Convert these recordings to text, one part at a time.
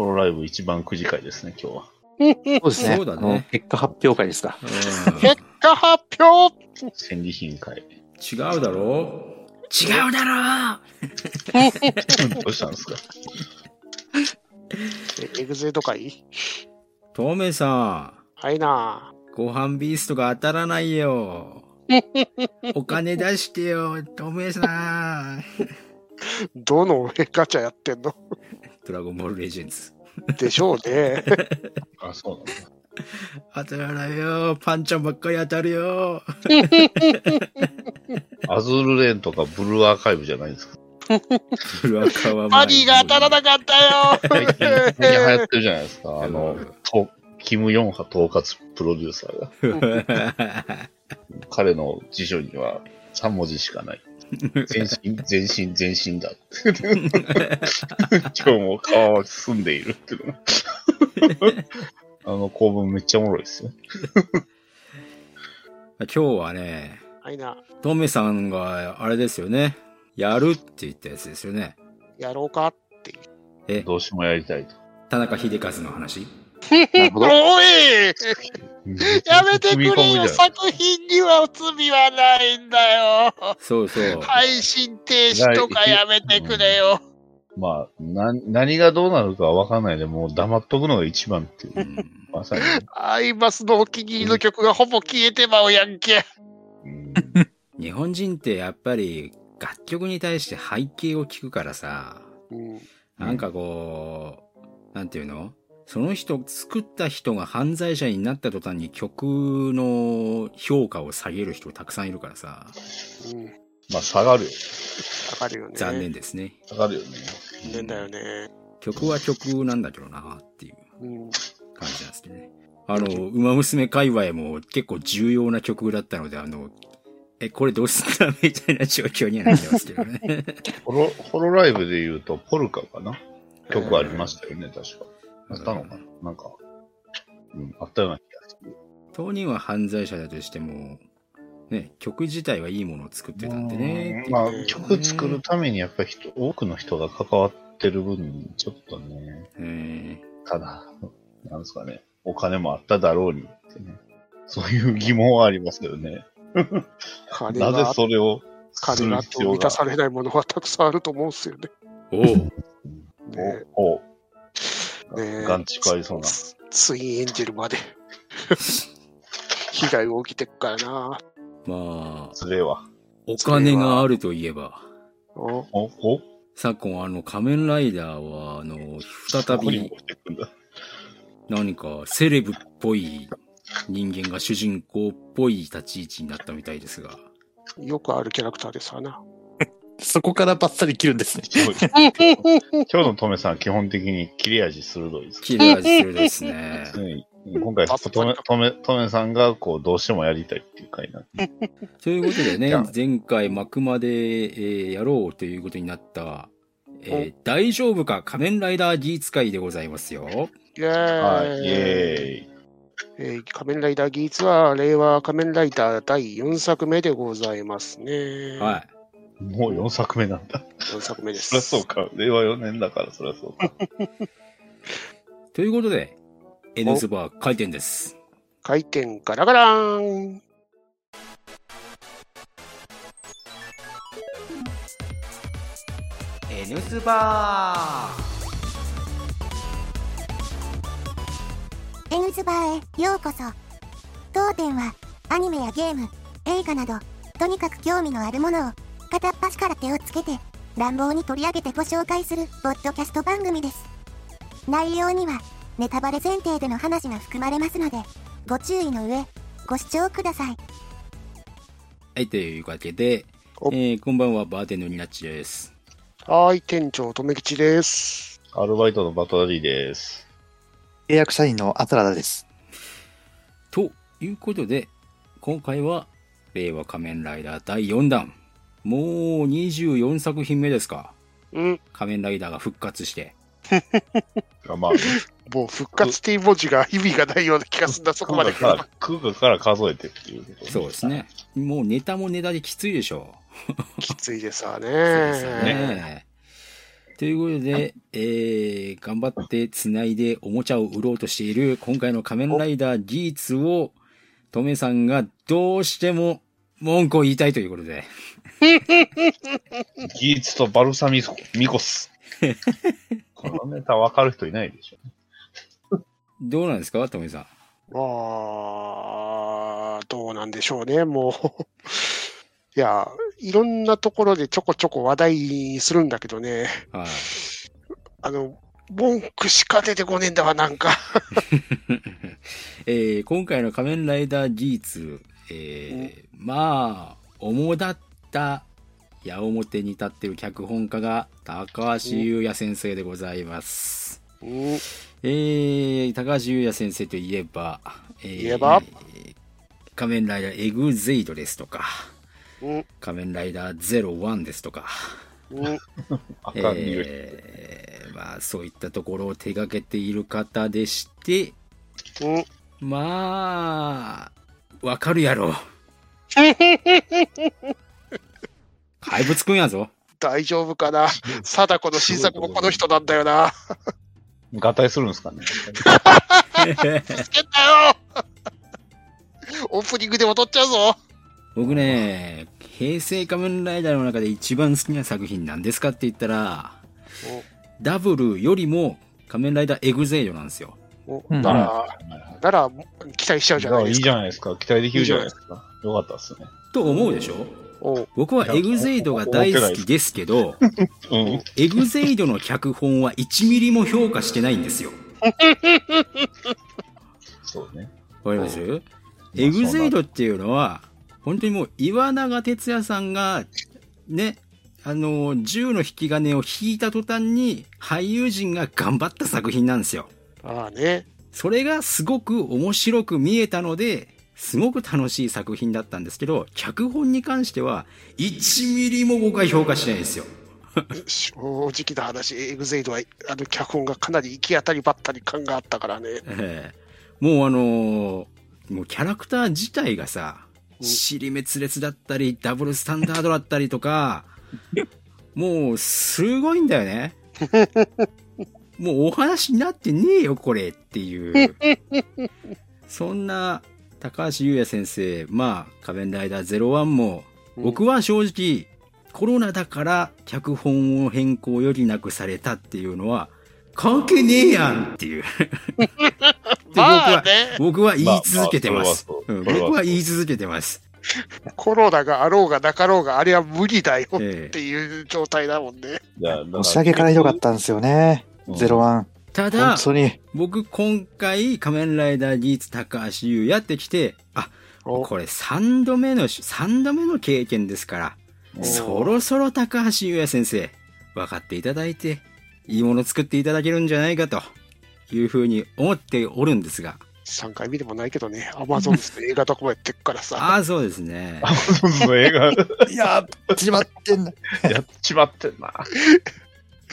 ホロライブ一番くじ会ですね、今日は。そうですね。そうだね結果発表会ですか。うん結果発表戦利品会。違うだろ違うだろ どうしたんですか？エグゼとかいいトメさはいな。ん、ご飯ビーストが当たらないよ。お金出してよ、トメさん。どのガチャやってんの？ドラゴンボールレジェンズ。でしょうね。あ、そうなんだ。当たらないよ。パンちゃんばっかり当たるよ。アズールレーンとかブルーアーカイブじゃないんですか？ブルアカはマニーが当たらなかったよ最近流行ってるじゃないですか。あのうん、とキム・ヨンハ統括プロデューサーが。彼の辞書には3文字しかない。全身、全身、全身だ。今日も川は住んでいるっていうのが。あの構文めっちゃおもろいですよ。今日はね、はいな。トメさんがあれですよね。やるって言ったやつですよね。やろうかっていう。え、どうしてもやりたいと。田中秀和の話なるほど。おいやめてくれよ作品には罪はないんだよそうそう。配信停止とかやめてくれよまあ、な、何がどうなるかはわかんないで、もう黙っとくのが一番っていうう。んまさに。アイマスのお気に入りの曲がほぼ消えてまうやんけ。うん 日本人ってやっぱり楽曲に対して背景を聞くからさ、うん。なんかこう、なんていうの？その人、作った人が犯罪者になった途端に曲の評価を下げる人たくさんいるからさ、うん。まあ、下がるよ。わかるよね。残念ですね。下がるよね。残念だよね。曲は曲なんだけどなっていううん。感じなんですけどね。あの、馬娘界隈も結構重要な曲だったので、あの、え、これどうすんだみたいな状況にはなってますけどね。ホロ、ホロライブで言うと、ポルカかな？曲ありましたよね、確か。あったのかな？なんか、うん、あったような気がする。当人は犯罪者だとしても、ね、曲自体はいいものを作ってたんでね。まあ、曲作るためにやっぱり人、多くの人が関わってる分、ちょっとね、えただ、なんですかね、お金もあっただろうにってね。そういう疑問はありますけどね。金なぜが、それをする金があっ満たされないものはたくさんあると思うんですよね。ー、おうねお、お、ねガンチクありそうな。ツツインエンジェルまで被害を受けてっからな。まあ、それは。お金があるといえば、お？お、お？昨今あの仮面ライダーは、あの、再び。何かセレブっぽい人間が主人公っぽい立ち位置になったみたいですが。よくあるキャラクターですわな。そこからバッサリ切るんですね。今日のトメさんは基本的に切れ味鋭いです。切れ味鋭いですね。ね今回、トメ、トメ、トメさんが、こう、どうしてもやりたいっていう回になって。ということでね前回幕まで、えーやろうということになった、えー大丈夫か仮面ライダーギーツ会でございますよ。イェーイ。はい、イェーイ。えー仮面ライダーギーツは、令和仮面ライダー第4作目でございますね。はい。もう4作目なんだ。4作目です。そりゃそうか。令和4年だから、そりゃそうか。ということで、N ズバー開店です。回転ガラガラーン。N ズバーエンズバーへようこそ当店はアニメやゲーム映画などとにかく興味のあるものを片っ端から手をつけて乱暴に取り上げてご紹介するポッドキャスト番組です内容にはネタバレ前提での話が含まれますのでご注意の上ご視聴くださいはい、というわけで、おえーこんばんは、バーテンのニナッチです。はーい、店長、とめきちです。アルバイトのバトラリーです。契約社員のアトラダです。ということで、今回は、令和仮面ライダー第4弾。もう24作品目ですか。うん。仮面ライダーが復活して。あまあ、もう復活っていう文字が意味がないような気がするんだ、そこまで空から、空から数えてっていうこと、そうです。ね。もうネタもネタできついでしょきついですわね。う。そうですよね。ということで、えー、頑張って繋いでおもちゃを売ろうとしている今回の仮面ライダーギーツを、トメさんがどうしても文句を言いたいということで。ギーツとバルサミミコス。このネタ分かる人いないでしょ。どうなんですかトメさん。まあ、どうなんでしょうね、もう。いや、いろんなところでちょこちょこ話題にするんだけどね、はい。あの、文句しか出てこねえんだわ、なんか。えー今回の仮面ライダーギーツ、えーまあ、主だった矢面に立っている脚本家が高橋優也先生でございます。うん、えー、高橋優也先生といえば、えー言えば？仮面ライダーエグゼイドですとか、うん、仮面ライダーゼロワンですとか。えーまあ、そういったところを手掛けている方でして、うん。まあ、わかるやろ。怪物くんやぞ。大丈夫かな？貞子の新作もこの人なんだよな。合体するんですかね。つけたよオープニングで踊っちゃうぞ僕ね、平成仮面ライダーの中で一番好きな作品なんですかって言ったら、ダブルよりも仮面ライダーエグゼイドなんですよ。なら、なら、期待しちゃうじゃないですいいじか。ゃないですか。期待できるじゃないですか。よかったっすね。と思うでしょ？お僕はエグゼイドが大好きですけど、うん。エグゼイドの脚本は1ミリも評価してないんですよ。そうね。わかります？エグゼイドっていうのは、本当にもう岩永哲也さんが、ね、あの、銃の引き金を引いた途端に俳優陣が頑張った作品なんですよ。ああね。それがすごく面白く見えたので、すごく楽しい作品だったんですけど、脚本に関しては1ミリも僕は評価しないんですよ。正直な話、エグゼイドは、あの、脚本がかなり行き当たりばったり感があったからね。ええもうあのーもうキャラクター自体がさ、うん尻滅裂だったり、ダブルスタンダードだったりとか、もうすごいんだよね。もうお話になってねえよ、これっていう。そんな高橋優也先生、まあ、仮面ライダー01も、僕は正直、コロナだから脚本を変更よりなくされたっていうのは、関係ねえやんっていう。まあね、僕は言い続けてます。まあまあ僕は言い続けてます。コロナがあろうがなかろうが、あれは無理だよええっていう状態だもんね。いや、だから押し上げからひどかったんですよね。うんゼロワン。ただ本、当に。僕今回仮面ライダーギーツ高橋優やってきて、あ、おこれ3度目の、3度目の経験ですから、おそろそろ高橋優也先生、分かっていただいて、いいもの作っていただけるんじゃないかというふうに思っておるんですが、3回見てもないけどね、アマゾンズで映画とかもやってっからさ。ああ、そうですね。そうそう、映画、い やー、始まってんだ。やっちまってんな。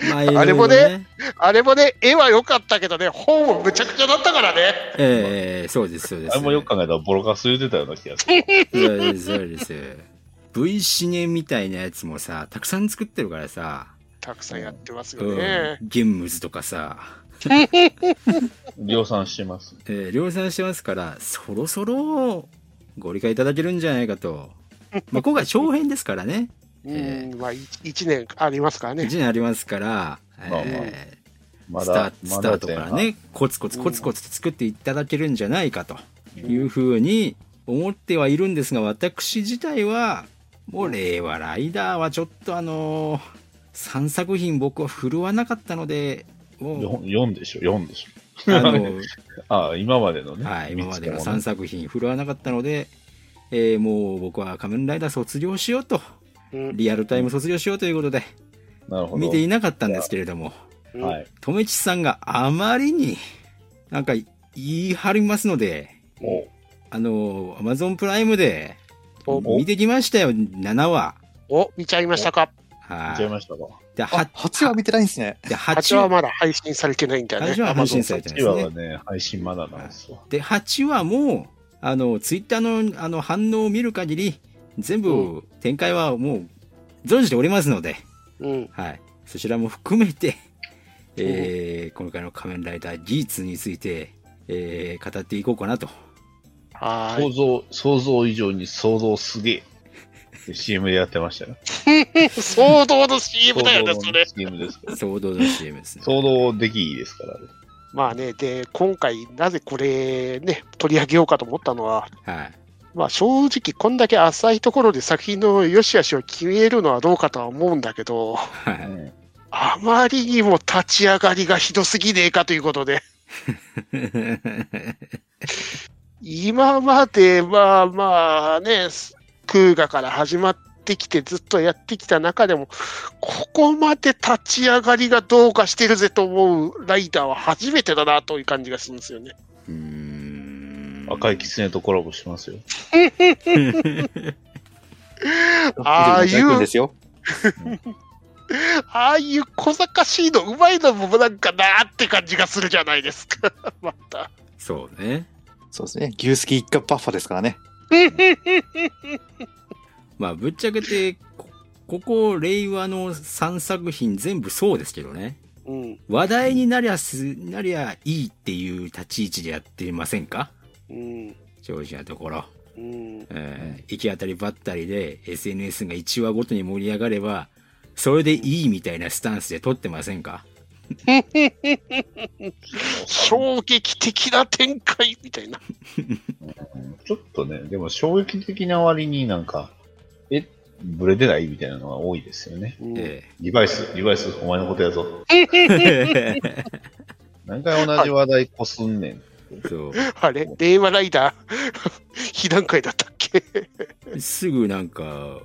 まああれもねあれもね、絵は良かったけどね、本もむちゃくちゃだったからね。ええそうです、そうです。あれもよく考えたらボロカス言ってたような気がする。そうです、そうです。V シネみたいなやつもさ、たくさん作ってるからさ、たくさんやってますようんね。、ゲンムズとかさ、量産してます。えー量産してますから、そろそろご理解いただけるんじゃないかと。まあ、今回長編ですからね。えうん、まあ、1年ありますからね。1年ありますから、まあまあえまースタだ、スタートからね、コツコツコツコツ作っていただけるんじゃないかというふうに思ってはいるんですが、私自体は、もう令和ライダーはちょっとあのー、3作品僕は振るわなかったので、もう、4でしょ、4でしあの、ょ。あ あ、今までのね。はい、今までの3三つもね作品振るわなかったので、えーもう僕は仮面ライダー卒業しようと、うんリアルタイム卒業しようということで、なるほど。見ていなかったんですけれども、うんはい。とめちさんがあまりになんか言い張りますので、おあの、アマゾンプライムでお見てきましたよ、7話。お、見ちゃいましたか？はい。見ちゃいましたか？で、あ、8 8話見てないんですね。で、?8 8話、はまだ配信されてないんだよね。8話は配信されてないです1話はね。ね、配信まだなんですよ。で、8話も、あの、ツイッターのあの反応を見る限り、全部展開はもう存じておりますので、うん。はい。そちらも含めて、えー今回の仮面ライダーギーツについて、えー語っていこうかなと。は想像、想像以上に想像すげえ。CM でやってましたよ。い。騒動の CM だよね、想像のそれ。CM ですから。騒動の CM ですね。想像できいいですからね。まあね、で、今回、なぜこれね、取り上げようかと思ったのは、はい。まあ正直、こんだけ浅いところで作品の良し悪しを決めるのはどうかとは思うんだけど、はい。あまりにも立ち上がりがひどすぎねえかということで、今までまあまあね、空ガから始まってきてずっとやってきた中でも、ここまで立ち上がりがどうかしてるぜと思うライダーは初めてだなという感じがするんですよね。赤い狐とコラボしますよ。ああいうですよ。ああいう小賢しいの、うまいのもなんかなーって感じがするじゃないですか。また。そうね。そうですね。牛すき一家バッファですからね。まあ、ぶっちゃけて、こここ、令和の3作品全部そうですけどね。うん。話題になりゃす、なりゃいいっていう立ち位置でやってませんか？うん。正直なところ。うん。えー行き当たりばったりで SNS が1話ごとに盛り上がれば、それでいいみたいなスタンスで撮ってませんか？衝撃的な展開みたいな。うんちょっとね、でも衝撃的な割になんか、え、ブレてないみたいなのが多いですよね。うんえリバイス、リバイス、お前のことやぞ。え 何回同じ話題こすんねん。そ あれ？令和ライダー？非段階だったっけ？う。すぐなんか、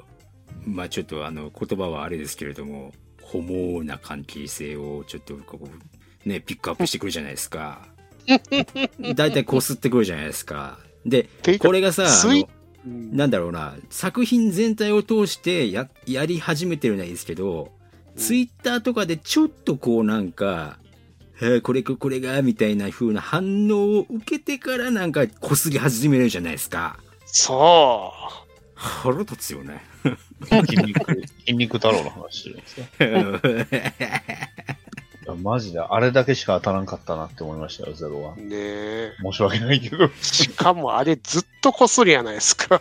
まあちょっとあの言葉はあれですけれども、ホモな関係性をちょっとこう、ね、ピックアップしてくるじゃないですか。だいたいこすってくるじゃないですか。で、これがさ、なんだろうな、作品全体を通してや、やり始めてるのはいいですけど、ツイッターとかでちょっとこうなんか、えーこれかこれが、みたいな風な反応を受けてからなんか擦り始めるじゃないですか。そ腹立つよね。筋肉、筋肉太郎の話してるんですね。いやマジであれだけしか当たらんかったなって思いましたよ、ゼロはう。。ねえ。申し訳ないけど。しかもあれずっとこすりやないですか。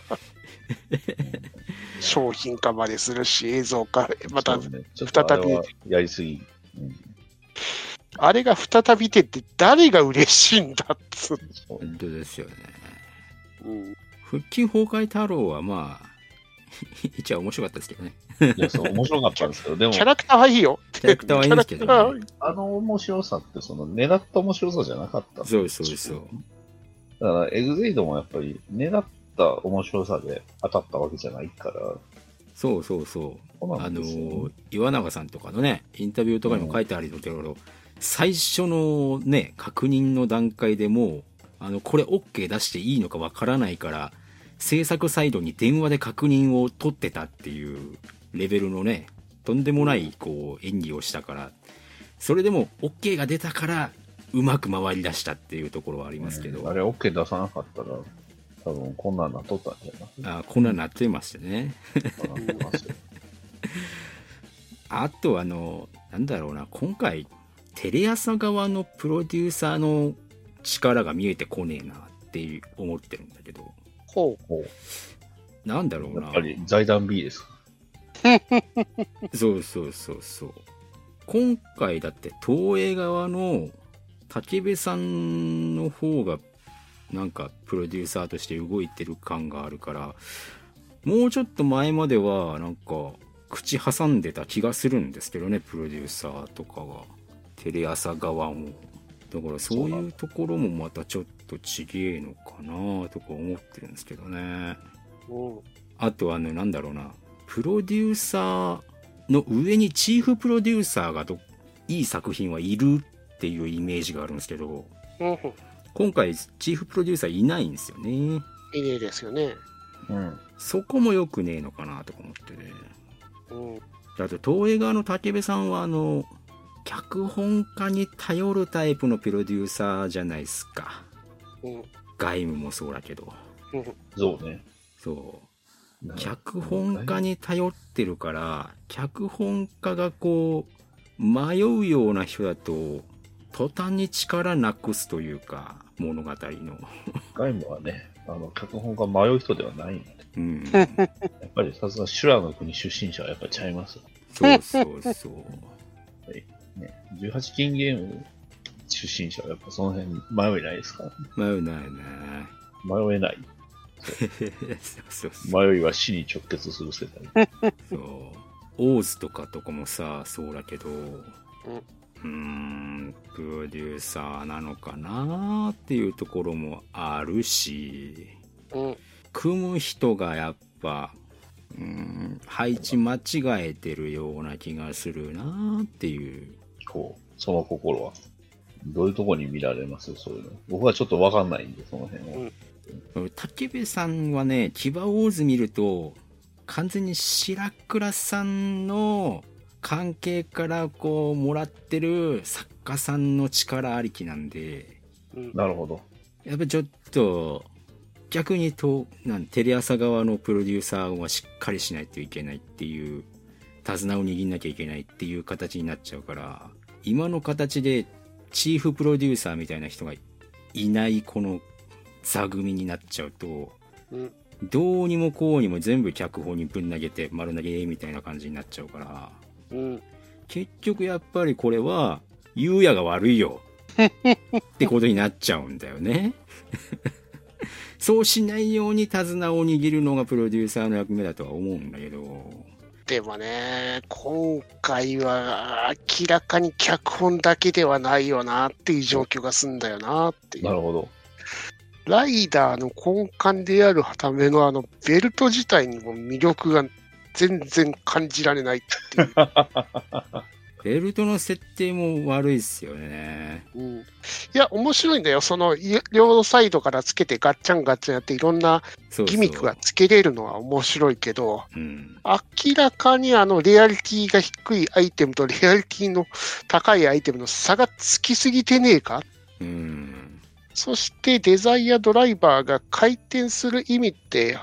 商品化までするし、映像化、またそうね、ちょっとあれはやりすぎ。うんあれが再び出て誰が嬉しいんだっつう。そう本当ですよね。うん復帰崩壊太郎はまあ、一応面白かったですけどね。いや、そう、面白かったんですけど、でもキャ、ラクターはいいよ。キャラクターはいいんですけどねあの面白さって、その、狙った面白さじゃなかったんですよそうそうそう。だから、エグゼイドもやっぱり、狙った面白さで当たったわけじゃないから、そうそうそう。そうなあの岩永さんとかのね、インタビューとかにも書いてあるけど、最初のね、確認の段階でもう、あの、これ OK 出していいのかわからないから、制作サイドに電話で確認を取ってたっていうレベルのね、とんでもない、こう、演技をしたから、それでも OK が出たから、うまく回り出したっていうところはありますけど、あれ、OK 出さなかったら、多分こんなんなっとったんじゃない？あこんなになってましてね。あ とあの、なんだろうな、今回、テレ朝側のプロデューサーの力が見えてこねえなって思ってるんだけど、ほう。ほなんだろうなうやっ。ぱり財団 B ですか。そうそうそうそう。今回だって東映側の武部さんの方がなんかプロデューサーとして動いてる感があるから、もうちょっと前まではなんか口挟んでた気がするんですけどね、プロデューサーとかが。テレ朝側も。だからそういうところもまたちょっとちげえのかなとか思ってるんですけどね。うんあとあの、なんだろうな、プロデューサーの上にチーフプロデューサーがどいい作品はいるっていうイメージがあるんですけど、うん。今回チーフプロデューサーいないんですよね。いいですよね。うん。そこも良くねえのかなとか思ってね。うん。であと、東映側の武部さんはあの、脚本家に頼るタイプのプロデューサーじゃないですか。うん。外務もそうだけど。うん。そうね。そう。脚本家に頼ってるから、脚本家がこう、迷うような人だと途端に力なくすというか物語のガイムはね、あの、脚本が迷う人ではないんで、うんやっぱりさすが修羅の国出身者はやっぱりちゃいます。そうそうそうね、18金ゲーム出身者はやっぱその辺迷えないですか？ら、迷うないね迷えない。そうそうそう迷いは死に直結する世界。そうオーズとかとかもさそうだけどうーんプロデューサーなのかなっていうところもあるしうん。組む人がやっぱうーん配置間違えてるような気がするなっていうこう、その心は。どういうところに見られます？そういうの。僕はちょっとわかんないんで、その辺は。竹部さんはね騎馬オーズ見ると完全に白倉さんの関係からこうもらってる作家さんの力ありきなんでうん。なるほど。やっぱちょっと逆にとなんテレ朝側のプロデューサーはしっかりしないといけないっていう手綱を握んなきゃいけないっていう形になっちゃうから今の形でチーフプロデューサーみたいな人がいないこの座組になっちゃうとうん。どうにもこうにも全部脚本にぶん投げて丸投げみたいな感じになっちゃうからうん。結局やっぱりこれは優也が悪いよってことになっちゃうんだよね そうしないように手綱を握るのがプロデューサーの役目だとは思うんだけどでもね、今回は明らかに脚本だけではないよなっていう状況が済んだよなっていう。なるほど。ライダーの根幹であるためのあのベルト自体にも魅力が全然感じられないっていう。ベルトの設定も悪いっすよね。うん、いや、面白いんだよ。そのい両サイドからつけてガッチャンガッチャンやっていろんなそうそう。ギミックがつけれるのは面白いけど、うん。明らかにあのレアリティが低いアイテムとレアリティの高いアイテムの差がつきすぎてねえか？うん。そしてデザイアドライバーが回転する意味って、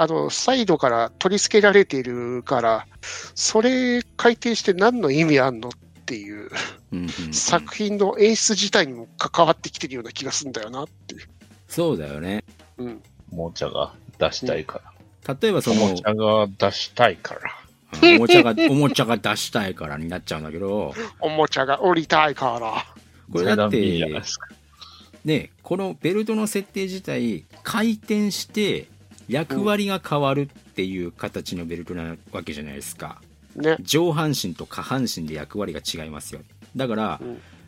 あの、サイドから取り付けられているから、それ回転して何の意味あんのっていう、うんうんうん作品の演出自体にも関わってきてるような気がするんだよなっていう。そうだよねうん。おもちゃが出したいから。例えばそのおもちゃが出したいから。おもちゃが おもちゃが出したいからになっちゃうんだけどおもちゃが降りたいから。これだってじゃないですか。ね、このベルトの設定自体回転して役割が変わるっていう形のベルトなわけじゃないですか。ね。上半身と下半身で役割が違いますよ。だから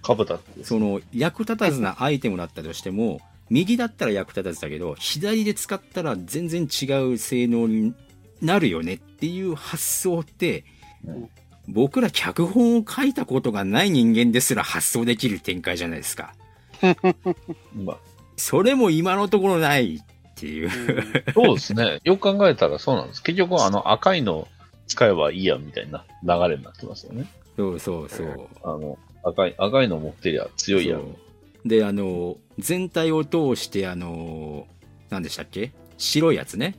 かぶたって。その役立たずなアイテムだったとしても右だったら役立たずだけど左で使ったら全然違う性能になるよねっていう発想ってうん。僕ら脚本を書いたことがない人間ですら発想できる展開じゃないですか。まあ、それも今のところないっていうそうですね。よく考えたらそうなんです。結局、あの、赤いの使えばいいや、みたいな流れになってますよね。そうそうそう。あの、赤い、赤いの持ってりゃ強いやそうで、あの、全体を通して、あの、何でしたっけ？白いやつね。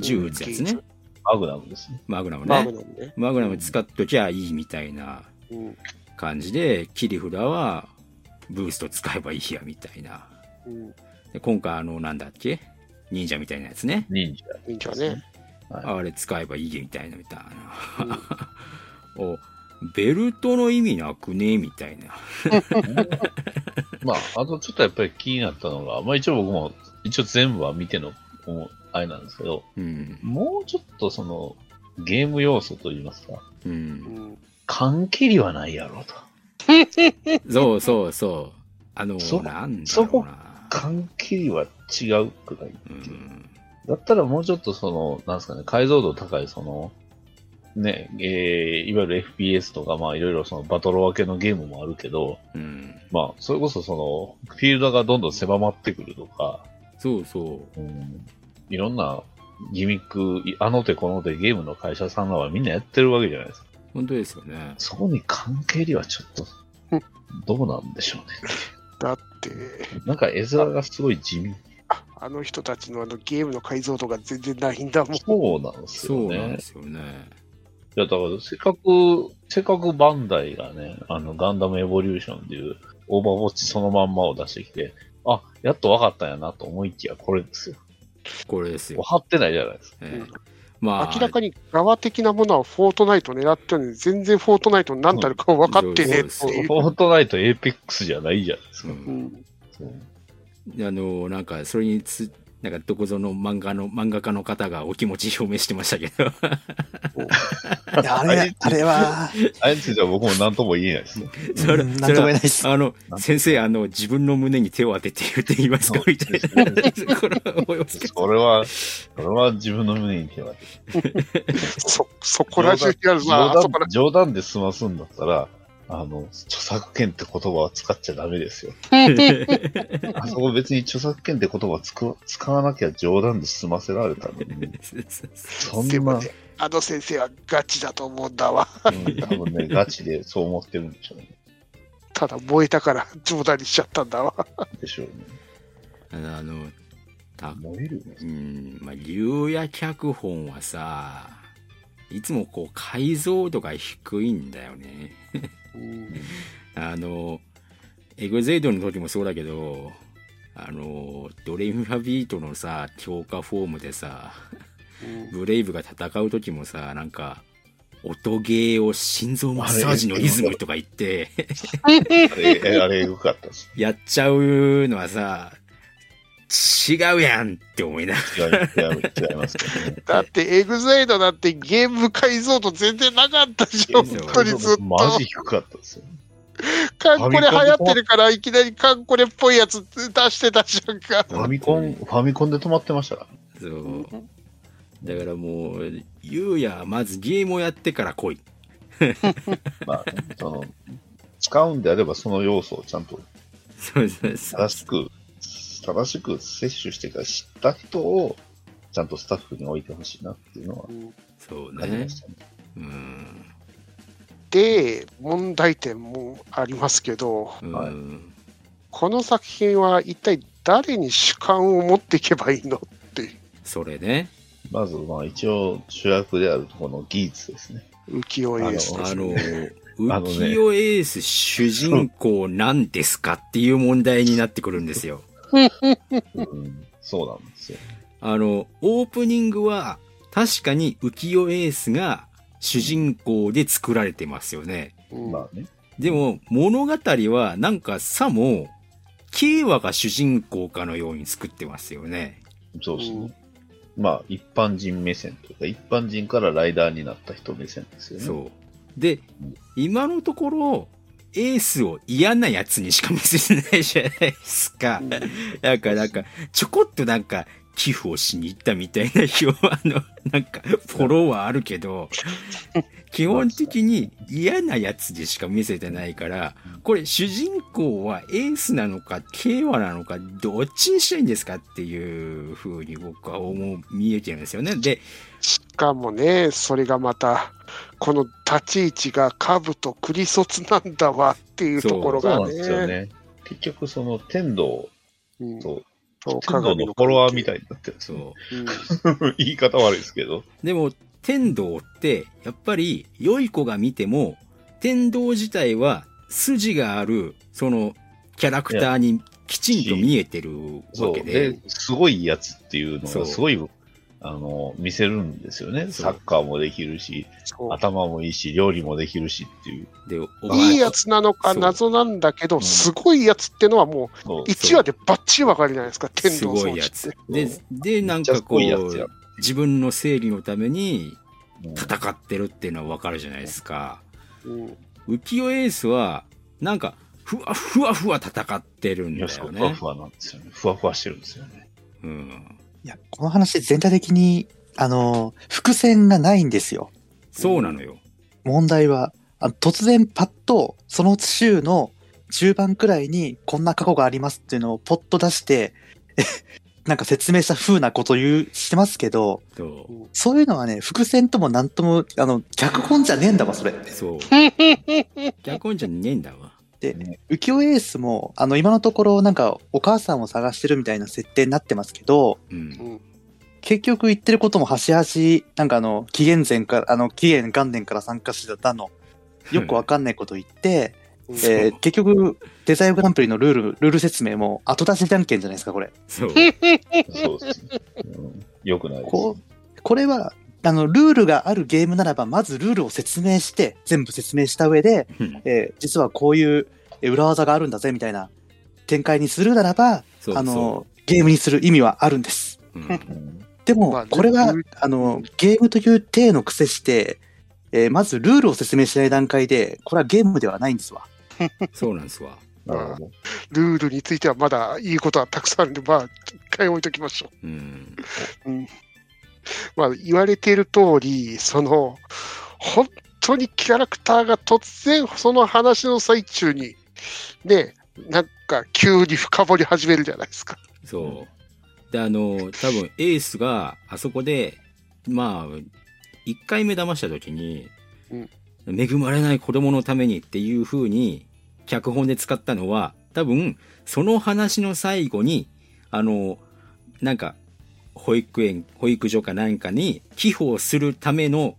銃撃つやつね。マグナムですね。マグナムマグね。ナムね。マグナム使っときゃいいみたいなうん。感じで、切り札はブースト使えばいいやみたいな。うん。で今回あの、なんだっけ？忍者みたいなやつね。忍者。いいんじゃね。あれ使えばいいみたいなみたいな。おベルトの意味なくねみたいな。まあ、あとちょっとやっぱり気になったのが、まあ一応僕も、一応全部は見ての、もうあれなんですけど、うん。もうちょっとその、ゲーム要素といいますか、う。うんん。缶切りはないやろうと。そうそうそう。あの、そなんだろうな。缶切りは違うくないうん。だったらもうちょっとその、なんですかね、解像度高いその、ね、えー、いわゆる FPS とか、まあいろいろそのバトル分けのゲームもあるけど、うん。まあそれこそその、フィールドがどんどん狭まってくるとか、そうそう。うん、いろんなギミック、いあの手この手ゲームの会社さんらはみんなやってるわけじゃないですか。本当ですよね。そこに関係りはちょっと、どうなんでしょうね。だって、なんか絵面がすごい地味。ああの人たちのあのゲームの解像度が全然ないんだもん。そうなんですよねそうなんで。すよね。いや、だから、せっかく、せっかくバンダイがね、あの、ガンダムエボリューションっていう、オーバーウォッチそのまんまを出してきて、あ、やっと分かったんやなと思いきや、これですよ。これですよ。貼ってないじゃないですか。ええうんまあ、明らかに側的なものはフォートナイト狙ってるのに、全然フォートナイトに何たるか分かってねえっていう。フォートナイトエーペックスじゃないじゃないですか。うんうんあの、なんか、それにつ、なんか、どこぞの漫画の、漫画家の方がお気持ち表明してましたけど。あれ、あれは、あれについては僕も何とも言えないですね。それ、うんなんとも言えないです。あの、先生、あの、自分の胸に手を当てて言って言いますかみたいな。これは思いますけど。それは、それは自分の胸に手を当てて。そ、そこら中にある冗な、あそこら談冗談で済ますんだったら、あの、著作権って言葉は使っちゃダメですよ。あそこ別に著作権って言葉使わ使わなきゃ冗談で済ませられたのに、そんな、でもね、あの先生はガチだと思うんだわ。うん多分ね、ガチでそう思ってるんでしょうね。ただ燃えたから冗談にしちゃったんだわ。でしょうね。あの、た燃えるね。うん、まあ、竜也脚本はさ、いつもこう解像度が低いんだよね。あの、エグゼイドの時もそうだけど、あの、ドレミファビートのさ、強化フォームでさ、ブレイブが戦う時もさ、なんか、音ゲーを心臓マッサージのリズムとか言って、あれ、えあれ、よかったです。やっちゃうのはさ、違うやんって思いながら違いますけどね。だってエグザイドだってゲーム解像度全然なかったじゃん、そう本当にずっと。マジ低かったですよ。カンコレ流行ってるからいきなりカンコレっぽいやつ出してたじゃんか。ファミコン、ファミコンで止まってましたから。そう。だからもう、ゆうや、まずゲームをやってから来い。まあ、その、使うんであればその要素をちゃんとそうそうそう。正しく、正しく摂取してから知った人を、ちゃんとスタッフに置いてほしいなっていうのはそうね感じま。したね。うん。で、問題点もありますけど、この作品は一体誰に主観を持っていけばいいのっていうそれね。まず、まあ一応主役であるところの技術ですね。浮世絵ですあの、あのね浮世エース主人公なんですかっていう問題になってくるんですよ。うん、そうなんですよ。あの、オープニングは確かに浮世エースが主人公で作られてますよね。うんまあね。でも物語はなんかさも、慶和が主人公かのように作ってますよね。そうですね。まあ、一般人目線というか、一般人からライダーになった人目線ですよね。そう。で、今のところ、エースを嫌なやつにしか見せてないじゃないですか。なんか、なんか、ちょこっとなんか、寄付をしに行ったみたいな表、あの、なんか、フォローはあるけど、基本的に嫌なやつでしか見せてないから、これ主人公はエースなのか、慶和なのか、どっちにしたいんですかっていう風に僕は思う、見えてるんですよね。で、しかもね、それがまた、この立ち位置がカブとクリソツなんだわっていうところがそうなんですよね。ね。結局、その天道うんと、そう天道のフォロワーみたいになってるそよ。う。うん 言い方悪いですけど。でも、天道って、やっぱり、良い子が見ても、天道自体は、筋がある、その、キャラクターにきちんと見えてる。わけでで、、すごいやつっていうのがすごい、あの、見せるんですよね。サッカーもできるし、頭もいいし、料理もできるしっていう。いいやつなのか謎なんだけど、うんすごいやつってのはもそうう、1話でバッチリわかるじゃないですか、天す道装置っごいやつて。。で、で、なんかこう、自分の正義のためにうん戦ってるっていうのはわかるじゃないですか。うん浮世エースは、なんか、ふわふわふわ戦ってるんだよね。ふわふわなんですよね。ふわふわしてるんですよね。うん。いや、この話全体的に、あの、伏線がないんですよ。そうなのよ。問題は、あの突然パッと、その週の中盤くらいに、こんな過去がありますっていうのをポッと出して、なんか説明した風なこと言う、してますけど、そう。そういうのはね、伏線ともなんとも、あの、脚本じゃねえんだわ、それ。そう。脚本じゃねえんだわ。で、浮世エースも、あの、今のところ、なんか、お母さんを探してるみたいな設定になってますけど、うん。結局言ってることも端々、なんかあの、紀元前から、あの、紀元元年から参加してたの、よくわかんないこと言って、うんえー結局、デザイングランプリのルール、ルール説明も後出しじゃんけんじゃないですか、これ。そう。そうですね。うん、よくないです。こう、これは、あの、ルールがあるゲームならば、まずルールを説明して、全部説明した上で、うんえー実はこういうえー裏技があるんだぜ、みたいな展開にするならば、そうあの、ゲームにする意味はあるんです。うんうん でも、これはあの、ゲームという体の癖して、えーまずルールを説明しない段階で、これはゲームではないんですわ。そうなんですわ。ルールについてはまだいいことはたくさんあるんで、まあ、一回置いときましょうん。う。うん。まあ、言われている通り、その、本当にキャラクターが突然、その話の最中に、ね、なんか急に深掘り始めるじゃないですか。そう。で、あの、多分エースがあそこで、まあ、一回目騙した時に、うん恵まれない子供のためにっていう風に脚本で使ったのは、多分、その話の最後に、あの、なんか、保育園、保育所かなんかに寄付をするための、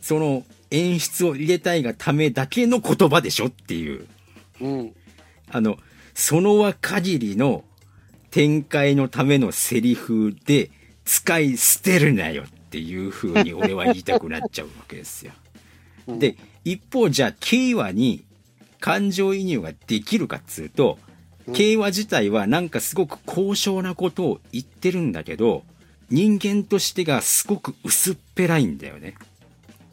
その演出を入れたいがためだけの言葉でしょっていう。うん。あの、その輪限りの展開のためのセリフで使い捨てるなよっていう風に俺は言いたくなっちゃうわけですよ。うんで、一方じゃあ、慶和に感情移入ができるかっつうと、うん慶和自体はなんかすごく高尚なことを言ってるんだけど、人間としてがすごく薄っぺらいんだよね。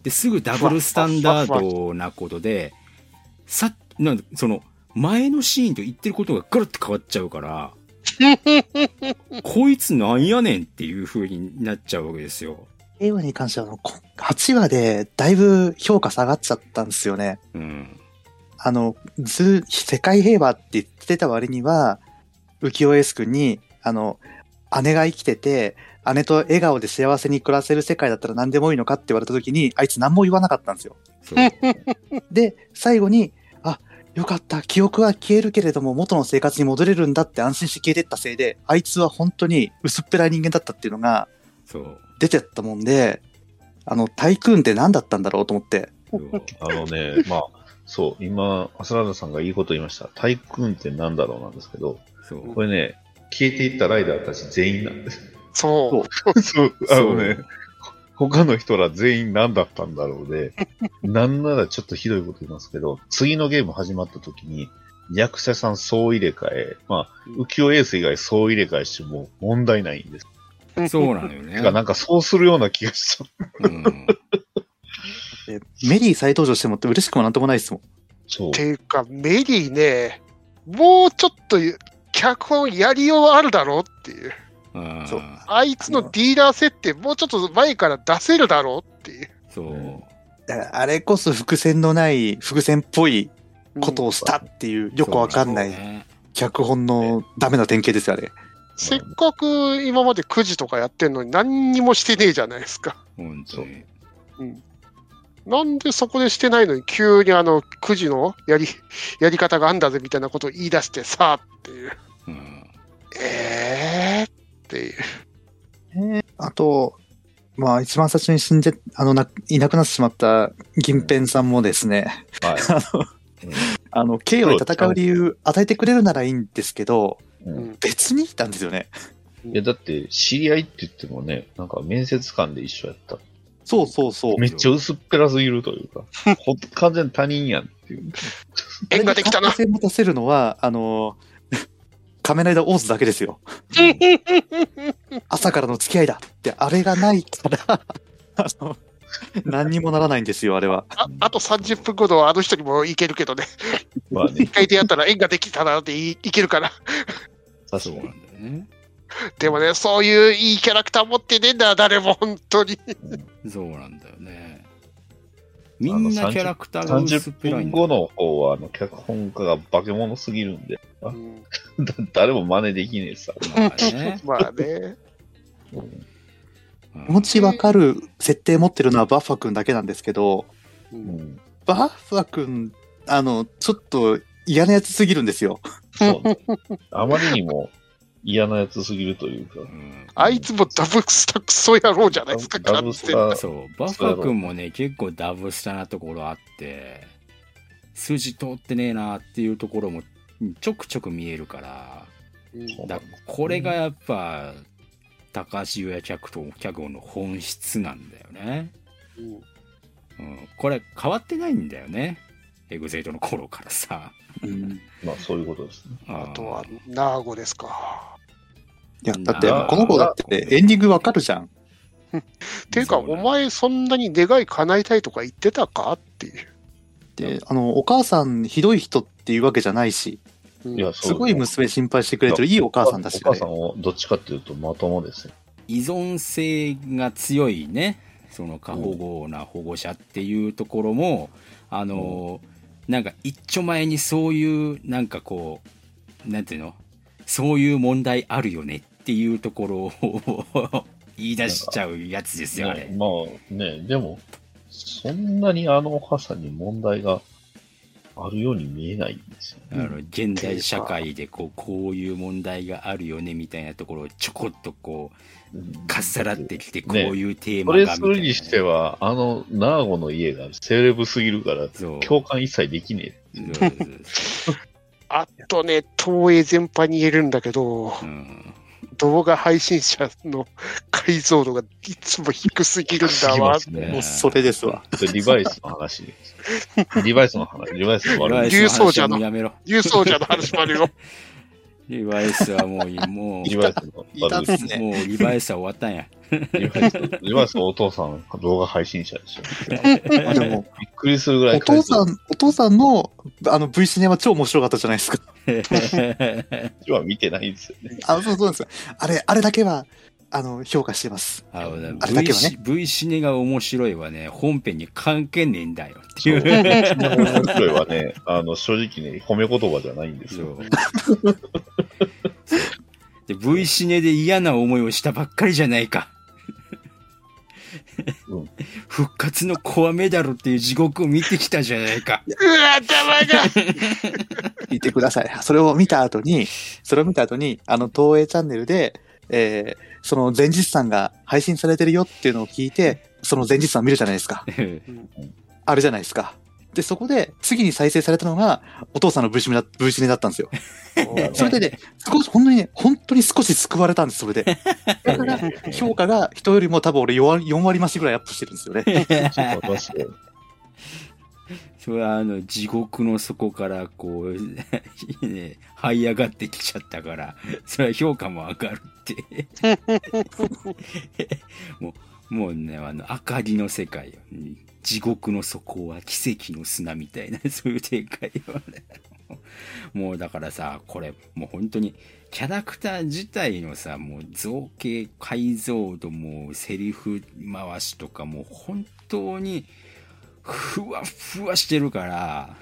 で、すぐダブルスタンダードなことで、さなんその、前のシーンと言ってることがガラッと変わっちゃうから、こいつなんやねんっていう風になっちゃうわけですよ。映画に関してはあの、こ8話でだいぶ評価下がっちゃったんですよね。うん。あの、ず、世界平和って言ってた割には、浮世エース君に、あの、姉が生きてて、姉と笑顔で幸せに暮らせる世界だったら何でもいいのかって言われた時に、あいつ何も言わなかったんですよ。で、最後に、あ、よかった、記憶は消えるけれども元の生活に戻れるんだって安心して消えてったせいで、あいつは本当に薄っぺらい人間だったっていうのがそう。出てったもんで、あの、タイクーンって何だったんだろうと思って、あのね、まあ、そう、今、浅田さんがいいこと言いました。タイクーンってなんだろうなんですけど。これね、消えていったライダーたち全員なんです。そう。そう、あのね、他の人ら全員何だったんだろうで、なんならちょっとひどいこと言いますけど、次のゲーム始まった時に、役者さん総入れ替え、まあ、浮世エース以外総入れ替えしても問題ないんです。そうなのよね。てか、なんかそうするような気がしちゃう。うん。でメリー再登場してもって嬉しくもなんともないですもん。そうっ。ていうか、メリーね、もうちょっと脚本やりようあるだろうっていう。あそうああいつのディーラー設定、もうちょっと前から出せるだろうっていう。そう。だからあれこそ伏線のない、伏線っぽいことをしたっていう、よくわかんないそうね脚本のダメな典型ですよ、あれ。せっかく今まで9時とかやってんのに何にもしてねえじゃないですか。本当に。なんでそこでしてないのに急にあの9時のやり やり方があんだぜみたいなことを言い出してさあっていう。うん。えーっていう。あと、まあ、一番最初に死んで、あの、ないなくなってしまった銀ペンさんもですね、はい。あの、あの、慶応に戦う理由与えてくれるならいいんですけど、うん別にいたんですよね。いや、だって、知り合いって言ってもね、なんか面接官で一緒やった。そうそうそう。めっちゃ薄っぺらすぎるというか、ほん完全に他人やんっていう。縁ができたな持たせるのは、あの、仮面ライダーオーズだけですよ。朝からの付き合いだって、あれがないから、あの、何にもならないんですよ、あれは。ああと30分後のあの人にもいけるけどね。まあね一、回出会ったら縁ができたなっていいけるから。そうな確かに。んだよね。でもね、そういういいキャラクター持ってねえんだ、誰も本当に。そうなんだよね。みんなキャラクターが薄っ30ぺらいんだよ分後の方は、あの、脚本家が化け物すぎるんで、うんだ 誰も真似できねえさ。まあね。まあね。うん気持ちわかる設定持ってるのはバッファ君だけなんですけど、ううんん。バッファ君、あの、ちょっと嫌なやつすぎるんですよ。そう。あまりにも、嫌なやつすぎるというかう。んあいつもダブスタクソ野郎じゃないですか、ダブ完スタ。そう、バッファ君もね、結構ダブスタなところあって、筋通ってねえなっていうところもちょくちょく見えるから、うんだこれがやっぱ、高橋優也脚本脚本の本質なんだよね。うんうん、これ変わってないんだよね。エグゼイトの頃からさ。うん。まあそういうことですね。ああとは、ナーゴですか。いや、だってこの子だってエンディングわかるじゃん。ていうか、お前そんなに願い叶えたいとか言ってたか？っていう。で、あの、お母さんひどい人っていうわけじゃないし、すごい娘心配してくれてるいいお母さんだし、お母さんをどっちかっていうとまともですね。依存性が強いね。その過保護な保護者っていうところも、あのなんか一丁前にそういうなんかこうなんていうの？そういう問題あるよねっていうところを言い出しちゃうやつですよね、まあね、でも、そんなにあのお母さんに問題があるように見えないんですよね。あの現代社会でこうこういう問題があるよねみたいなところをちょこっとこうかっさらってきてこういうテーそれマがみたいなね、するにしては、あの、ナーゴの家がセレブすぎるから、共感一切できねえ。あとね、東映全般に言えるんだけど、うん動画配信者の解像度がいつも低すぎるんだわねもうそれですわ。それリバイスの話です。リバイスの話、リバイスの悪い。竜奏者のもうやめろ郵送者の話もあるよ。リバイスはもういい、もリバイスのすう、もうリバイスは終わったんや。リバイス、リバイスお父さん動画配信者でしょ。まあでも、びっくりするぐらいお父さん、お父さんの、あの、V シネは超面白かったじゃないですか。んは見てないんですよね。あ、そうそうですよ。あれ、あれだけは、あの、評価してます。あのねあれだ V けはねシ V シネが面白いはね、本編に関係ねえんだよっていう。面白いはね、あの、正直ね、褒め言葉じゃないんですそよ。う。で、V シネで嫌な思いをしたばっかりじゃないか。うん復活のコアメダルっていう地獄を見てきたじゃないか。うわ、頭が聞いてください。それを見た後に、それを見た後に、あの、東映チャンネルで、えー、その前日さんが配信されてるよっていうのを聞いて、その前日さん見るじゃないですか。あるじゃないですか。で、そこで、次に再生されたのが、お父さんの V シネだ V シネだったんですよ。それでね、少し、本当にね、本当に少し救われたんです、それで。だから、評価が人よりも多分俺4割 ,4 割増しぐらいアップしてるんですよね。それはあの地獄の底からこう、ね、這い上がってきちゃったから、それは評価も上がるって。もう、もうね、あの、明かりの世界よ。地獄の底は奇跡の砂みたいな、そういう展開よね。もうだからさ、これ、もう本当に、キャラクター自体のさ、もう造形、解像度も、セリフ回しとかも、本当に、ふわふわしてるから、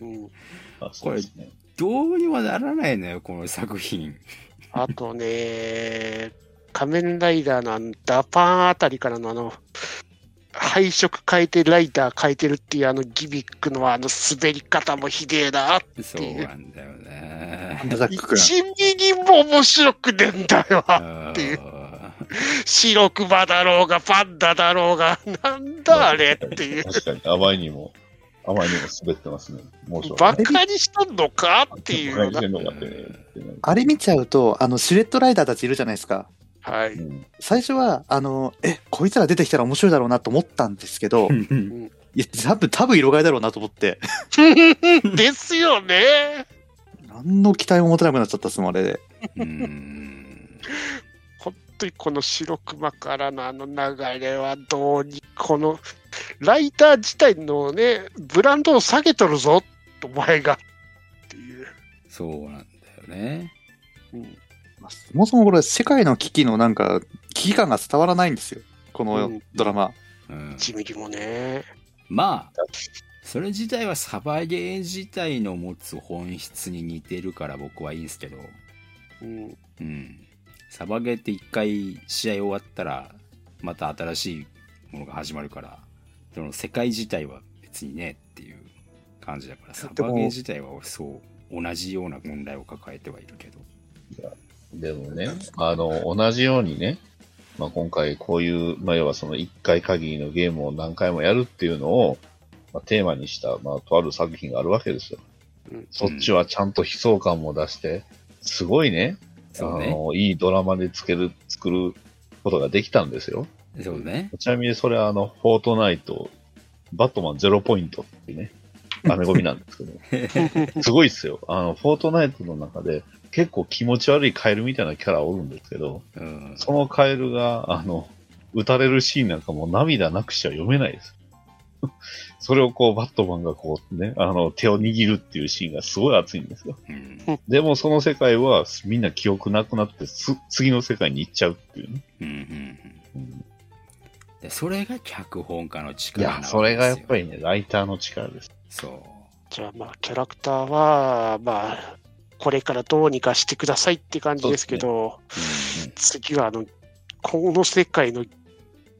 うん あそうですね。どうにもならないのよ、この作品。あとね、仮面ライダーのあのダパンあたりからのあの、配色変えてライダー変えてるっていうあのギミックのあの滑り方もひでえな。そうなんだよね。ザック君。1ミリも面白くねえんだよ。あていう白熊だろうがパンダだろうが、なんだあれっていう。確かに、あまりにも、あまりにも滑ってますね。申し訳バ。カにしとんのか？っていうあれ見ちゃうと、あの、シルエットライダーたちいるじゃないですか。はい。うん最初は、あの、え、こいつら出てきたら面白いだろうなと思ったんですけど、いや、多分、多分色替えだろうなと思って、ですよね。何の期待も持てなくなっちゃったっすもん、あれで。うん本当にこの白熊からのあの流れはどうにこのライター自体のねブランドを下げとるぞお前がっていう、そうなんだよね。うんまあそもそもこれ、世界の危機のなんか、危機感が伝わらないんですよ。こうのんドラマ。うん、1ミリもねまあ、それ自体はサバゲー自体の持つ本質に似てるから僕はいいんですけど、うんうん。サバゲーって一回試合終わったら、また新しいものが始まるから、その世界自体は別にねっていう感じだから、サバゲー自体はそう、同じような問題を抱えてはいるけど。でもね、あの、同じようにね、まあ、今回こういう、まあ、要はその一回限りのゲームを何回もやるっていうのを、まあ、テーマにした、まあ、とある作品があるわけですよ。うんそっちはちゃんと悲壮感も出して、すごいね、ね。あの、いいドラマでつける、作ることができたんですよ。そうね。ちなみにそれはあの、フォートナイト、バットマンゼロポイントっていうね、アメゴミなんですけど、すごいっすよ。あの、フォートナイトの中で結構気持ち悪いカエルみたいなキャラおるんですけど、うん。そのカエルが、あの、撃たれるシーンなんかもう涙なくしちゃ読めないです。それをこう、バットマンがこうね、あの、手を握るっていうシーンがすごい熱いんですよ。うん。でもその世界はみんな記憶なくなってす、次の世界に行っちゃうっていうね。うんうんうんでそれが脚本家のい力なわけや、それがやっぱり。りね、ライターの力です。そじゃあまあ、キャラクターは、まあ、これからどうにかしてくださいって感じですけど、う。うん次はあの、この世界の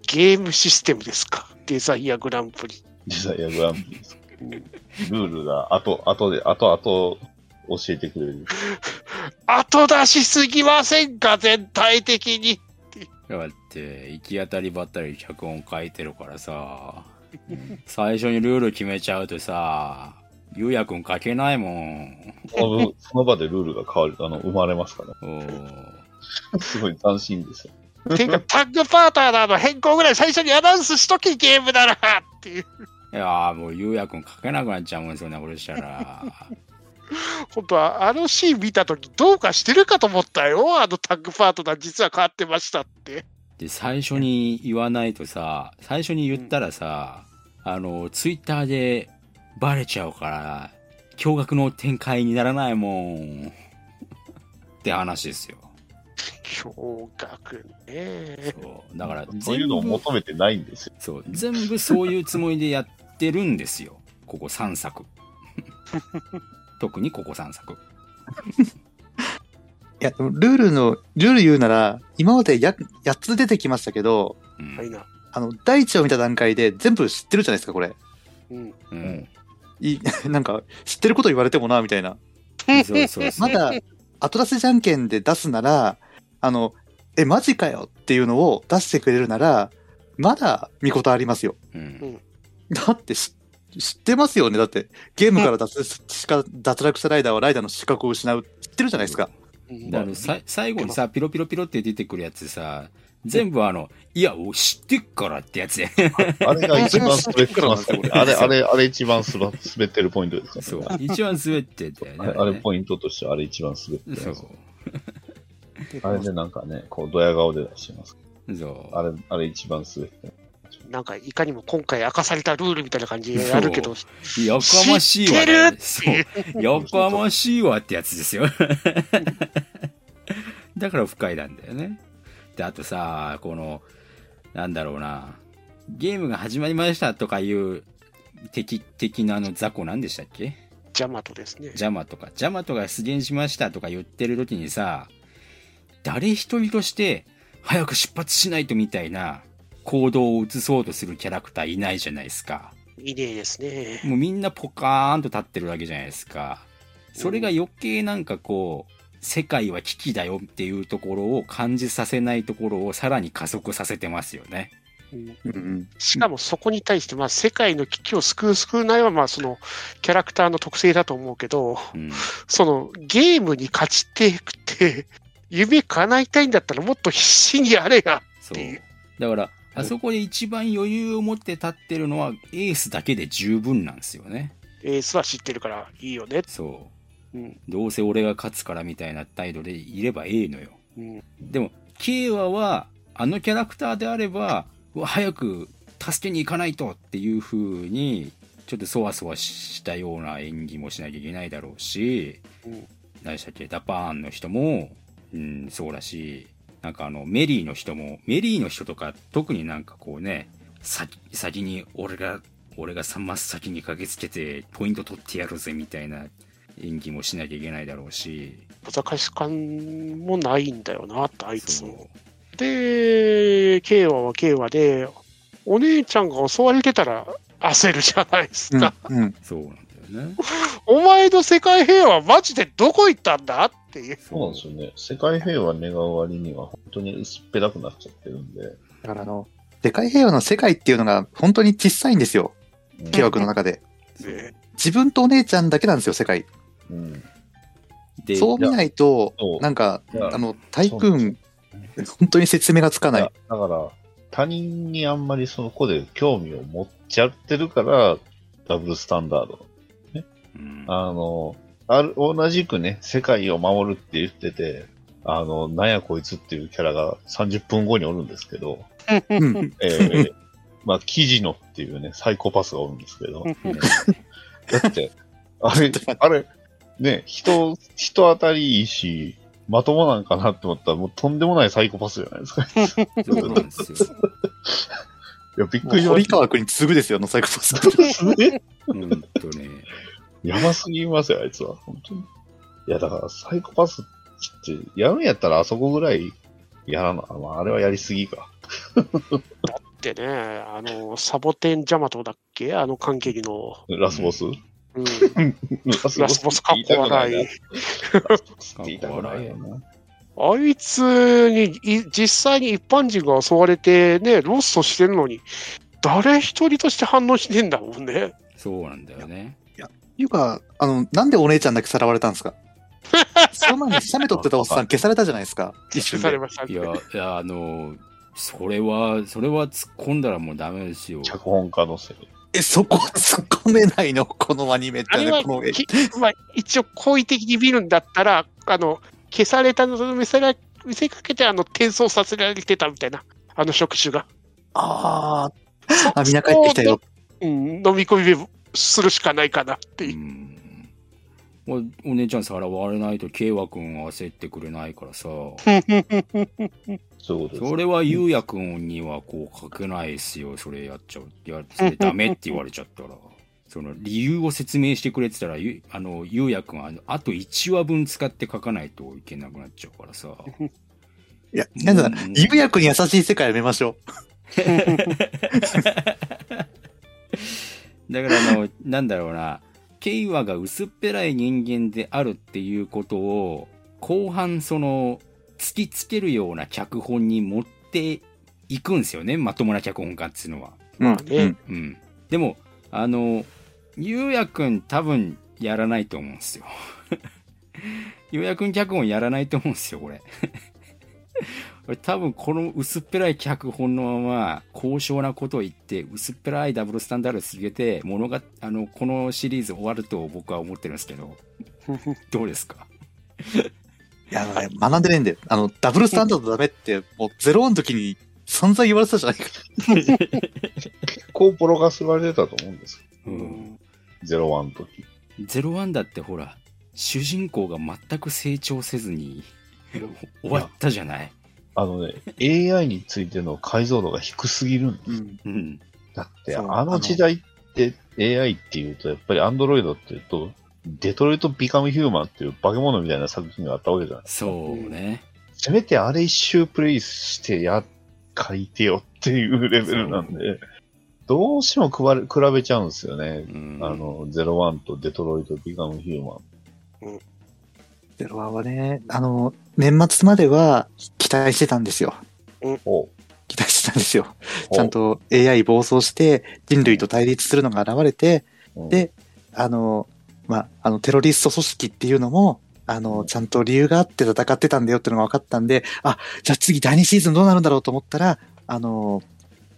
ゲームシステムですか？デザイアグランプリ。デザイアグランプリです。ルールが後、後で、後々教えてくれる。後出しすぎませんか？全体的に。だって、行き当たりばったり脚本書いてるからさ、最初にルール決めちゃうとさ、ゆうやくん書けないもん。そのその場でルールが変わる、あの、生まれますから。すごい斬新ですよ。ていうか、タッグパートナーの変更ぐらい最初にアナウンスしときゲームならっていう。いやーもうゆうやくん書けなくなっちゃうもん、そんなことしたら。本当は、あのシーン見たときどうかしてるかと思ったよ。あのタッグパートナー実は変わってましたって。で、最初に言わないとさ、最初に言ったらさ、あの、ツイッターでバレちゃうから、驚愕の展開にならないもん。って話ですよ。驚愕ね。そう。だから、そういうのを求めてないんですよ。そう、全部そういうつもりでやってるんですよ。ここ3作。特にここ3作。いや、ルールの、ルール言うなら、今までや8つ出てきましたけど、うん。あの、第一を見た段階で全部知ってるじゃないですか、これ。うん。うん。いい なんか、知ってること言われてもな、みたいな。そうそう。まだ、後出しじゃんけんで出すなら、あの、え、マジかよっていうのを出してくれるなら、まだ見事ありますよ。うん。だってし知ってますよね？だって、ゲームから脱しか脱落したライダーはライダーの資格を失う。知ってるじゃないですか。うんだからさ最後にさ、ピロピロピロって出てくるやつさ、全部あの、いや、お知ってっからってやつや。あれが一番滑ってます。あれ、あれ、あれ一番すば滑ってるポイントですかそう。一番滑ってたよね。あれポイントとしてあれ一番滑って。あれでなんかね、こう、ドヤ顔で出してます。そう。あれ、あれ一番滑ってる。なんか、いかにも今回明かされたルールみたいな感じでやるけど、やかましいわ、知って。やかましいわってやつですよ。だから不快なんだよね。で、あとさ、この、なんだろうな、ゲームが始まりましたとかいう敵、敵のあの雑魚なんでしたっけ？ジャマトですね。ジャマとか、ジャマとか出現しましたとか言ってる時にさ、誰一人として、早く出発しないとみたいな行動を移そうとするキャラクターいないじゃないですか。いねえですね。もうみんなポカーンと立ってるわけじゃないですか。それが余計なんかこう、世界は危機だよっていうところを感じさせないところをさらに加速させてますよね。うんうん。しかもそこに対して、まあ、世界の危機を救う救うないは、まあ、その、キャラクターの特性だと思うけど、うん。その、ゲームに勝ちていくって、夢叶いたいんだったらもっと必死にやれや。っていう。だから、あそこで一番余裕を持って立ってるのはエースだけで十分なんですよね。エースは知ってるからいいよね。そう。うん。どうせ俺が勝つからみたいな態度でいればええのよ。うん。でも、ケイワは、あのキャラクターであれば、早く助けに行かないとっていう風に、ちょっとそわそわしたような演技もしなきゃいけないだろうし、うん何でしたっけ、ダパーンの人も、うん、そうだし、なんかあの、メリーの人も、メリーの人とか、特になんかこうね、先、先に俺が、俺が真っ先に駆けつけて、ポイント取ってやるぜみたいな演技もしなきゃいけないだろうし、小賢し感もないんだよな、あいつも。で、ケイワはケイワで、お姉ちゃんが襲われてたら焦るじゃないですうんか。。うん。そうなんだよね。お前の世界平和はマジでどこ行ったんだ？っっていう。そうなんですよね。世界平和願う割には本当に薄っぺらくなっちゃってるんで。だからあの、世界平和の世界っていうのが本当に小さいんですよ。うん計枠の中で。ね自分とお姉ちゃんだけなんですよ、世界。うん。で、そう見ないとなんか、あの、タイクーン、本当に説明がつかないいや。だから、他人にあんまりその子で興味を持っちゃってるから、ダブルスタンダード。うんあの、ある、同じくね、世界を守るって言ってて、あの、なんやこいつっていうキャラが30分後におるんですけど、うん。えー、まあ、キジノっていうね、サイコパスがおるんですけど、だって、あれあれ、ね、人、人当たりいいし、まともなんかなって思ったら、もうとんでもないサイコパスじゃないですか。いそうなんですよ。や、びっくりしまし堀川君に次ぐですよ、あのサイコパス。た。ねほんとね。やばすぎますよ、あいつは。本当に。いや、だから、サイコパスって、やるんやったらあそこぐらいやらな。まあ、あれはやりすぎか。でね、あの、サボテンジャマトだっけ？あの関係の。ラスボス、うん。ラスラスボスかっこ笑い。ラスボスって言いたくないよな。あいつにい実際に一般人が襲われてね、ロストしてるのに、誰一人として反応してんだもんね。そうなんだよね。いうか、あの、なんでお姉ちゃんだけさらわれたんですか？その前に写メ撮ってたおっさん消されたじゃないですか。一瞬で。されましたね。いや、いや、あの、それは、それは突っ込んだらもうダメですよ。脚本家のせい。え、そこ突っ込めないの？このアニメって。あれはこの絵き、まあ、一応好意的に見るんだったら、あの、消されたのを見せら見せかけて、あの、転送させられてたみたいな、あの職種が。あーあ、みんな帰ってきたよ。うん、飲み込みするしかないかなっていうう。ん。おお姉ちゃんさらわれないと、慶和くんは焦ってくれないからさ。そうです。それはゆうやくんにはこう書けないですよ。それやっちゃう。いや、それダメって言われちゃったら。その理由を説明してくれてたら、ゆあの、ゆうやくんはあと1話分使って書かないといけなくなっちゃうからさ。いや、なんだうん、ゆうやくんに優しい世界やめましょ だからあの、なんだろうな、ケイワが薄っぺらい人間であるっていうことを、後半その、突きつけるような脚本に持っていくんですよね、まともな脚本家っていうのは。う。うん。まあねうんうん。でも、あの、ゆうやくん多分やらないと思うんですよ。ゆうやくん脚本やらないと思うんですよ、これ。これ多分この薄っぺらい脚本のまま高尚なことを言って薄っぺらいダブルスタンダード続けて物があのこのシリーズ終わると僕は思ってるんですけど どうですか？いや、学んでねえんだよ。あの、ダブルスタンダードダメって、もうゼロワンの時に散々言われてたじゃないか。結構ボロが吸われてたと思うんですゼロワンの時。ゼロワンだってほら主人公が全く成長せずに終わったじゃない？あのね、AI についての解像度が低すぎるんです。うん。うんだって、あの時代って AI っていうと、やっぱり Android っていうと、デトロイト・ビカム・ヒューマンっていう化け物みたいな作品があったわけじゃないそうねせめてあれ一周プレイしてや、書いてよっていうレベルなんで、どうしても比べ比べちゃうんですよね。うんあの、ゼロワンとデトロイト・ビカム・ヒューマン。ゼロワンはね、あの、年末までは期待してたんですよ。お。期待してたんですよ。お。ちゃんと AI 暴走して人類と対立するのが現れて、うん。で、あの、まあ、あの、テロリスト組織っていうのも、あの、ちゃんと理由があって戦ってたんだよっていうのが分かったんで、あ、じゃあ次第2シーズンどうなるんだろうと思ったら、あの、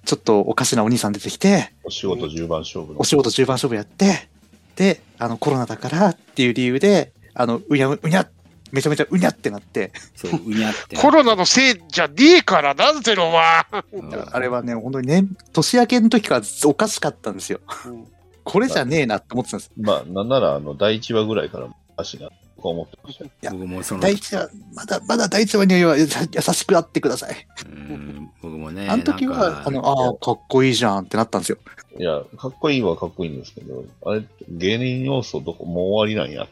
ちょっとおかしなお兄さん出てきて、お仕事10番勝負の。お仕事10番勝負やって、で、あの、コロナだからっていう理由で、あの、うにゃうにゃ、めちゃめちゃうにゃってなって、そううにゃってコロナのせいじゃねえからな、ゼロは。うんあれはね、本当にね、年明けの時からおかしかったんですよ。うんこれじゃねえなって思ってたんです。まあ、なんなら、あの、第1話ぐらいから、足が、こう思ってましたよ。や僕もその第一話、まだ、まだ第一話には優 優しくあってください。うん僕もねあの時は、なんかあの、ああ、かっこいいじゃんってなったんですよ。いや、かっこいいはかっこいいんですけど、あれ、芸人要素どこ、もう終わりなんや。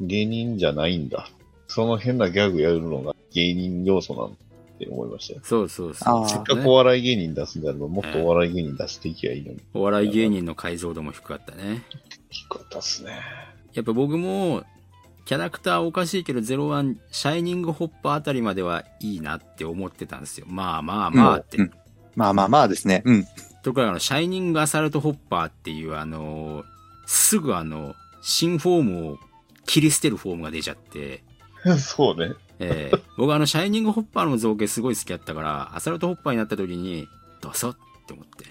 芸人じゃないんだ。その変なギャグやるのが芸人要素なんって思いましたよ。そうそうそうせっかくお笑い芸人出すんだれば、もっとお笑い芸人出していきゃいいのに。お笑い芸人の解像度も低かったね低かったっすね。やっぱ僕もキャラクターおかしいけど、01、シャイニングホッパーあたりまではいいなって思ってたんですよ。まあまあまあって。うんまあまあまあですね。うん。ところがあの、シャイニングアサルトホッパーっていう、あのーすぐあの、新フォームを切り捨てるフォームが出ちゃって、そうね。えー僕あの、シャイニングホッパーの造形すごい好きだったから、アサルトホッパーになった時に、ダサって思って。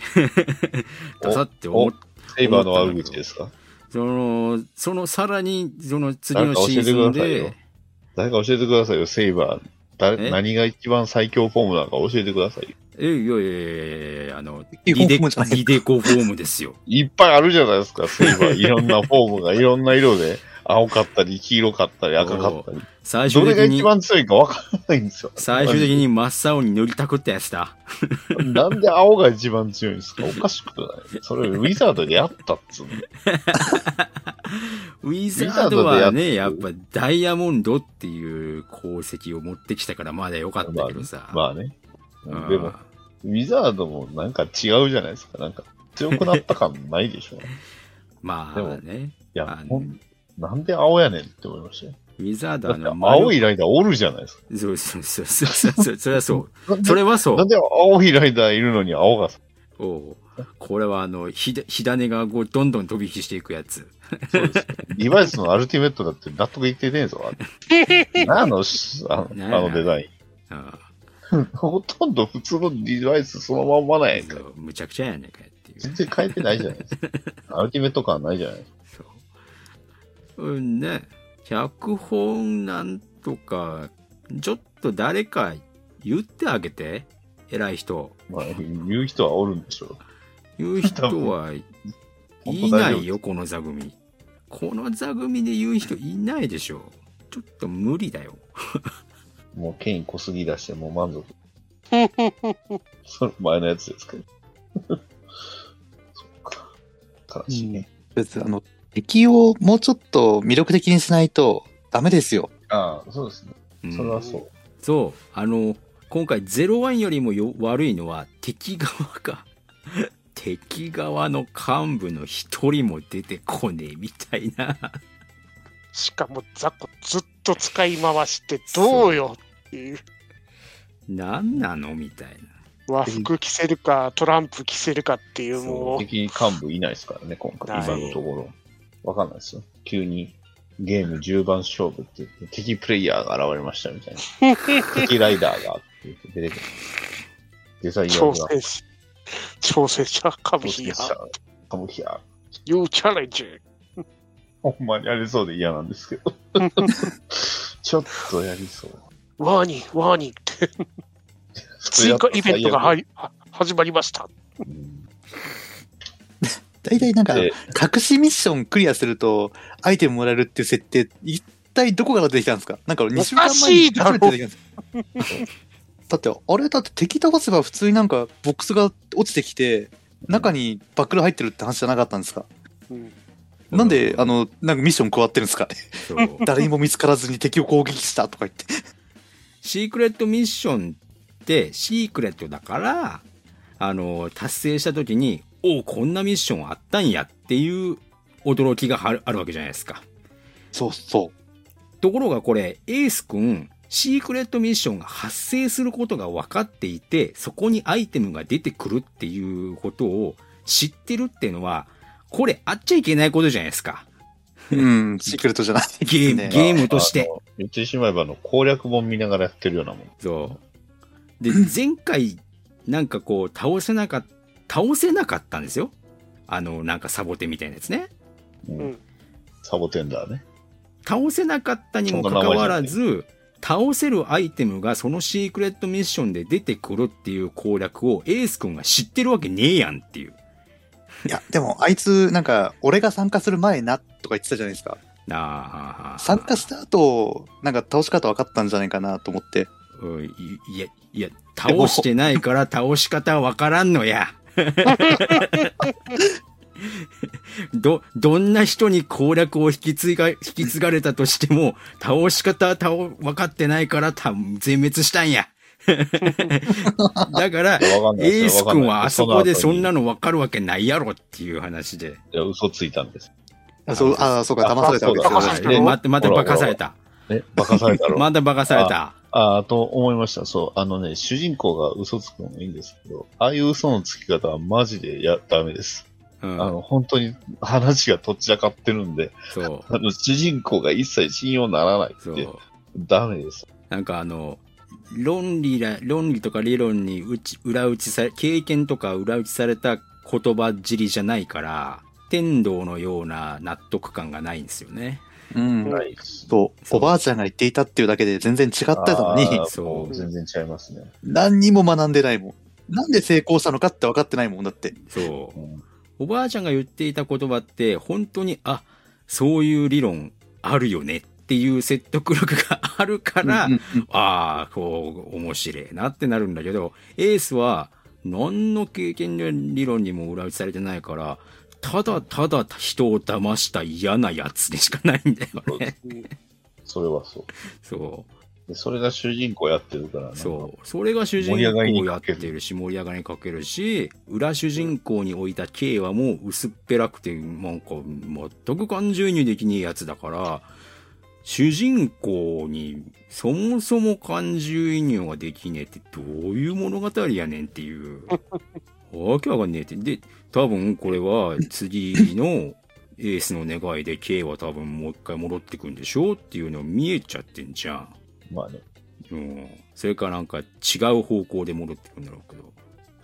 ダサって思っセイバーの悪口ですか？その、そのさらに、その次のシーズンで、誰か教えてくださいよ、セイバー。誰え？何が一番最強フォームなのか教えてくださいよ。え、いやいやいやいやあの、リデコフォームですよ。いっぱいあるじゃないですか、セイバー。いろんなフォームが、いろんな色で、青かったり、黄色かったり、赤かったり。最終的にどれが一、番強いか分からないんですよ。最終的に真っ青に塗りたくったやつだ。なんで青が一番強いんですか？おかしくないそれ、ウィザードでやったっつうの。ウィザードはね、やっぱダイヤモンドっていう功績を持ってきたからまだ良かったけどさ。まあね。うんでも、ウィザードもなんか違うじゃないですか。なんか、強くなった感ないでしょ。い まあね。やあ、のほんなんで青やねんって思いましたよ。ウィザードだってはあの、青いライダーおるじゃないですか。そうそうそうそうそうそれはそう。それはそうなん。で青いライダーいるのに青がおうこれはあの、ひだ、火種がこうどんどん飛び火していくやつ。そうですよ。リバイスのアルティメットだって納得いってねえぞ、あれ。何あのし、あのあのデザイあン。ほとんど普通のデバイスそのまんまなんやんか。むちゃくちゃやねんかっていう。全然変えてないじゃないですか。アルティメット感ないじゃないですか。そう。うんね。脚本なんとか、ちょっと誰か言ってあげて。偉い人。まあ、言う人はおるんでしょう。言う人はいいないよ、この座組。この座組で言う人いないでしょ。ちょっと無理だよ。もう権威濃すぎ出してもう満足。それ前のやつですけど。そっか。悲しいね。別にあの、敵をもうちょっと魅力的にしないとダメですよ。ああ、そうですね。うんそれはそう。そう。あの、今回01よりもよ悪いのは敵側が、敵側の幹部の一人も出てこねえみたいな。しかも雑魚ずっと使い回してどうよっていう。何なのみたいな。和服着せるか、トランプ着せるかっていう、もう、敵幹部いないですからね、今回。今のところ。わかんないですよ。急にゲーム10番勝負って言って、敵プレイヤーが現れましたみたいな。敵ライダーがって言って出てくる。デザイン挑が。戦し、挑戦者、カビヒア、カムヒア。You challenge. ほんまにありそうで嫌なんですけど。ちょっとやりそう。ワーニー、ワーニーって、追加イベントがはは始まりました。うん大体なんか、で隠しミッションクリアすると、アイテムもらえるっていう設定、一体どこから出てきたんですか？なんか2週間前に初めて出てきたんですだって、あれ？だって敵倒せば普通になんかボックスが落ちてきて、中にバックル入ってるって話じゃなかったんですか？うん。なんで、あの、なんかミッション加わってるんですか？誰にも見つからずに敵を攻撃したとか言って。シークレットミッションってシークレットだから、あの、達成した時に、おうこんなミッションあったんやっていう驚きがあるわけじゃないですか。そうそう。ところがこれ、エース君、シークレットミッションが発生することが分かっていて、そこにアイテムが出てくるっていうことを知ってるっていうのは、これあっちゃいけないことじゃないですか。うん、シークレットじゃないですゲーム、ねゲームとして言ってしまえばあの攻略本見ながらやってるようなもん。そう。で、前回、なんかこう、倒せなかっ、倒せなかったんですよ。あの、なんかサボテンみたいなやつね。うんうんサボテンダーね。倒せなかったにもかかわらず、倒せるアイテムがそのシークレットミッションで出てくるっていう攻略をエース君が知ってるわけねえやんっていう。いや、でも、あいつ、なんか、俺が参加する前な、とか言ってたじゃないですか。ああ、参加した後、なんか倒し方分かったんじゃないかなと思って。うんいいや、いや、倒してないから倒し方わからんのや。ど、どんな人に攻略を引き継が、引き継がれたとしても、倒し方倒、分かってないからた全滅したんや。だから、エース君はあそこでそんなのの分かるわけないやろっていう話で。いや、嘘ついたんです。あそう、あそうか、騙されたわけですよねまた、またバカされた。え、バカされたろ。またバカされた。ああ、と思いました。そう。あのね、主人公が嘘つくのもいいんですけど、ああいう嘘のつき方はマジでや、ダメです。うん。あの、本当に話がとっちらかってるんで、そう。あの、主人公が一切信用ならないって。ダメです。なんかあの、論理ら、論理とか理論に打ち、裏打ちされ、経験とか裏打ちされた言葉尻じゃないから、天道のような納得感がないんですよね。うん。ないです。そう、おばあちゃんが言っていたっていうだけで全然違ってたのに、そうも全然違いますね。何にも学んでないもん。なんで成功したのかって分かってないもんだって。そうう。んおばあちゃんが言っていた言葉って、本当に、あ、そういう理論あるよねっていう説得力があるから、うんうんああ、こう、面白いなってなるんだけど、エースは、何の経験や理論にも裏打ちされてないから、ただただ人を騙した嫌なやつでしかないんだよね。それはそう。そでそれが主人公やってるから、そう。それが主人公やってるし、盛り上がりにかけるし、裏主人公に置いた K はもう薄っぺらくて、なんか全く感情移入できねえやつだから、主人公にそもそも感情移入ができねえってどういう物語やねんっていう。わけわかんねえって。で、多分これは次の エースの願いで K は多分もう一回戻ってくんでしょっていうの見えちゃってんじゃん。まあね、うん。それからなんか違う方向で戻ってくんだろうけど。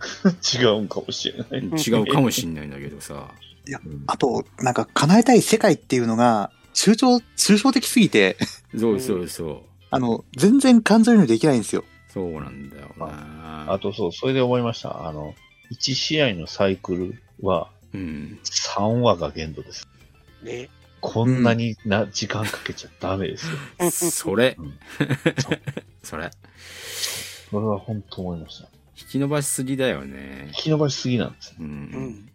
違うんかもしれない。違うかもしんないんだけどさ。うんあと、なんか叶えたい世界っていうのが、抽象、抽象的すぎて、そうそうそう。あの、全然感情移入できないんですよ。そうなんだよな。あとそう、それで思いました。あの、1試合のサイクルはうん。3話が限度です。ね。こんなにな、時間かけちゃダメですよ。それうん。それ。それは本当思いました。引き伸ばしすぎだよね引。き伸ばしすぎなんですよ。う。うんん。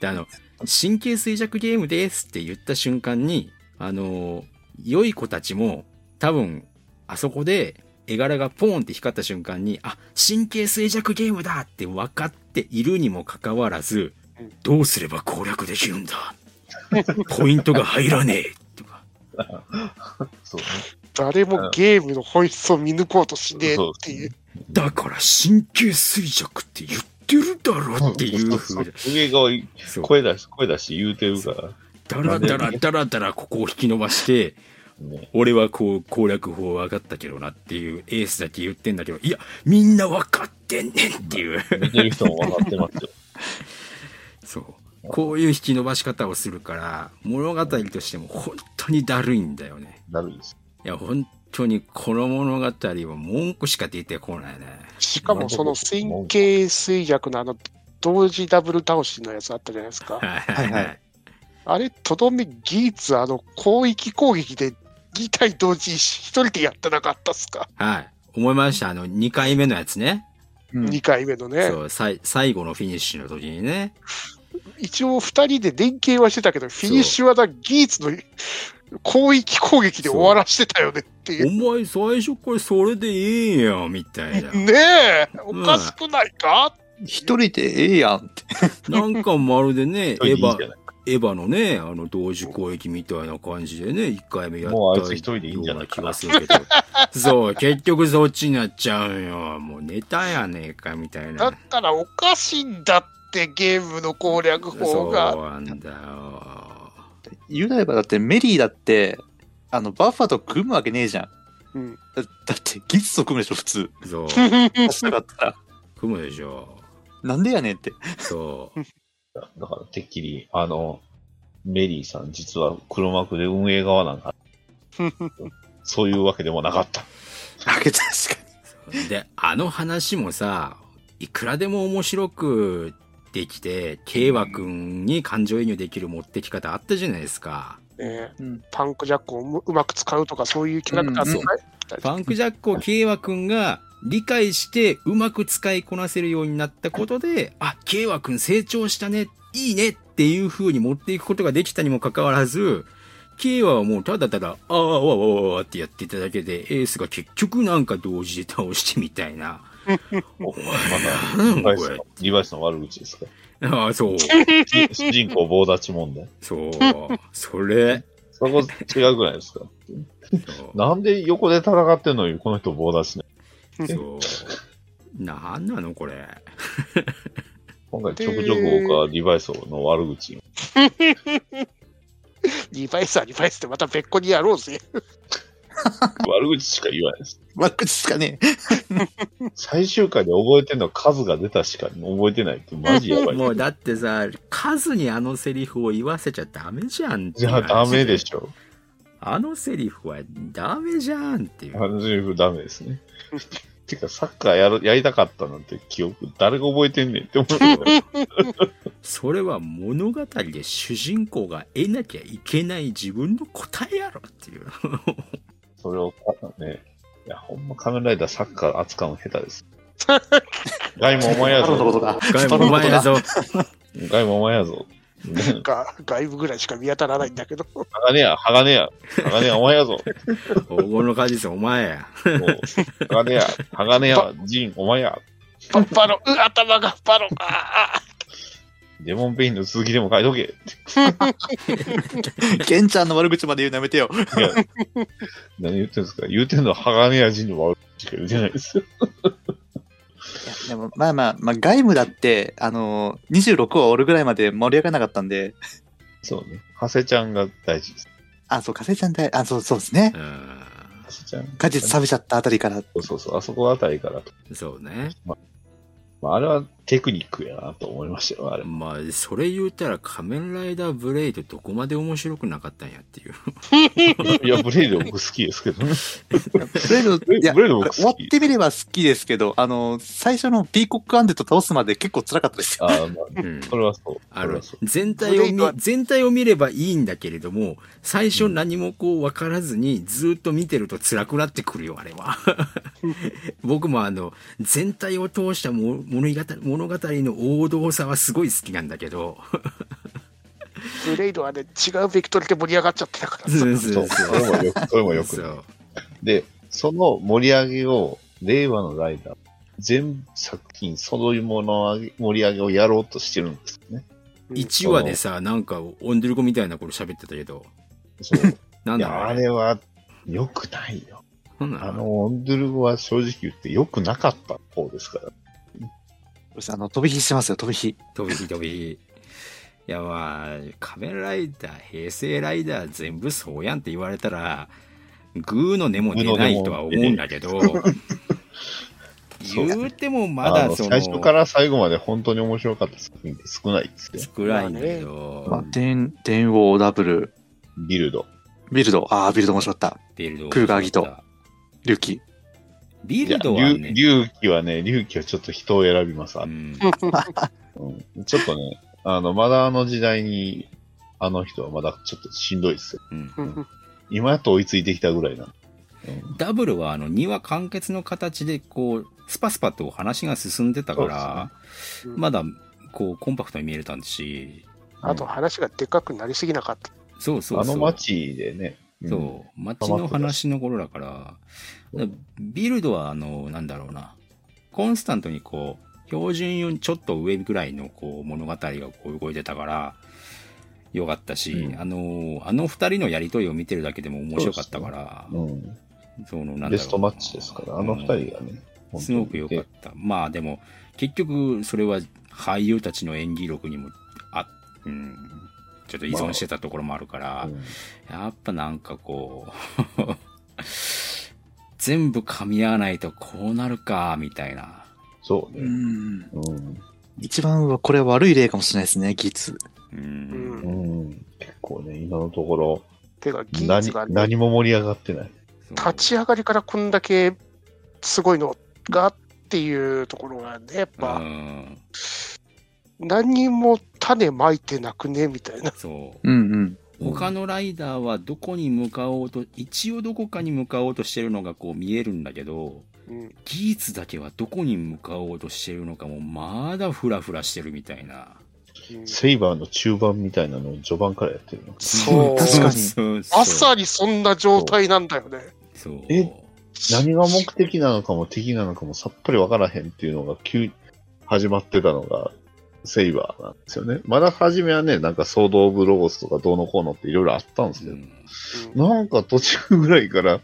で、あの、神経衰弱ゲームですって言った瞬間に、あの、良い子たちも、多分、あそこで、絵柄がポーンって光った瞬間に、あ、神経衰弱ゲームだって分かっているにもかかわらずうん、どうすれば攻略できるんだ？ポイントが入らねえとか。そうね。誰もゲームの本質を見抜こうとしねえっていう。だから神経衰弱って言ってるだろっていう風で。上。声出し、声出して言うてるから。だらだらだらだらここを引き伸ばして、ね。俺はこう攻略法分かったけどなっていうエースだけ言ってんだけど、いや、みんな分かってんねんっていう。見てる人も分かってますよ。そう。こういう引き伸ばし方をするから、物語としても本当にだるいんだよね。だるいです。いや、本当にこの物語は文句しか出てこないね。しかもその神経衰弱のあの、同時ダブル倒しのやつあったじゃないですか。はいはいあれ、とどめ技術、あの、広域攻撃で2体同時一人でやってなかったっすか、はい。思いました。あの、2回目のやつね。うん ?2 回目のね。そう、さい最後のフィニッシュの時にね。一応2人で連携はしてたけど、フィニッシュはだ技術の広域攻撃で終わらしてたよねっていう。お前最初これそれでいいやん、みたいな。ねえ、おかしくないか、一人でええやんって。なんかまるでね、エヴァ、じゃない？エヴァのね、あの同時攻撃みたいな感じでね、1回目やったもうあいつ一人でいいんじゃない気がするけど。そう、結局そっちになっちゃうんよ。もうネタやねえか、みたいなだっ。たらおかしいんだって、ゲームの攻略法そうが。なんだよ。言うなればだってメリーだって、あの、バッファと組むわけねえじゃん。うんだだって、技術と組むでしょ、普通。そう、したかったら。組むでしょ。なんでやねんって。そう。だから、てっきり、あの、メリーさん、実は黒幕で運営側なんか、そういうわけでもなかった。あけ確かで、あの話もさ、いくらでも面白くできて、慶和くんに感情移入できる持ってき方あったじゃないですか。うん。パンクジャックをううまく使うとか、そういうキャラクターとかねパンクジャックを慶和くんが理解してうまく使いこなせるようになったことで、あ、慶和くん成長したね、いいねっていう風に持っていくことができたにもかかわらず、慶和はもうただただ、ああ、わわわわってやっていただけで、エースが結局なんか同時で倒してみたいな。おまなんたリバイスの、悪口ですか？ああ、そう。主人公棒立ち問題。そう。それ。そこ違うくないですか？なんで横で戦ってんのにこの人棒立ちねそう。なんなのこれ。今回ちょくちょく僕はリバイスの悪口。リバイスはリバイスってまた別個にやろうぜ。悪口しか言わないです。悪口しかね 最終回で覚えてんのは数が出たしか覚えてないってマジやばい。もうだってさ、数にあのセリフを言わせちゃダメじゃんじゃあダメでししょ。あのセリフはダメじゃんっていう。あのセリフダメですね。てか、サッカーやるやりたかったなんて記憶、誰が覚えてんねんって思う。それは物語で主人公が得なきゃいけない自分の答えやろっていう。それをね、いや、ほんま仮面ライダーサッカー扱うの下手です。ガイもお前やぞ。が。ガイもお前やぞ。ガイもお前やぞ。ねが外部ぐらいしか見当たらないんだけど。鋼や、鋼や、鋼や、お前やぞ。黄金の果実お前や。鋼や、鋼や、ジン、お前や。パパロ、う頭がパロ。ああデモンペインの続きでも書いとけ。ケンちゃんの悪口まで言うのやめてよ。何言ってんですか言うてんのは鋼やジンの悪口しか言うてないですよ。でも、まあまあ、まあ、外務だって、あのー、26を折るぐらいまで盛り上がらなかったんで、そうね。ハセちゃんが大事です。あ、そう、かせちゃんで、あ、そう、そうですねう。ハセちゃん。果実食べちゃったあたりから。そうそうそう、あそこあたりから。そうね。まあ、あれはテクニックやなと思いましたよ、あれ。まあ、それ言うたら仮面ライダーブレイドどこまで面白くなかったんやっていう。いや、ブレイド僕好きですけどね。ブレード、いや、ブレード僕好き終わってみれば好きですけど、あのー、最初のピーコックアンデッド倒すまで結構辛かったですよ。ああ、まあ、うんそれはそう。あのそれはそう。全体を見全体を見ればいいんだけれども、最初何もこう分からずにずっと見てると辛くなってくるよ、あれは。僕もあの、全体を通したも物語物語の王道さはすごい好きなんだけど。ブレイドはね、違うベクトルで盛り上がっちゃってたからさ。そうそう、それもよく、それもよくで、その盛り上げを、令和のライダー、全作品、そのもの盛り上げをやろうとしてるんですよね。1話でさ、なんか、オンデルコみたいなこと喋ってたけど、そう。なんだろうね。れは、良くないよ。あの、オンドゥルゴは正直言って良くなかった方ですから。あの、飛び火してますよ、飛び火。飛び火飛び火。いやまあ、仮面ライダー、平成ライダー全部そうやんって言われたら、グーの根も出ないとは思うんだけど、言うてもまだその、最初から最後まで本当に面白かった作品って少ないですよ。少ないんだけど、まあ、電、電王ダブル、ビルド。ビルド、ああ、ビルド面白かった。ビルドクーガーギト龍騎。ビルドはね、龍騎はね、龍騎はちょっと人を選びます。あうん。うん。ちょっとね、あの、まだあの時代に、あの人はまだちょっとしんどいですよ。うん。うん。今やっと追いついてきたぐらいな。ダブルはあの2話完結の形でこうスパスパと話が進んでたから、うん。まだこうコンパクトに見えれたんし。あと話がでかくなりすぎなかった。そうそうそう。あの街でね。うん。そう。街の話の頃だからビルドはあのなんだろうな。コンスタントにこう標準よりちょっと上ぐらいのこう物語がこう動いてたからよかったし、うん。あのあの二人のやりとりを見てるだけでも面白かったからうん。そのなんだろうベストマッチですから、あの二人がね。すごく良かった。まあでも、結局、それは俳優たちの演技力にも、あ、うん、ちょっと依存してたところもあるから、うん。やっぱなんかこう、全部噛み合わないとこうなるか、みたいな。そうね。ん。うん。一番は、これは悪い例かもしれないですね、ギーツ。う。うん。うん。結構ね、今のところ、てか、技何術がね、何も盛り上がってない。立ち上がりからこんだけすごいのがっていうところがね、やっうぱ、ん。何にも種まいてなくねみたいな。そう。うんうん。他のライダーはどこに向かおうと、一応どこかに向かおうとしてるのがこう見えるんだけど、うん、ギーツだけはどこに向かおうとしてるのかもまだフラフラしてるみたいな。うんセイバーの中盤みたいなのを序盤からやってるの？そう確かにまさにそんな状態なんだよね。そう。え何が目的なのかも敵なのかもさっぱりわからへんっていうのが急に始まってたのが、セイバーなんですよね。まだ初めはね、なんかソード・オブ・ロゴスとかどうのこうのっていろいろあったんですけど、うんなんか途中ぐらいから、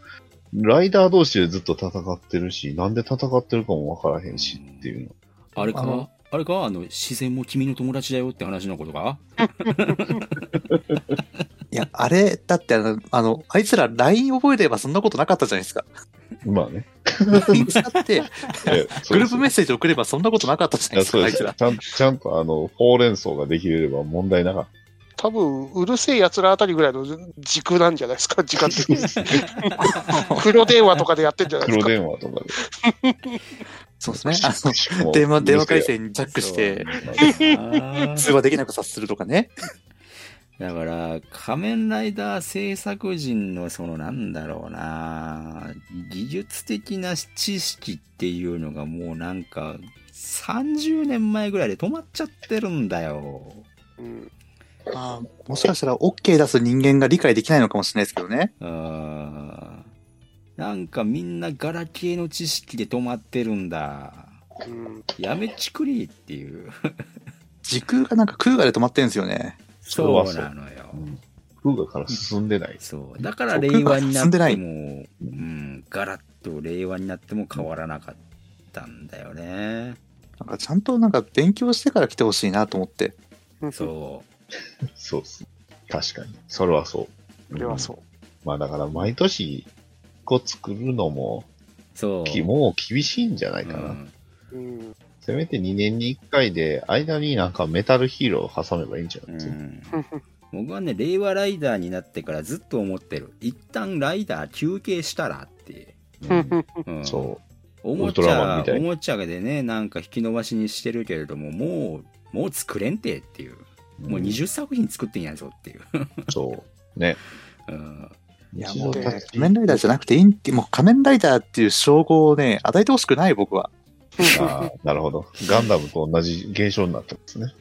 ライダー同士でずっと戦ってるし、なんで戦ってるかもわからへんしっていうの。あれかあのあれか？あの、自然も君の友達だよって話のことか？いや、あれ、だってあの、あの、あいつら LINE 覚えればそんなことなかったじゃないですか。まあね。っ て、えグループメッセージ送ればそんなことなかったじゃないですか、あいつら。そうですちゃんちゃんとあの、ほうれん草ができれば問題なかっ多分、うるせえ奴らあたりぐらいの時空なんじゃないですか、時間的に。黒電話とかでやってんじゃた。ないですか。黒電話とかで。そうですね。あの、の電話、電話回線にジャックして、あ通話できなくさせるとかね。だから、仮面ライダー制作人のそのなんだろうな、技術的な知識っていうのがもうなんか30年前ぐらいで止まっちゃってるんだよ。うんまあ、もしかしたら OK 出す人間が理解できないのかもしれないですけどね。うーんなんかみんなガラケーの知識で止まってるんだ。うんやめちくりっていう。時空がなんか空がで止まってるんですよね。そうなのよ。うん風雅から進んでない。そう。だから令和になっても、うん、ガラッと令和になっても変わらなかったんだよね。なんかちゃんとなんか勉強してから来てほしいなと思って。そそうっす。確かに。それはそう。それはそう。まあだから毎年1個作るのも、う。そう。きもう厳しいんじゃないかな。うんうんせめて2年に1回で、間になんかメタルヒーローを挟めばいいんじゃない？ですか。うん僕はね、令和ライダーになってからずっと思ってる。一旦ライダー休憩したらって。うんうんそおもちウルトラマンゃみたい、おもちゃでね、なんか引き伸ばしにしてるけれども、もう、もう作れんてっていう。う。もう20作品作ってんやぞっていう。そう。ね。うんいや一もう仮面ライダーじゃなくていいんもう仮面ライダーっていう称号をね、与えてほしくない僕は。ああ、なるほど。ガンダムと同じ現象になってますね。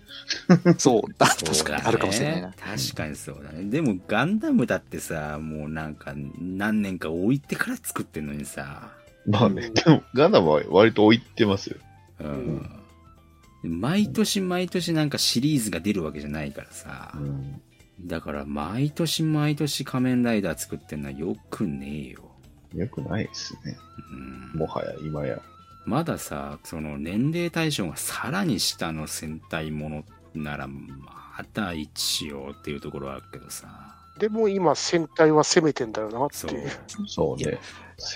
そう。確かにあるかもしれないな。確かにそうだね。でもガンダムだってさ、もうなんか何年か置いてから作ってんのにさ。まあね。でも、ガンダムは割と置いてますよ。うん。毎年毎年なんかシリーズが出るわけじゃないからさう。ん。だから毎年毎年仮面ライダー作ってんのはよくねえよ。よくないですね。うん、もはや、今や。まださ、その年齢対象がさらに下の戦隊ものなら、まだ一応っていうところはあるけどさ。でも今、戦隊は攻めてんだよなってそういう。。そうね。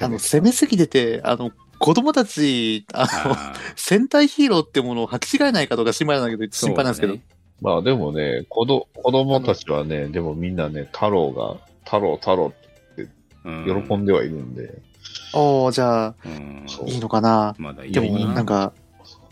あの、攻めすぎてて、あの、子供たち、あの、戦隊ヒーローってものを履き違えないかとか心配なんだけど、心配なんですけど。まあでもね、子ど子供たちはね、でもみんなね、太郎が、太郎太郎ってうん喜んではいるんで、おー、じゃあ、いいのかな？まだいいでも、よなんか、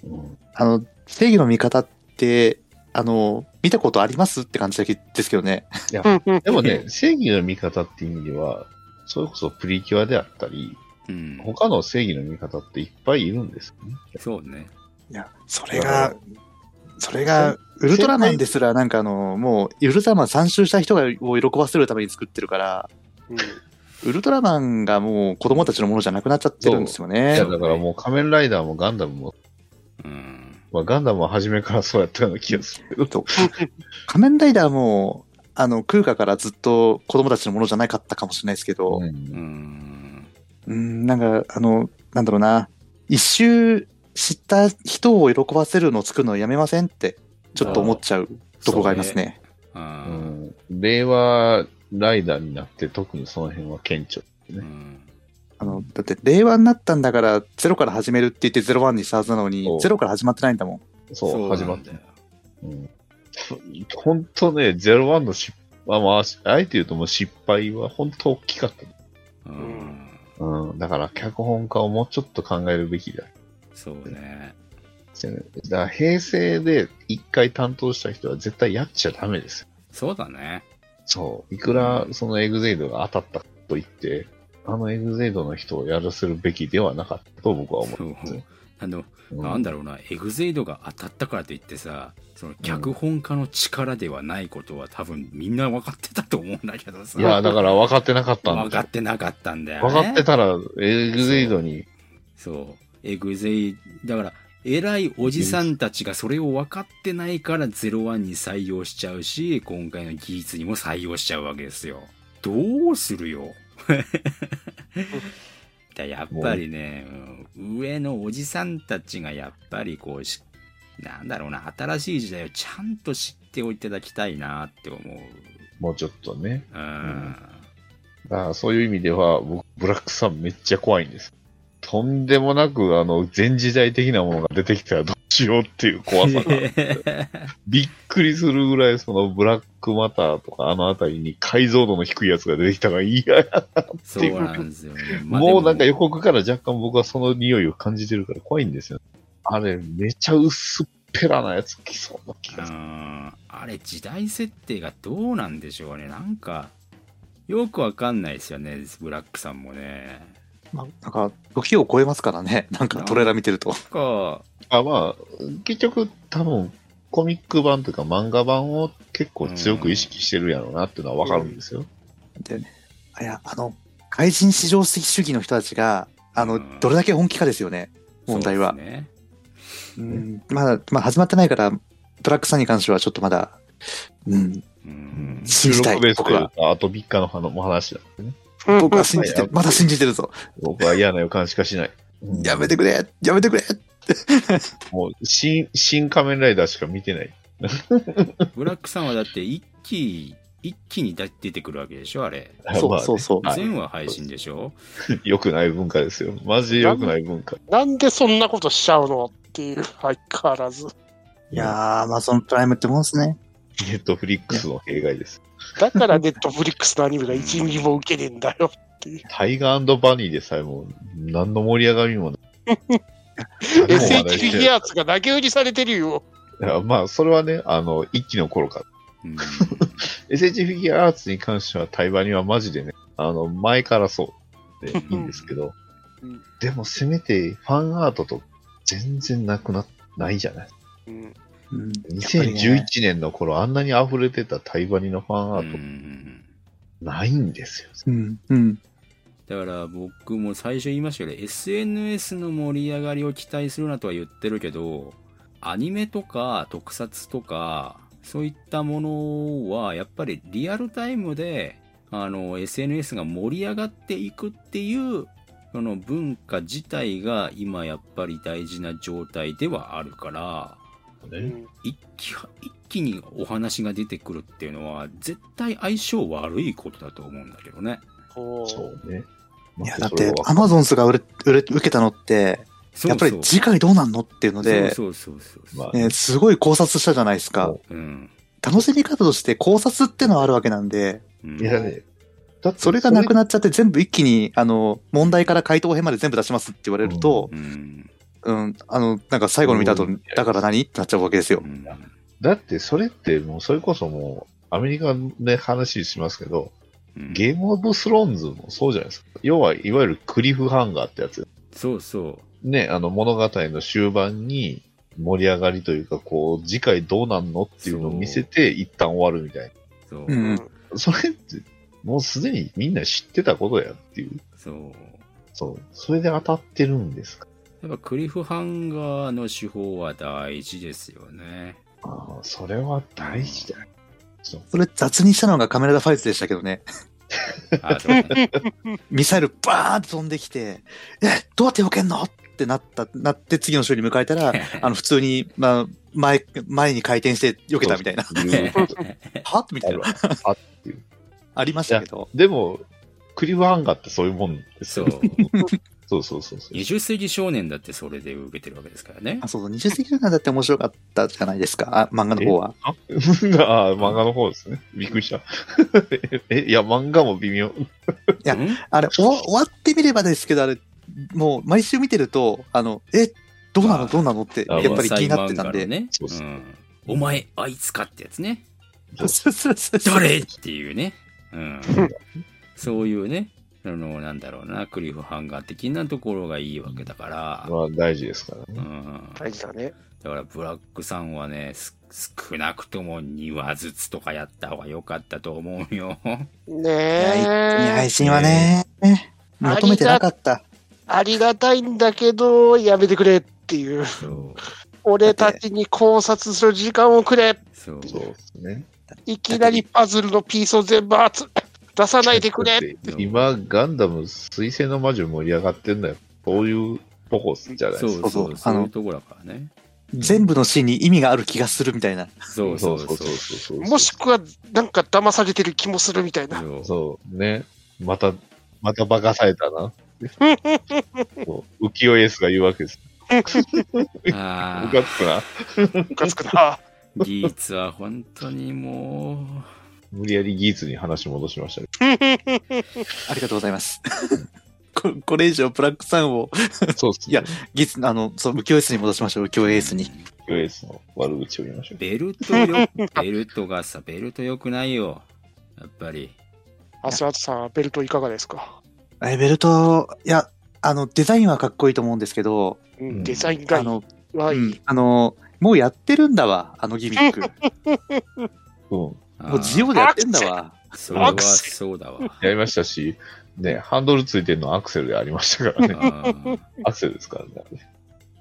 うんあの、正義の味方って、あの、見たことありますって感じだけですけどね。でもね、正義の味方っていう意味では、それこそプリキュアであったり、うん、他の正義の味方っていっぱいいるんですよね。そうね。いや、それが、それが、ウルトラマンですら、なんかあの、もう、ウルトラマン参集した人を喜ばせるために作ってるから、うんウルトラマンがもう子供たちのものじゃなくなっちゃってるんですよいねや、。だからもう仮面ライダーもガンダムも、うん。まあガンダムは初めからそうやったような気がするけど、と仮面ライダーも、あの、空海からずっと子供たちのものじゃなかったかもしれないですけど、うんうん。うん、なんか、あの、なんだろうな、一周知った人を喜ばせるのを作るのをやめませんって、ちょっと思っちゃうとこがありますね。う。うんん令和ライダーになって特にその辺は顕著。うん。あの、だって、令和になったんだから、ゼロから始めるって言ってゼロワンにしたはずなのにそう、ゼロから始まってないんだもん。そう、始まってなんだよ。うん本当ね、ゼロワンの失敗、まあ、あえて言うともう失敗は本当大きかった。うん。うん。だから脚本家をもうちょっと考えるべきだ。そうね。だから平成で一回担当した人は絶対やっちゃダメですよ。そうだね。そう。いくらそのエグゼイドが当たったと言って、あのエグゼイドの人をやらせるべきではなかったと僕は思そう。あの、うんなんだろうな、エグゼイドが当たったからといってさ、その脚本家の力ではないことは多分みんな分かってたと思うんだけどさ。いや、だから分かってなかったん分かだってなかったんだよね。分かってたら、エグゼイドに、そう。エグゼイ、だから、偉いおじさんたちがそれを分かってないから01に採用しちゃうし、今回の技術にも採用しちゃうわけですよ。どうするよ？だやっぱりね、うん上のおじさんたちがやっぱりこうし、なんだろうな、新しい時代をちゃんと知っておいていただきたいなって思う。もうちょっとね。うん。だからそういう意味では、僕、ブラックさんめっちゃ怖いんです。とんでもなく、あの、前時代的なものが出てきたらどうしようっていう怖さが。びっくりするぐらい、そのブラックマターとかあのあたりに解像度の低いやつが出てきたから嫌やな。そうなんですよね。まあもうなんかで予告から若干僕はその匂いを感じてるから怖いんですよ。あれ、めちゃ薄っぺらなやつ来そうな気がする。うんあれ時代設定がどうなんでしょうねなんかよくわかんないですよねブラックさんもねまあ、なんか、時を超えますからね。なんかトレーラー見てると。かあ、まあ、結局多分、コミック版というか漫画版を結構強く意識してるやろうなっていうのはわかるんですよ。でね。あいや、あの、外人至上主義の人たちが、あの、うんどれだけ本気かですよね。問題は。そうねうん、まだ、まあ始まってないから、ブラックさんに関してはちょっとまだ、うん、うん収録ベースという僕か、あと3日の話の話だね。僕は信じてる。まだ信じてるぞ。僕は嫌な予感しかしない。うんやめてくれやめてくれもう、新、新仮面ライダーしか見てない。ブラックさんはだって一気一気に出てくるわけでしょあれそうそうそう。はい全話配信でしょ？良くない文化ですよ。マジで良くない文化。なんでそんなことしちゃうのっていう、相変わらず。いやー、アマゾンプライムってもんですね。ネットフリックスの弊害です。だからネットフリックスのアニメが1ミリも受けねえんだよっていう。タイガーバニーでさえも、何の盛り上がりもない。SH フィギュアーツが投げ売りされてるよ。いやまあ、それはね、あの、一期の頃から。うん SH フィギュアアーツに関しては、対バニはマジでね、あの、前からそうで いいんですけどうん、でもせめてファンアートと全然なくな、ないじゃない。うんうん。やっぱりね2011年の頃、あんなに溢れてた対バニのファンアうートんないんですよ。うん。うん。だから僕も最初言いましたけど SNS の盛り上がりを期待するなとは言ってるけどアニメとか特撮とかそういったものはやっぱりリアルタイムであの SNS が盛り上がっていくっていうその文化自体が今やっぱり大事な状態ではあるからね。うん一気一気にお話が出てくるっていうのは絶対相性悪いことだと思うんだけどね。そうね。いや、まあだってアマゾンスが売れ、売れ、受けたのって、そうそうやっぱり次回どうなんのっていうので、そうそうそうそうまあね、すごい考察したじゃないですか。うん。楽しみ方として考察ってのはあるわけなんで、うんいやね、だってそれがなくなっちゃって全部一気に、あの、問題から回答編まで全部出しますって言われると、うん。うん、あの、なんか最後の見た後うん、だから何ってなっちゃうわけですよう。んだってそれってもうそれこそもうアメリカで話しますけど、うんゲームオブスローンズもそうじゃないですか。要はいわゆるクリフハンガーってやつ。そうそね、あの物語の終盤に盛り上がりというか、こう、次回どうなんのっていうのを見せて一旦終わるみたいそう。うんな。それってもうすでにみんな知ってたことやっていう。そう。そう。それで当たってるんですか。やっぱクリフハンガーの手法は大事ですよね。ああ、それは大事だよ。それ雑にしたのがカメラダファイズでしたけどね。あと、ね、ミサイルバーンと飛んできて、え、どうやって避けんの？ってなった、なって次の週に迎えたら、あの、普通に、まあ、前、前に回転して避けたみたいな。はみたいな。あっていう。ありましたけど。でも、クリフハンガーってそういうもんですそよ。う。そうそうそうそう。20世紀少年だってそれで受けてるわけですからねあ、。そうそう、20世紀なんだって面白かったじゃないですか。あ、漫画の方は。ああ？ー、漫画の方ですね。びっくりした。え、いや、漫画も微妙。やうん？あれ、終わ終わってみればですけど、あれ、もう毎週見てると、あの、え、どうなの？どうなの？って、あやっぱり気になってたんで。ね。そうそううんお前、あいつかってやつね。そうそうそうそう誰？っていうね。うん。そういうね。あの、なんだろうな、クリフハンガー的なところがいいわけだから、まあ大事ですからうね。ん。大事だね。だから、ブラックさんはね、す少なくとも2話ずつとかやった方が良かったと思うよ。ねえ。配信はね、求めてなかった。ありがたいんだけど、やめてくれっていう。そう。俺たちに考察する時間をくれ。そう。そうですね。いきなりパズルのピースを全部集出さないでくれ。だって今、ガンダム、水星の魔女盛り上がってんだよ。そういうとこじゃないですか。そうそう、そうそういうところだからね。全部のシーンに意味がある気がするみたいな。そうそうそう。そうそうもしくは、なんか騙されてる気もするみたいな。そうそう、ね。また、また化かされたな。浮世エースが言うわけです。あムカつくな。ムカつくな。あ、ギーツは本当にも無理やりギーツに話戻しましたね。ありがとうございます。ここれ以上ブラックさんを、そうっすね。いやギツ、あの、そう、浮世エースに戻しましょう、浮世エースに。浮世エースの悪口を言いましょう、う。ベルトよ、ベルトがさ、ベルト良くないよ。やっぱり。アスワトさん、ベルトいかがですか？え、ベルト、いや、あの、デザインはかっこいいと思うんですけど、うんうんデザインがいいあの、はいい。うんあの、もうやってるんだわ、あのギミック。うん。もうジオでやってんだわ。それはそうだわ。やりましたし、ね、ハンドルついてるのアクセルでありましたからね。アクセルですからね。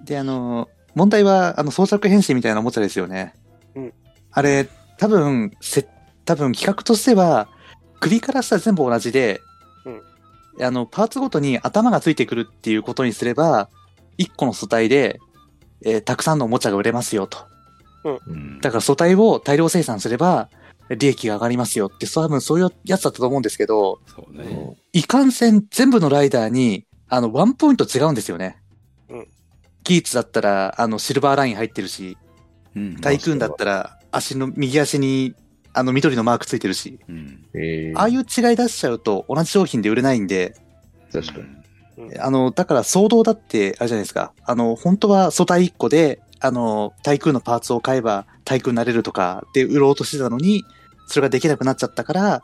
で、あの、問題は、あの、装着変身みたいなおもちゃですよね。うんあれ、多分、せ、多分企画としては、首から下全部同じで、あの、パーツごとに頭がついてくるっていうことにすれば、一個の素体で、えーたくさんのおもちゃが売れますよと。うんだから素体を大量生産すれば、利益が上がりますよって、多分そういうやつだったと思うんですけど、そうね。うんいかんせん全部のライダーに、あの、ワンポイント違うんですよね。うんギーツだったら、あの、シルバーライン入ってるし、うんタイクーンだったら、足の、右足に、あの、緑のマークついてるし、うんえー、ああいう違い出しちゃうと、同じ商品で売れないんで、確かに。あの、だから、騒動だって、あれじゃないですか。あの、本当は素体1個で、あの、対空のパーツを買えば、対空になれるとかで売ろうとしてたのに、それができなくなっちゃったから、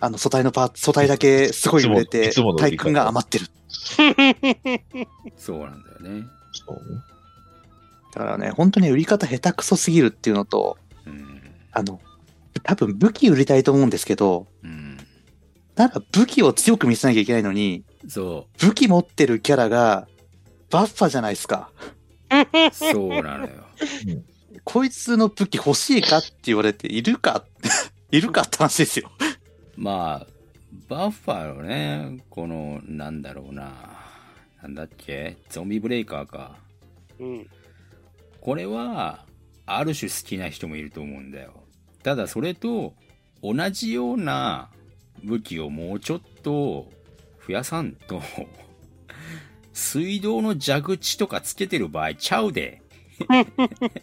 あの、素体のパーツ、素体だけすごい売れいてつもの、売り方対空が余ってる。そうなんだよね。そうね。だからね、本当に売り方下手くそすぎるっていうのと、うん。あの、多分武器売りたいと思うんですけど、うん。なんか武器を強く見せなきゃいけないのに、そ武器持ってるキャラが、バッファじゃないですか。う。そうなのよ。こいつの武器欲しいかって言われて、いるか？いるかって話ですよ。まあ、バッファのね、この、なんだろうな。なんだっけ？ゾンビブレイカーか。うん。これは、ある種好きな人もいると思うんだよ。ただそれと、同じような武器をもうちょっと増やさんと、水道の蛇口とかつけてる場合ちゃうで。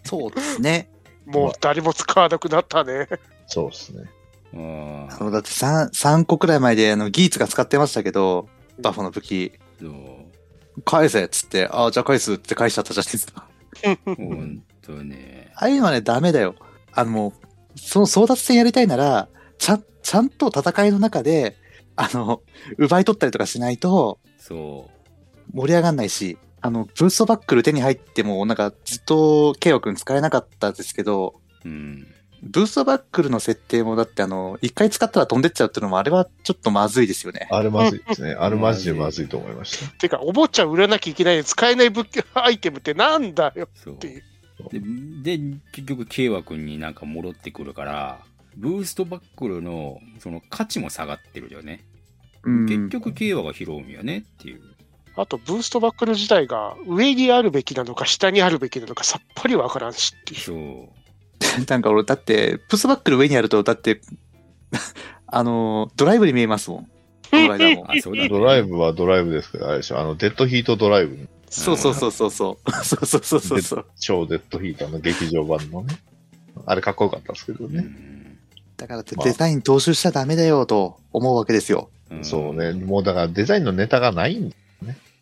そうですね。もう誰も使わなくなったね。そうですね。うん。あの、だって3、3個くらい前で、あの、ギーツが使ってましたけど、バッファの武器、そう。返せっつって、ああ、じゃあ返すって返しちゃったじゃないですか。ほんとね。ああいうのはね、ダメだよ。あの、もう、その争奪戦やりたいなら、ちゃん、ちゃんと戦いの中で、あの、奪い取ったりとかしないとそ盛り上がんないし、あの、ブーストバックル手に入っても、なんかずっと、ケイオくん使えなかったですけど、う。うん。ブーストバックルの設定もだってあの、一回使ったら飛んでっちゃうっていうのもあれはちょっとまずいですよね。あれまずいですね。あれマジでまずいと思いました。てか、おもちゃ売らなきゃいけない使えない武器アイテムってなんだよっていう。で、で結局、ケイワ君になんか戻ってくるから、ブーストバックルの、その価値も下がってるよね。うん結局、ケイワが拾うんよねっていう。あと、ブーストバックル自体が上にあるべきなのか下にあるべきなのかさっぱりわからんしっていう。そう。なんか俺、だって、プスバックル上にあると、だって、あの、ドライブに見えますもん。この間も。あ、そうだね。ドライブはドライブですけど、あれでしょ。あの、デッドヒートドライブ。そうそうそうそうそう。そうそうそうそうそう。超デッドヒーターの劇場版のね。あれかっこよかったですけどうね。ん。だからデザイン踏襲しちゃダメだよと思うわけですよ。んそうね。。もうだからデザインのネタがないんだ。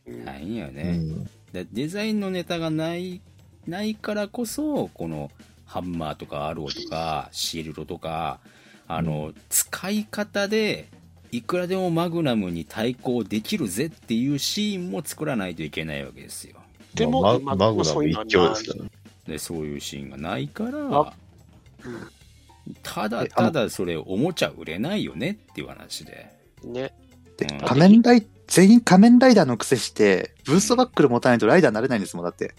うんないんようね。ん。でデザインのネタがない、ないからこそ、この、ハンマーとかアローとか、シールドとか、あの、使い方で、いくらでもマグナムに対抗できるぜっていうシーンも作らないといけないわけですよ。でも、まあ今マグナム一強ですからね。でそういうシーンがないからあうんただただそれおもちゃ売れないよねっていう話で。ね。でうん仮面ライ全員仮面ライダーの癖して、ブーストバックル持たないとライダーになれないんですもん、だって。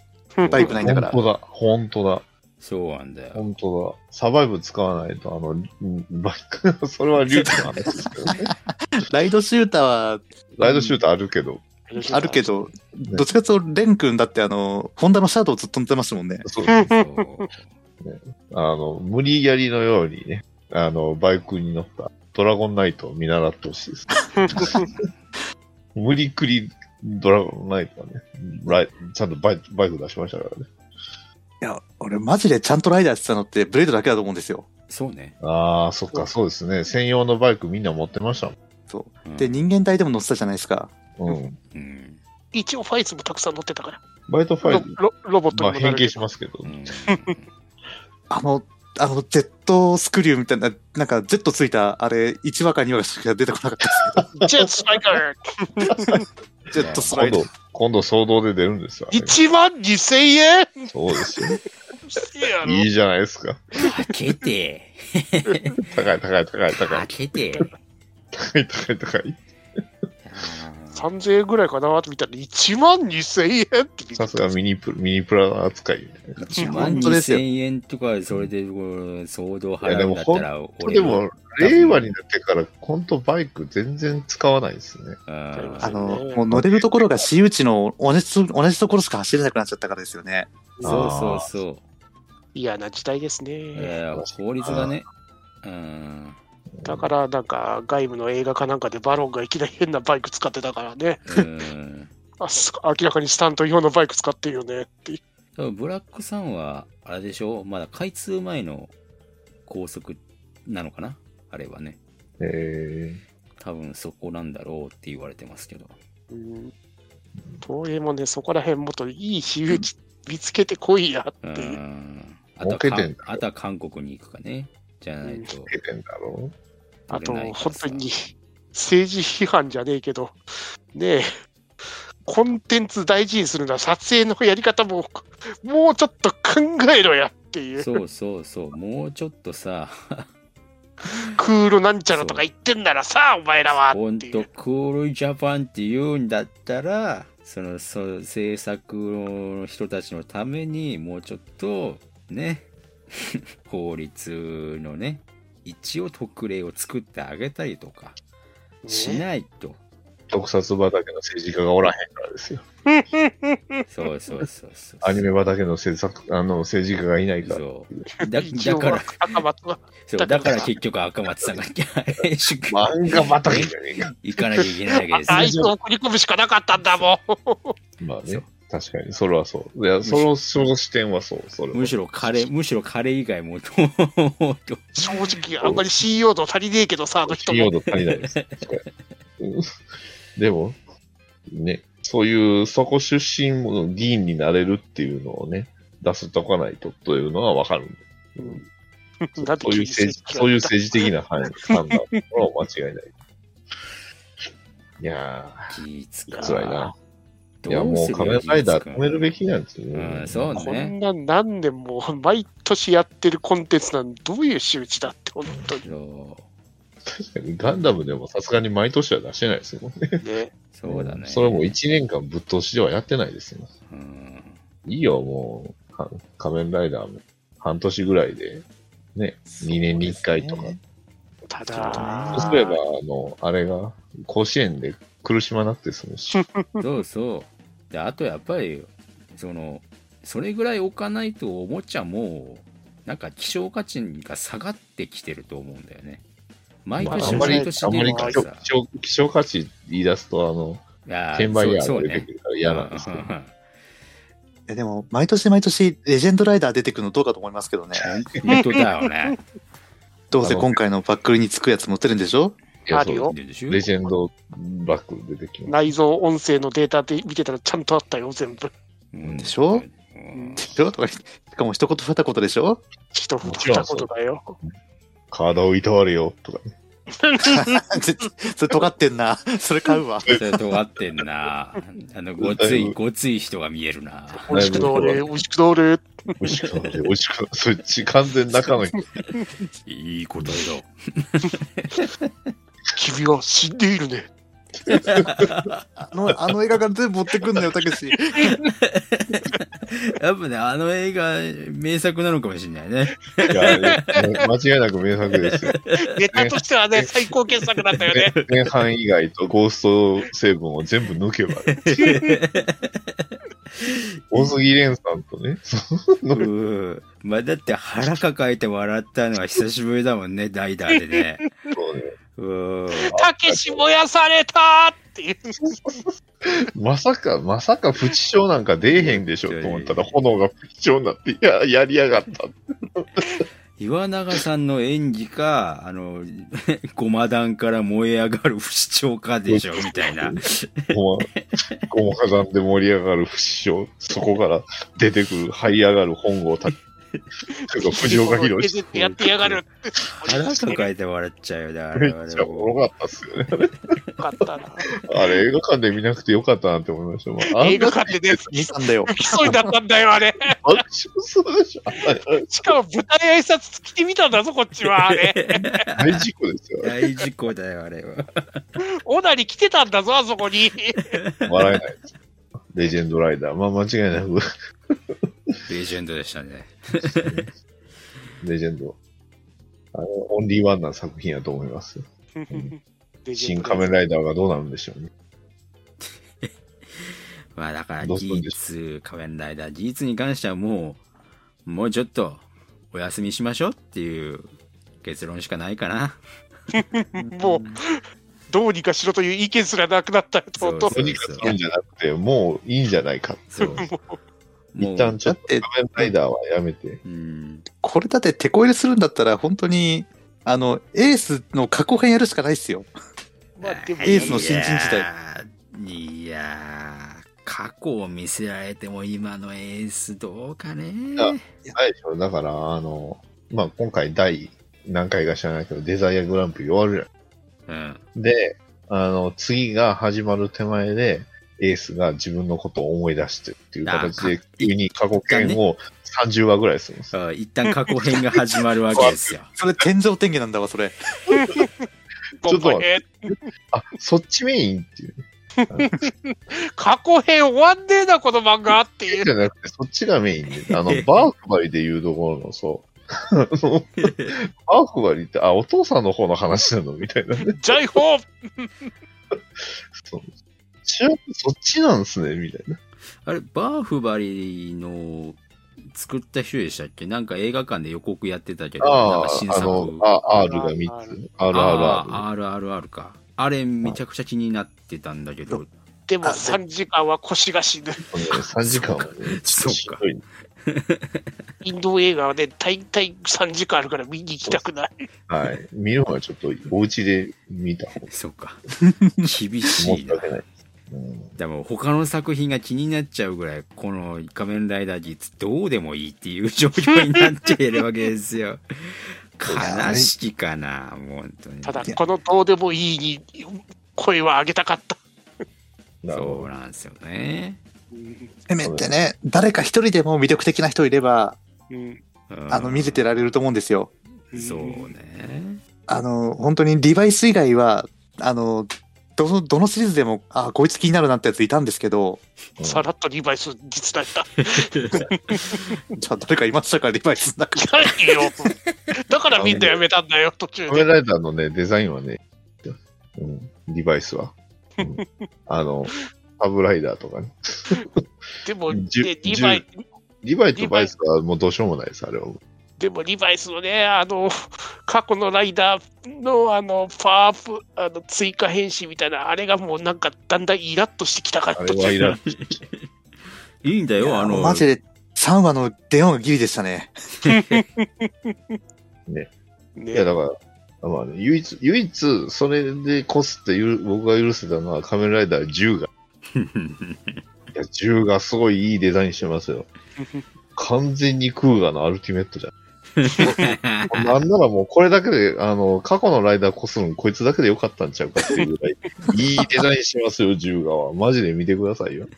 バイクないんだから本当だ、本当だ、そうなんだよ。本当だ。サバイブ使わないと、あの、うんバイク、それは隆起の話ですけどね。ライドシューターはライドシュートあるけど、あるけど、どっちかというと、レン君だってあの、ホンダのシャドウずっと乗ってましたもんね。そうそうあの、無理やりのようにね、あの、バイクに乗ったドラゴンナイトを見習ってほしいです。無理くりドラゴンナイトはね、ライちゃんとバイバイク出しましたからね。いや、俺マジでちゃんとライダーやってたのってブレードだけだと思うんですよ。そうね。ああ、そっか、そうですね。専用のバイクみんな持ってましたもうんで、人間体でも乗ってたじゃないですか。ん。うん。うん一応ファイツもたくさん乗ってたから。バイトファロイト、ロロボットまあ変形にもなるけどしますけどう。んあの、あの、ジェットスクリューみたいな、なんか、ジェットついた、あれ、1話か2話しか出てこなかったですジェットスパイカーけど、ジェットスライド今度。、今度騒動で出るんですよ。あれ1万2000円？そうですよ。いいいじゃないですか。開けて、高い高い高い高開い。けて。高い高い高い。3000円ぐらいかなと見たら1万2000円って見さすがミニプミニプラ扱い。1万本当ですよ2000円とか、それで騒動払うんだったら、俺でも、令和になってから、本当バイク全然使わないですね。うんあの、もう乗れるところが 私有地の同じと同じところしか走れなくなっちゃったからですよね。そうそうそう。嫌な時代ですね。えー法律がね、うん。だから、なんか、外部の映画かなんかでバロンがいきなり変なバイク使ってたからね。うんあす明らかにスタント用のバイク使ってるよねっていう。多分ブラックさんは、あれでしょ？まだ開通前の高速なのかな？あれはね。え多分そこなんだろうって言われてますけど。うん東映もね、そこら辺もっといい私有地見つけてこいやうっていう。あとは韓国に行くかね。じゃないとてんだろあと、本当に政治批判じゃねえけど、ねえ、コンテンツ大事にするのは撮影のやり方も、もうちょっと考えろやっていう。そうそうそう。もうちょっとさ、クールなんちゃらとか言ってんならさ、お前らは。ほん。とクールジャパンって言うんだったら、そのそう制作の人たちのためにもうちょっとね、法律のね、一応特例を作ってあげたりとかしないと。特撮畑の政治家がおらへんからですよ。そうそうそうそう。アニメ畑の制作、あの、政治家がいないから。そう。だだから、赤松はそうだから結局赤松さんが編集漫画畑じゃねえか。行かなきゃいけないわけですあよいつを送り込むしかなかったんだもん。まあね。確かに、それはそう。いや、その、その視点はそう、それはむしろ彼、むしろ彼以外も、もっと正直、あんまり信用度足りねえけどさ、あの人も。信用度足りないです。でも、ね、そういう、そこ出身の議員になれるっていうのをね、出すとかないとというのはわかる。なんでそういう政治、そういう政治的な判判断は間違いない。いやー、う。辛いな。いや、もう仮面ライダー止めるべきなんですよね。うん、そうこね。んな何年も毎年やってるコンテンツなんどういう周知だって、本当に確かにガンダムでもさすがに毎年は出してないですもんね。ね。そうだね。それも1年間ぶっ通しではやってないですよ。うん。いいよ、もう、か仮面ライダーも半年ぐらいで、ね、2年に1回とか。ただ、そうすれば、あの、あれが、甲子園で苦しまなくて済むし。そうそう。で、あとやっぱり、その、それぐらい置かないとおもちゃも、なんか希少価値が下がってきてると思うんだよね。毎まあ、年あんまり毎、年あんまり希少出るからさ。希少希少価値言い出すと、あの、いや転売ヤ出てくるから嫌なんですけど。えでも、毎年毎年、レジェンドライダー出てくるのどうかと思いますけどね。本当だよね。どうせ今回のバックルにつくやつ持ってるんでしょ？あるよレジェンドバック出てきます。内蔵音声のデータで見てたらちゃんとあったよ、全部。うんでしょ？うんでしょ？とかしかも一言二言でしょ？一もちろん二言だよ。体をいたわれよ、とかね。それ尖ってんな。それ買うわ。それ尖ってんな。あの、ごつい、ごつい人が見えるな。美味しくなれ、美味しくなれ。美味しくなる。美味しく。そっち完全中の人。いい答え君は死んでいるね。あの、あの映画から全部持ってくんなよ、たけし。だ。やっぱね、あの映画、名作なのかもしれないね。いや、ね間違いなく名作ですよ。ネタとしてはね、最高傑作だったよね。前半以外とゴースト成分を全部抜けば、大杉蓮さんとね、うん。まあ、だって腹抱えて笑ったのは久しぶりだもんね、代打でね。そうねうん。たけし燃やされたっていう。まさか、まさか、不死症なんか出えへんでしょと思ったら、炎が不死症になって、いや、やりやがった。岩永さんの演技か、あの、ごま団から燃え上がる不死鳥かでしょ、みたいな。ごま、ごま火山で盛り上がる不死症、そこから出てくる、這い上がる本郷た、藤岡弘削ってやってやがる。腹抱えて笑っちゃうよね、あれはめっちゃおもろかったっすよね。よかったな。あれ、映画館で見なくてよかったなって思いました 映画館でね、見たんだよ。不きそうになったんだよ、あれ。爆笑するでしょ。しかも舞台挨拶来てみたんだぞ、こっちは。あれ。大事故ですよ。大事故だよ、あれは。オナニ来てたんだぞ、あそこに。笑えないです。レジェンドライダー。まあ、間違いなく、レジェンドでしたね。レジェンド。あの、オンリーワンな作品やと思いますよ。新仮面ライダーがどうなるんでしょうね。まあだから、技術、仮面ライダー、技術に関してはもう、もうちょっと、お休みしましょうっていう結論しかないかな。もう、どうにかしろという意見すらなくなったよ、とうとうにかくするんじゃなくて、もういいんじゃないか。そう。一旦ちょっとだって仮面ライダーはやめて。うん。これだって手こ入れするんだったら、本当に、あの、エースの過去編やるしかないっすよ。まあでもエースの新人時代代。いやー、過去を見せられても今のエースどうかね。やないでしょ。だから、あの、まあ、今回第何回か知らないけど、デザイアグランプリ終わるじゃん。うん。で、あの、次が始まる手前で、エースが自分のことを思い出してっていう形で急に過去編を30話ぐらいするんです。あ一旦過去編が始まるわけですよ。それ天井天気なんだわ、それ。ちょっとあ、そっちメインっていう。過去編終わんねえな、この漫画っていうじ。ゃなくて、そっちがメインで。あの、バークバリで言うところの、そう。バークバリって、あ、お父さんの方の話なの？みたいなね。ジャイホーそう。そっちなんすねみたいな。あれ、バーフバリの作った人でしたっけ？なんか映画館で予告やってたけど、なんあか新あ、あ作。の、あ、R が3つ？RRR。あー RRR か。あれめちゃくちゃ気になってたんだけど、でも3時間は腰が死ぬ。ね、3時間はね、ちょっとしんどい。インド映画はね、大体3時間あるから見に行きたくない。はい。見るのはちょっと、お家で見た方がそうか。厳しいな申し訳。ない。うんでも他の作品が気になっちゃうぐらい、この仮面ライダー実どうでもいいっていう状況になっちゃいるわけですよ。悲しきかな、もう本当に。ただ、このどうでもいいに声は上げたかった。そうなんですよね。せめてね、誰か一人でも魅力的な人いれば、あの、見せてられると思うんですよ。そうね。あの、本当にリバイス以外は、あの、どの、どのシリーズでも、あ、こいつ気になるなってやついたんですけど、ど。さらっとリバイス実だった。じゃあ誰かいましたか、リバイスの中に。何よ。だからみんなやめたんだよ、途中仮面で。ライダーのね、デザインはね、うん、デバイスは。うん あの、サブライダーとかね。でも、ね、じゅリバイ、リバイとバイスはもうどうしようもないです、あれは。でもリバイスのね、あの、過去のライダーの、あの、パワーアップ、あの、追加変身みたいな、あれがもうなんか、だんだんイラッとしてきたから、あれはいらん。いいんだよ、あの、マジで3話の電話がギリでしたね。ねいや、だから、まあね、唯一、唯一、それでこすってゆる僕が許せたのは仮面ライダー10が。いや、10がすごいいいデザインしてますよ。完全にクーガのアルティメットじゃん。なんならもうこれだけで、あの、過去のライダーこするのこいつだけでよかったんちゃうかっていうぐらい、いいデザインしますよ、銃側は。マジで見てくださいよ。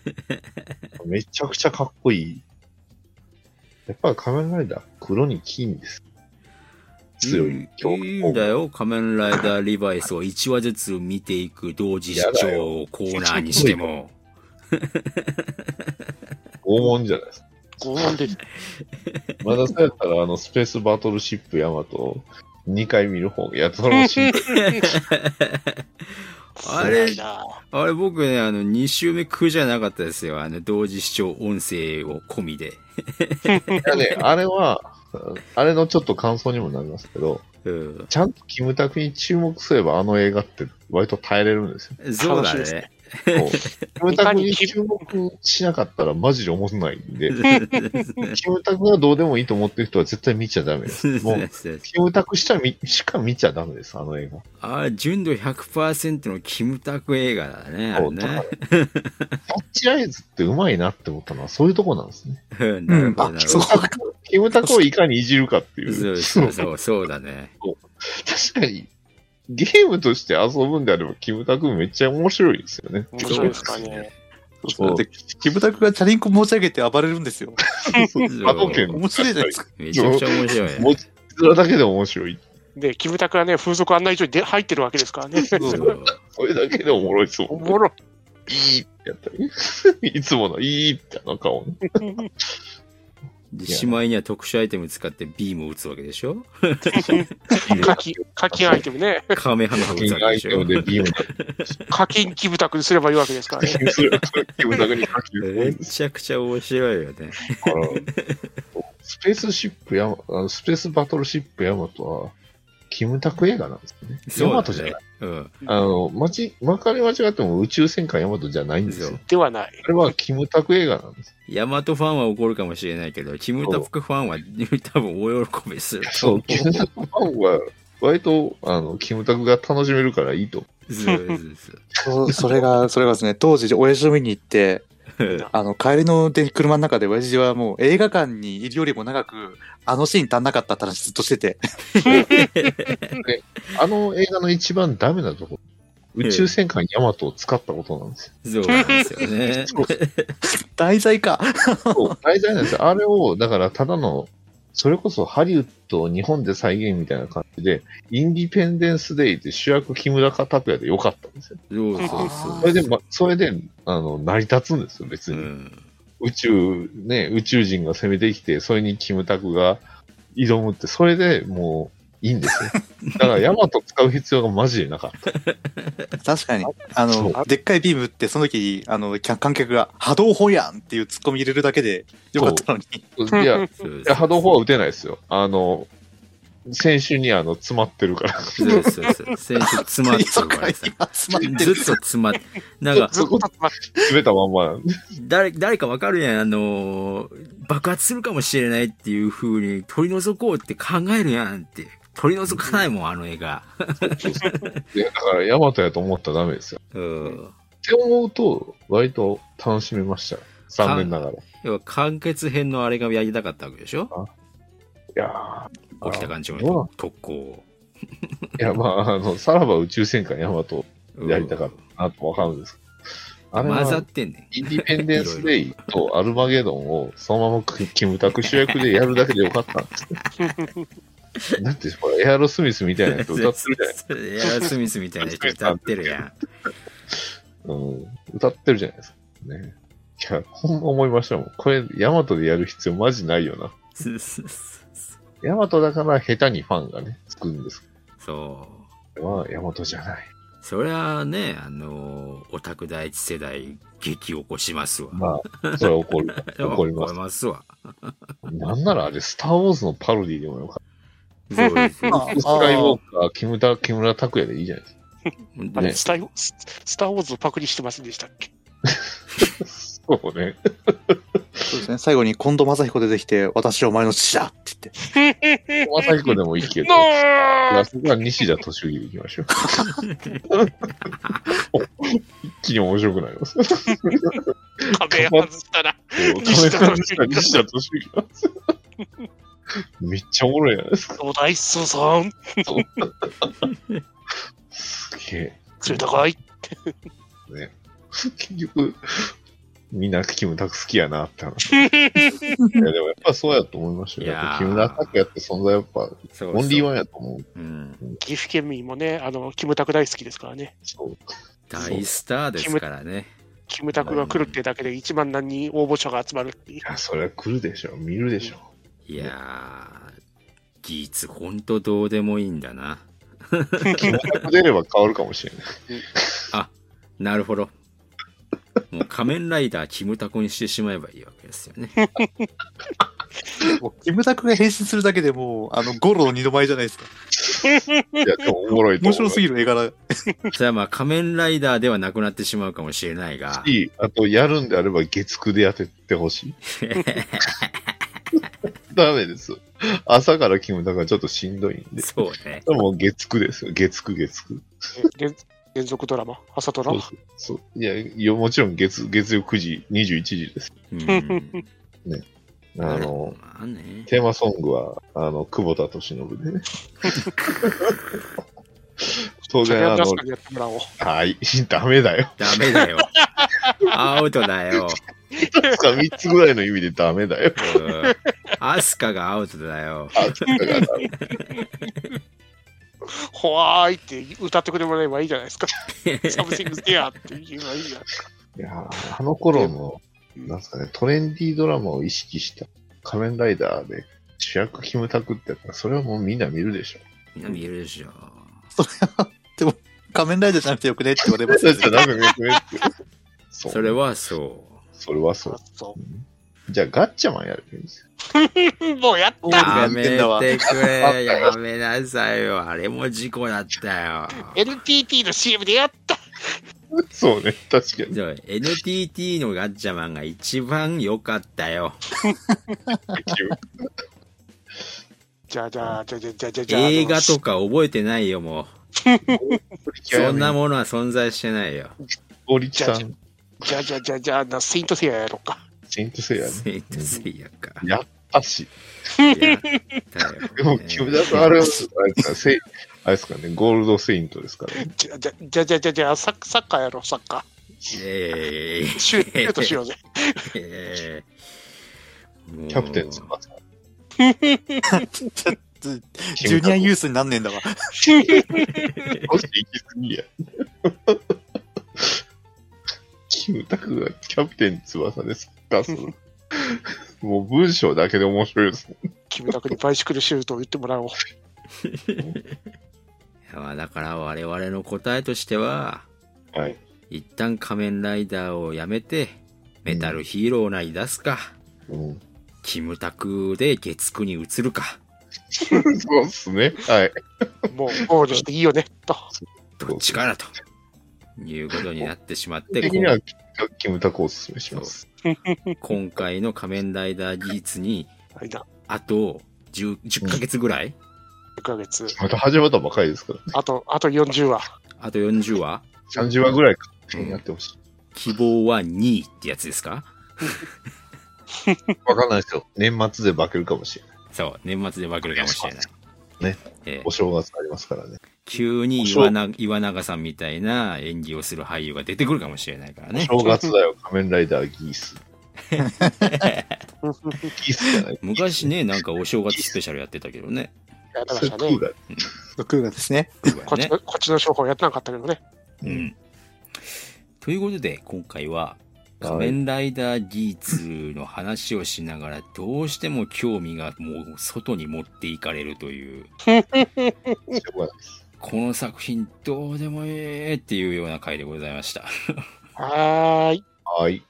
めちゃくちゃかっこいい。やっぱり仮面ライダー、黒に金です。強い。いいいんだよ。仮面ライダーリバイスを1話ずつ見ていく同時視聴をコーナーにしても。拷問じゃないですか。拷問です。まだそうやったら、あの、スペースバトルシップヤマト、2回見る方がやっと楽しい。あれあれ僕ね、あの、2週目苦じゃなかったですよ。あの、同時視聴音声を込みで。いやね、あれは、あれのちょっと感想にもなりますけど、うん。ちゃんとキムタクに注目すればあの映画って割と耐えれるんですよ。そうだね。そうキムタクに注目しなかったらマジで思んないんで、キムタクがどうでもいいと思ってる人は絶対見ちゃダメです。もう、キムタクしたしか見ちゃダメです、あの映画。あれ、純度100%のキムタク映画だね。あれね。そうだからタッチアイズってうまいなって思ったのはそういうとこなんですね。うんなるほど。キムタクをいかにいじるかっていう。そうそうそう、そうだね。確かに、ゲームとして遊ぶんであれば、キムタクめっちゃ面白いですよね。面白いですかね。そうで、キムタクがチャリンコ持ち上げて暴れるんですよ。そう波動拳面白いじゃないですか。めちゃくちゃ面白いね。持ち面だけで面白い。で、キムタクはね、風俗案内所にで入ってるわけですからね。そうそれだけでおもろいですもん。おもろい。いいってやったり。いつものいいってあの顔ね。で、しまいには特殊アイテム使ってビームを撃つわけでしょ？課金、課金アイテムね。カメハメハ撃つわけでしょ？アイテムでビーム課金キムタクにすればいいわけですからね。キムタクに書きめちゃくちゃ面白いよね。スペースシップヤマ、あのスペースバトルシップヤマトは、キムタク映画なんですよね。そうだねヤマトじゃない。うん。あの、まち、まかり間違っても宇宙戦艦ヤマトじゃないんですよ。ではない。あれはキムタク映画なんです。ヤマトファンは怒るかもしれないけど、キムタクファンは多分大喜びする。そう、キムタクファンは、割と、あの、キムタクが楽しめるからいいと。そうそうそう それが、それがですね、当時、親父を見に行って。あの、帰りの電車の中で親父はもう映画館にいるよりも長く、あのシーン足んなかったって話ずっとしてて、あの映画の一番ダメなところ、宇宙戦艦ヤマトを使ったことなんですよ。そうなんですよね。題材か。そう、題材なんですよ。あれを、だからただの、それこそハリウッドを日本で再現みたいな感じで、インディペンデンス・デイで主役木村拓哉でよかったんですよ。そうそうあそそれで、ま、それで、あの、成り立つんですよ、別う。うに。ん。宇宙、ね、宇宙人が攻めてきて、それにキムタクが挑むって、それでもういいんですよ。だからヤマト使う必要がマジでなかった。確かに、あの、でっかいビームって、その時、あの、客観客が波動砲やんっていうツッコミ入れるだけでよかったのに。いや、いそうや波動砲は撃てないですよ。あの、選手にあの、詰まってるから。そうそうそう。選手詰まってるからさ。今詰まってる。ずっと詰まって、なんか、ずっと待って詰めたまんまなんで。誰、誰かわかるやん。あのー爆発するかもしれないっていう風に取り除こうって考えるやんって。取り除かないもん、あの映画。いや、だからヤマトやと思ったらダメですよ。うん。って思うと、割と楽しめました。残念ながら。い要は完結編のあれがやりたかったわけでしょ？やー沖田館長の特攻。いや、まあ、あの、さらば宇宙戦艦ヤマトうんやりたかったなとわかるんですけど。あれ混ざはっ、てんねインディペンデンス・デイとアルマゲドンをそのまま キムタク主役でやるだけでよかったんですよ。だって、ほら、エアロスミスみたいなやつ歌ってるじゃない。エアロスミスみたいな人歌ってるやん。うん、歌ってるじゃないですか。ね。いや、ほんま思いましたもん。これ、ヤマトでやる必要マジないよな。ヤマトだから下手にファンがね、つくんですそう。けど、はヤマトじゃない。そりゃね、あのーオタク第一世代激起こしますわ。まあ、それは怒る。怒ります怒り。ますわ。なんならあれ、スター・ウォーズのパロディでもよかっそうですあた。スカイウォーカー、木村、木村拓哉でいいじゃないですか。あれ、ねスタイススター・ウォーズをパクリしてませんでしたっけ？そうね。そうですね。最後に近藤正彦出てきて、私はお前の父だって言って。まさひこでもいいけど。ノいーやそこは西田敏行でいきましょう。一気に面白くなります。壁外したら。西田敏行なんですよ。めっちゃおもろいじゃないですか。どうだい、スーさん。すげえ。釣れたかい？結局、みんなキムタク好きやなって話。いや、でもやっぱそうやと思いましたよ。いやっぱキムタクやって存在やっぱ、そうそうオンリーワンやと思う。うん。岐阜県民もね、あの、キムタク大好きですからね。そう。大スターですからね。キムタクが来るってだけで1万何人応募者が集まるっていうい。や、それは来るでしょ。見るでしょ。いやー、技術ほんとどうでもいいんだな。キムタク出れば変わるかもしれない。あ、なるほど。もう仮面ライダーキムタクにしてしまえばいいわけですよね。もうキムタクが変身するだけでもう、あの、ゴロの二度前じゃないですか。いや、でもおもろい。面白すぎる絵柄。それはまあ仮面ライダーではなくなってしまうかもしれないが、し、あと、やるんであれば月9でやってってほしい。ダメです。朝からキムタクはちょっとしんどいんで。そうね。でも月9ですよ。月9、月9。え連連続ドラマ？朝ドラそうそうそう。いや、いやもちろん月、月曜9時、21時です。うん。あの、まあね。テーマソングは、あの、久保田敏信でね。当然、あのは確か、にやってもらおう。はい、ダメだよ。ダメだよ。アウトだよ。確か3つぐらいの意味でダメだよ。うんアスカがアウトだよ。あ、だからダメほわーいって歌ってくれもらえばいいじゃないですか。サムシングステアって言えばいいじゃん。いやーあの頃の、なんですかね、トレンディードラマを意識した仮面ライダーで主役キムタクってやったら、それはもうみんな見るでしょ。みんな見えるでしょ。それは、でも、仮面ライダーじゃなくてよくねって言われます ね、そそれはそそれはそう。そじゃあガッチャマンやる。もうやっ。たやめてくれ。やめなさいよ。あれも事故だったよ。NTT の CM でやったそうね、確かに。じゃあ NTT のガッチャマンが一番良かったよ。じゃあじゃあじゃあじゃあじゃあじゃあじゃあ映画とか覚えてないよ、もう。そんなものは存在してないよ。オリチさん、じゃあじゃあじゃあじゃあなセイントセイヤやろうか。セイントセイヤね。セイントセイヤか。やったし。やったよ、でも、キムタクあれは、あれですか、あれですかね、ゴールドセイントですからね。じゃあじゃあじゃあじゃあじゃあサッサッカーやろう、サッカえー。シュシュートしようぜ。えーキャプテン翼。ジュニアユースになんねえんだわ。少し行き過ぎや。キムタクがキャプテン翼でする。もう文章だけで面白いですね。キムタクにバイシクルシュートを言ってもらおう。いやまあだから我々の答えとしては、はい。一旦仮面ライダーをやめて、メタルヒーローなり出すか、うん、キムタクで月9に移るか、そうっすね。はい。もうゴールしていいよね、と。どっちかなと。いうことになってしまって、的にはキムタクをおすすめします。今回の仮面ライダー技術に。あと 10, 10ヶ月ぐらい、1ヶ月。また始まったばかりですから。あと、あと40話。あと40話？30話ぐらいかやってほしい。希望は2位ってやつですか？わかんないですよ。年末で化けるかもしれない。そう、年末で化けるかもしれない。ね。ええお正月ありますからね。急に岩な岩永さんみたいな演技をする俳優が出てくるかもしれないからね。正月だよ、仮面ライダーギース。ギースじゃない。昔ね、なんかお正月スペシャルやってたけどね。やってましたね。クーがクーガですね。ねこっちの、こっちの商法やってなかったけどね。うん。ということで、今回は仮面ライダー技術の話をしながら、どうしても興味がもう外に持っていかれるという、この作品どうでもええっていうような回でございました。はーい。はい。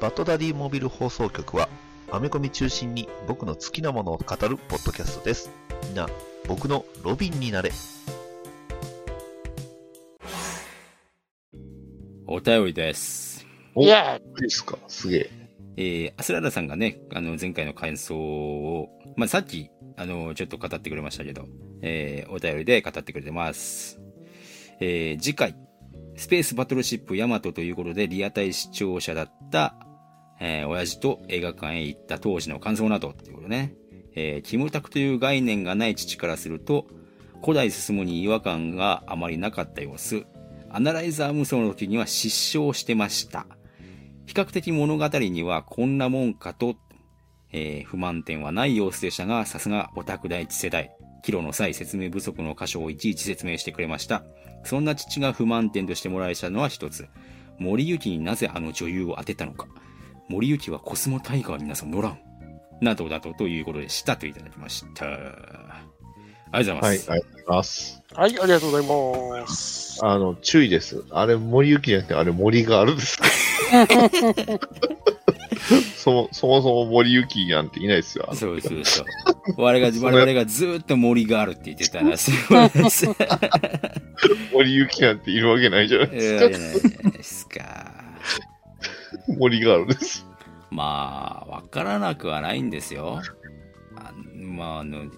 バッドダディモビル放送局は、アメコミ中心に僕の好きなものを語るポッドキャストです。みんな、僕のロビンになれ。お便りです。おいや、いいですか？すげえ。えー、アスララさんがね、あの、前回の感想を、まあ、さっき、あの、ちょっと語ってくれましたけど、えー、お便りで語ってくれてます。えー、次回、スペースバトルシップヤマトということでリアタイ視聴者だった、えー親父と映画館へ行った当時の感想などっていうことね。えーキムタクという概念がない父からすると、古代進むに違和感があまりなかった様子。アナライザー無双の時には失笑してました。比較的物語にはこんなもんかと、えー不満点はない様子でしたが、さすがオタク第一世代。キロの際説明不足の箇所をいちいち説明してくれました。そんな父が不満点としてもらえたのは一つ。森行になぜあの女優を当てたのか。森行はコスモタイガーになさ乗らん。などなどということでしたといただきました。ありがとうござはいい、ます。ありがとうございます。はい、ありがとうございます。あの、注意です。あれ、森行じゃなくて、あれ、森があるんです。そもそもそも森行なんていないですよ。そうそうそう。我々が、我々がずーっと森があるって言ってたら、すごいです。森行なんているわけないじゃないいですか。いですか。森があるんです。まあ、わからなくはないんですよ。あまあ、あの、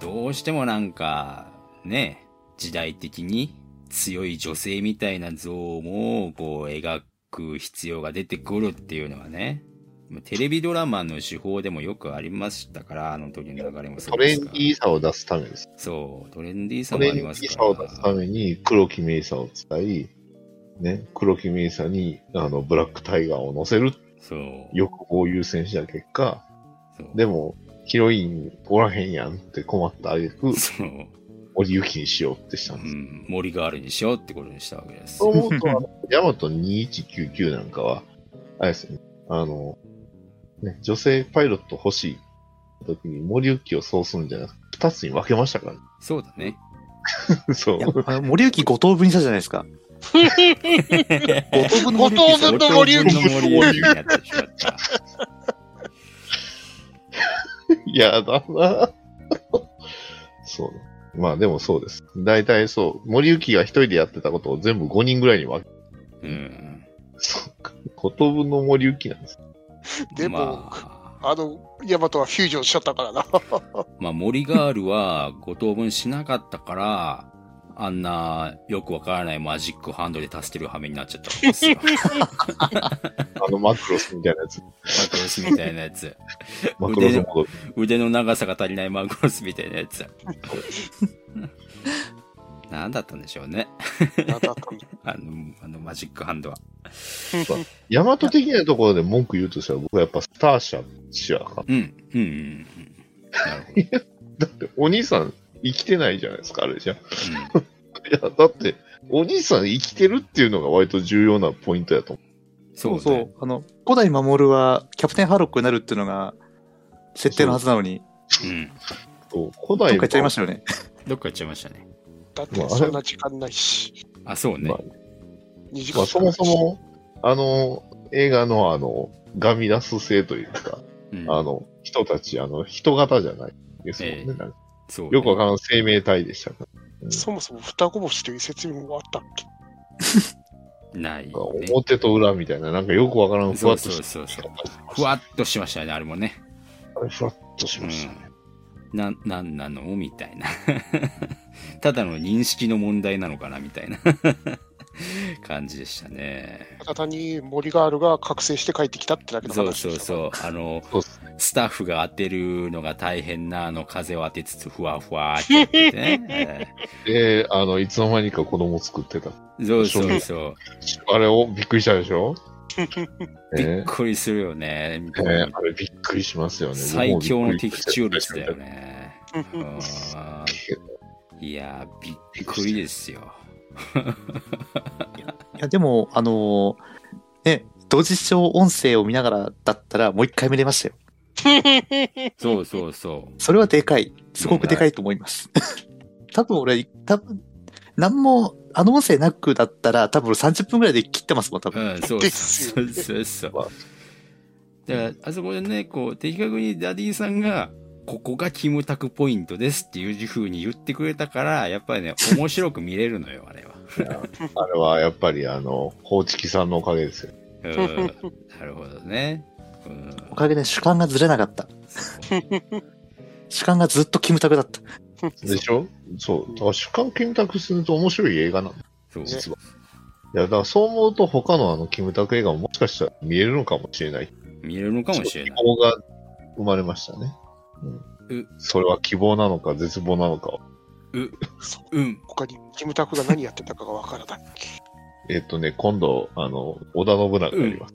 どうしてもなんか、ね、時代的に強い女性みたいな像も、こう、描く必要が出てくるっていうのはね、テレビドラマの手法でもよくありましたから、あの時の流れもそトうですからレンディーさを出すためです。そう、トレンディーさトレンディもありますーさをから。出すために黒木メイサを使い、ね、黒木メイサに、あの、ブラックタイガーを乗せるそう。欲望を優先した結果、でも、ヒロインおらへんやんって困ったあげく。森行にしようってしたんです。うん、森があるにしようってことにしたわけです。そう思うと、あのヤマト2199なんかは、あれですね、あの、ね、女性パイロット欲しい時に森行をそうするんじゃなくて、二つに分けましたからそうだね。ね。そう森行五等分にしたじゃないですか。五等分の五等森行分の森行五等分の森行になってしまった。やだなそう。まあでもそうです。大体そう。森行が一人でやってたことを全部5人ぐらいに分け、うん。そうか。五等分の森行なんです。でも、まあ、あの、ヤマトはフュージョンしちゃったからな。まあ、森ガールは5等分しなかったから、あんなよくわからないマジックハンドで助ける羽目になっちゃったわけですよ。あのマクロスみたいなやつ。マクロスみたいなやつ。マクロス。腕の長さが足りないマクロスみたいなやつ。なんだったんでしょうね。なんだったんだ？あの、あのマジックハンドは。ヤマト的なところで文句言うとしたら、僕はやっぱスターシャシアか。うん、うん、うんうん。なるほど。だって、お兄さん生きてないじゃないですか、あれじゃ。いうん や、だって、お兄さん生きてるっていうのが割と重要なポイントやと思そうねそうそう。あの、古代守はキャプテンハロックになるっていうのが設定のはずなのに、うん。う。そう古代どっか行っちゃいましたよね。どっか行っちゃいましたね。だってそんな時間ないし。あ、そうねま。2時間まあ、そもそも、あの、映画のあの、ガミラス性というか、うんあの、人たち、あの、人型じゃないですもんね。ええなんかそうねよくわからん生命体でしたから。うんそもそも双子星という説明もあったっけ？ない、ね。表と裏みたいな、なんかよくわからんふそうわっとしたそうそうそう。ふわっとしましたよね、あれもね。あれふわっとしうましたね。ん。な、なんなの？みたいな。ただの認識の問題なのかな？みたいな 感じでしたね。ただ単に森ガールが覚醒して帰ってきたってだけのそう話でしたそうそう。あの、そうっすスタッフが当てるのが大変な、あの、風を当てつつ、ふわふわってやっててね。で、あの、いつの間にか子供作ってた。えーそうそうそう。あれをびっくりしたでしょ？びっえくりするよね。ええあれびっくりしますよね。最強の的中率だよね。うんいやー、びっくりですよ。いや、でも、あのーね、同時視聴音声を見ながらだったらもう一回見れましたよ。そうそうそう。それはでかい。すごくでかいと思います。多分俺、多分、なんも、あの音声なくだったら多分30分くらいで切ってますもん、多分。うん、そうでそうそうそう。まあだから、あそこでね、こう、的確にダディさんが、ここがキムタクポイントですっていう風に言ってくれたから、やっぱりね、面白く見れるのよ、あれは。あれはやっぱりあの、ホーチキさんのおかげですよ。うん、なるほどね。うんおかげで主観がずれなかった。主観がずっとキムタクだった。でしょ？そう。だから主観見託すると面白い映画なの、そう。実は。や、だからそう思うと他のあの、キムタク映画ももしかしたら見えるのかもしれない。見れるのかもしれない。希望が生まれましたね。うんう。それは希望なのか絶望なのか。うん。他にキムタクが何やってたかがわからない。えっ、とね、今度、あの、織田信長やります。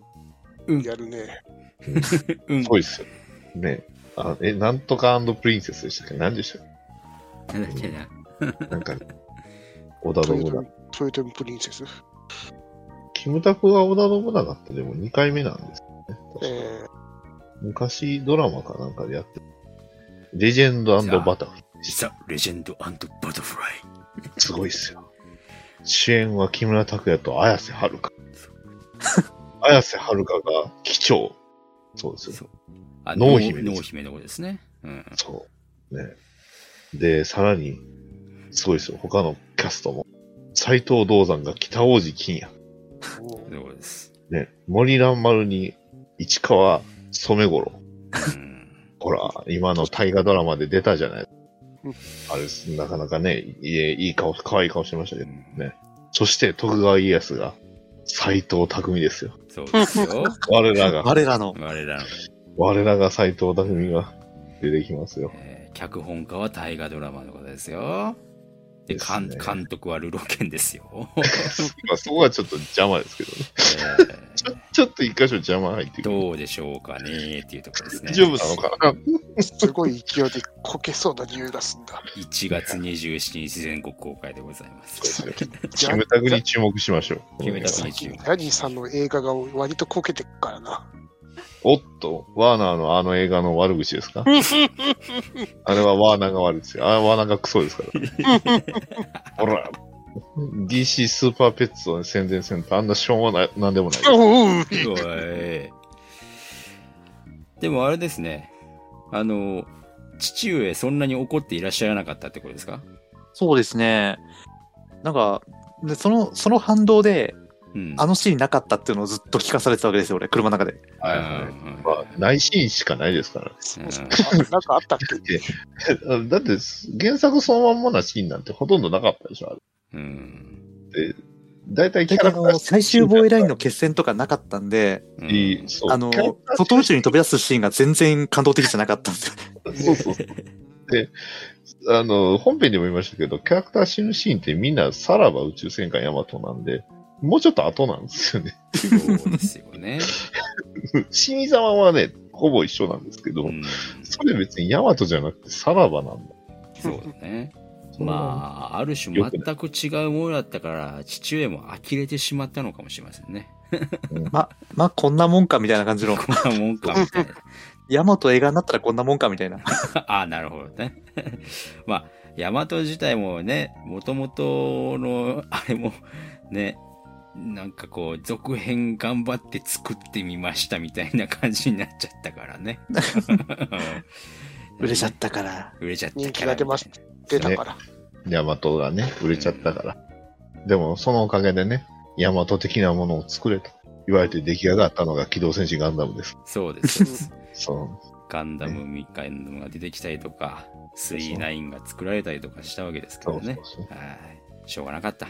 やるね。うんす。ごいっすよ。ね。あえ、なんとかプリンセスでしたっけ？何でしたっなんだっけな。けなんか、織田信長トヨト。トヨトムプリンセス？キムタクが織田信長ってでも2回目なんですよね。え昔ドラマかなんかでやってたレジェンドバタフライ。ザ・レジェンドバタフライ。すごいっすよ。主演は木村拓哉と綾瀬はるか。綾瀬はるかが機長。そうですよ。そう。あ濃姫です濃姫の子ですね。うん。そう。ね。で、さらに、すごいですよ。他のキャストも。斎藤道山が北王子金也。そうです。ね。ね。森蘭丸に市川染五郎。うん。ほら、今の大河ドラマで出たじゃないうん。あれです、なかなかね、いいいい顔、可愛い顔してましたけど。うんそして徳川家康が斎藤匠ですよ。そうですよ。我らが、我らの、我らの、我らが斎藤匠が出てきますよ。えー脚本家は大河ドラマの方ですよ。監ね監督はルロケンですよ。まあそこはちょっと邪魔ですけどね。えーちょちょっと一箇所邪魔入ってくる。どうでしょうかねっていうところですね大。丈夫なのかな？すごい勢いでこけそうな匂いがすんだ。1月27日全国公開でございます。キムタクに注目しましょう。キムタクさっき、ジャニーさんの映画が割とこけてっからな。おっと、ワーナーのあの映画の悪口ですか？あれはワーナーが悪いですよ。あれはワーナーがクソですから。ほら、DC スーパーペッツを宣伝せんとあんなしょうもない、なんでもない。おうおいでもあれですね。あの、父上そんなに怒っていらっしゃらなかったってことですか？そうですね。なんか、でその、その反動で、うん。あのシーンなかったっていうのをずっと聞かされてたわけですよ、俺、車の中で。はいはいまあ、内シーンしかないですから。うんなんかあったっけ？だって、原作そのまんまなシーンなんてほとんどなかったでしょ、あれ。うん。だいたいキで、あャラクターの、最終防衛ラインの決戦とかなかったんで、あの外宇宙に飛び出すシーンが全然感動的じゃなかったんですよ。そうそうそう。で、あの、本編でも言いましたけど、キャラクター死ぬシーンってみんなさらば宇宙戦艦ヤマトなんで、もうちょっと後なんですよね。そうですよね。死に様はね、ほぼ一緒なんですけど、うん。それ別にヤマトじゃなくてさらばなんだ。そうだね。まあ、ある種全く違うものだったから、父上も呆れてしまったのかもしれませんね。ま、まあ、こんなもんかみたいな感じの、こんなもんか、みたいな。ヤマト映画になったらこんなもんかみたいな。ああ、なるほどね。まあ、ヤマト自体もね、もともとの、あれも、ね、なんかこう、続編頑張って作ってみましたみたいな感じになっちゃったからね。売れちゃったから。売れちゃったから。人気が出ました出たから。ヤマトがね、売れちゃったから。でも、そのおかげでね、ヤマト的なものを作れと言われて出来上がったのが機動戦士ガンダムです。そう。です。そう。ガンダムみたいなのが出てきたりとか、39が作られたりとかしたわけですけどね。そう。そう。そう。はい。しょう。がなかった。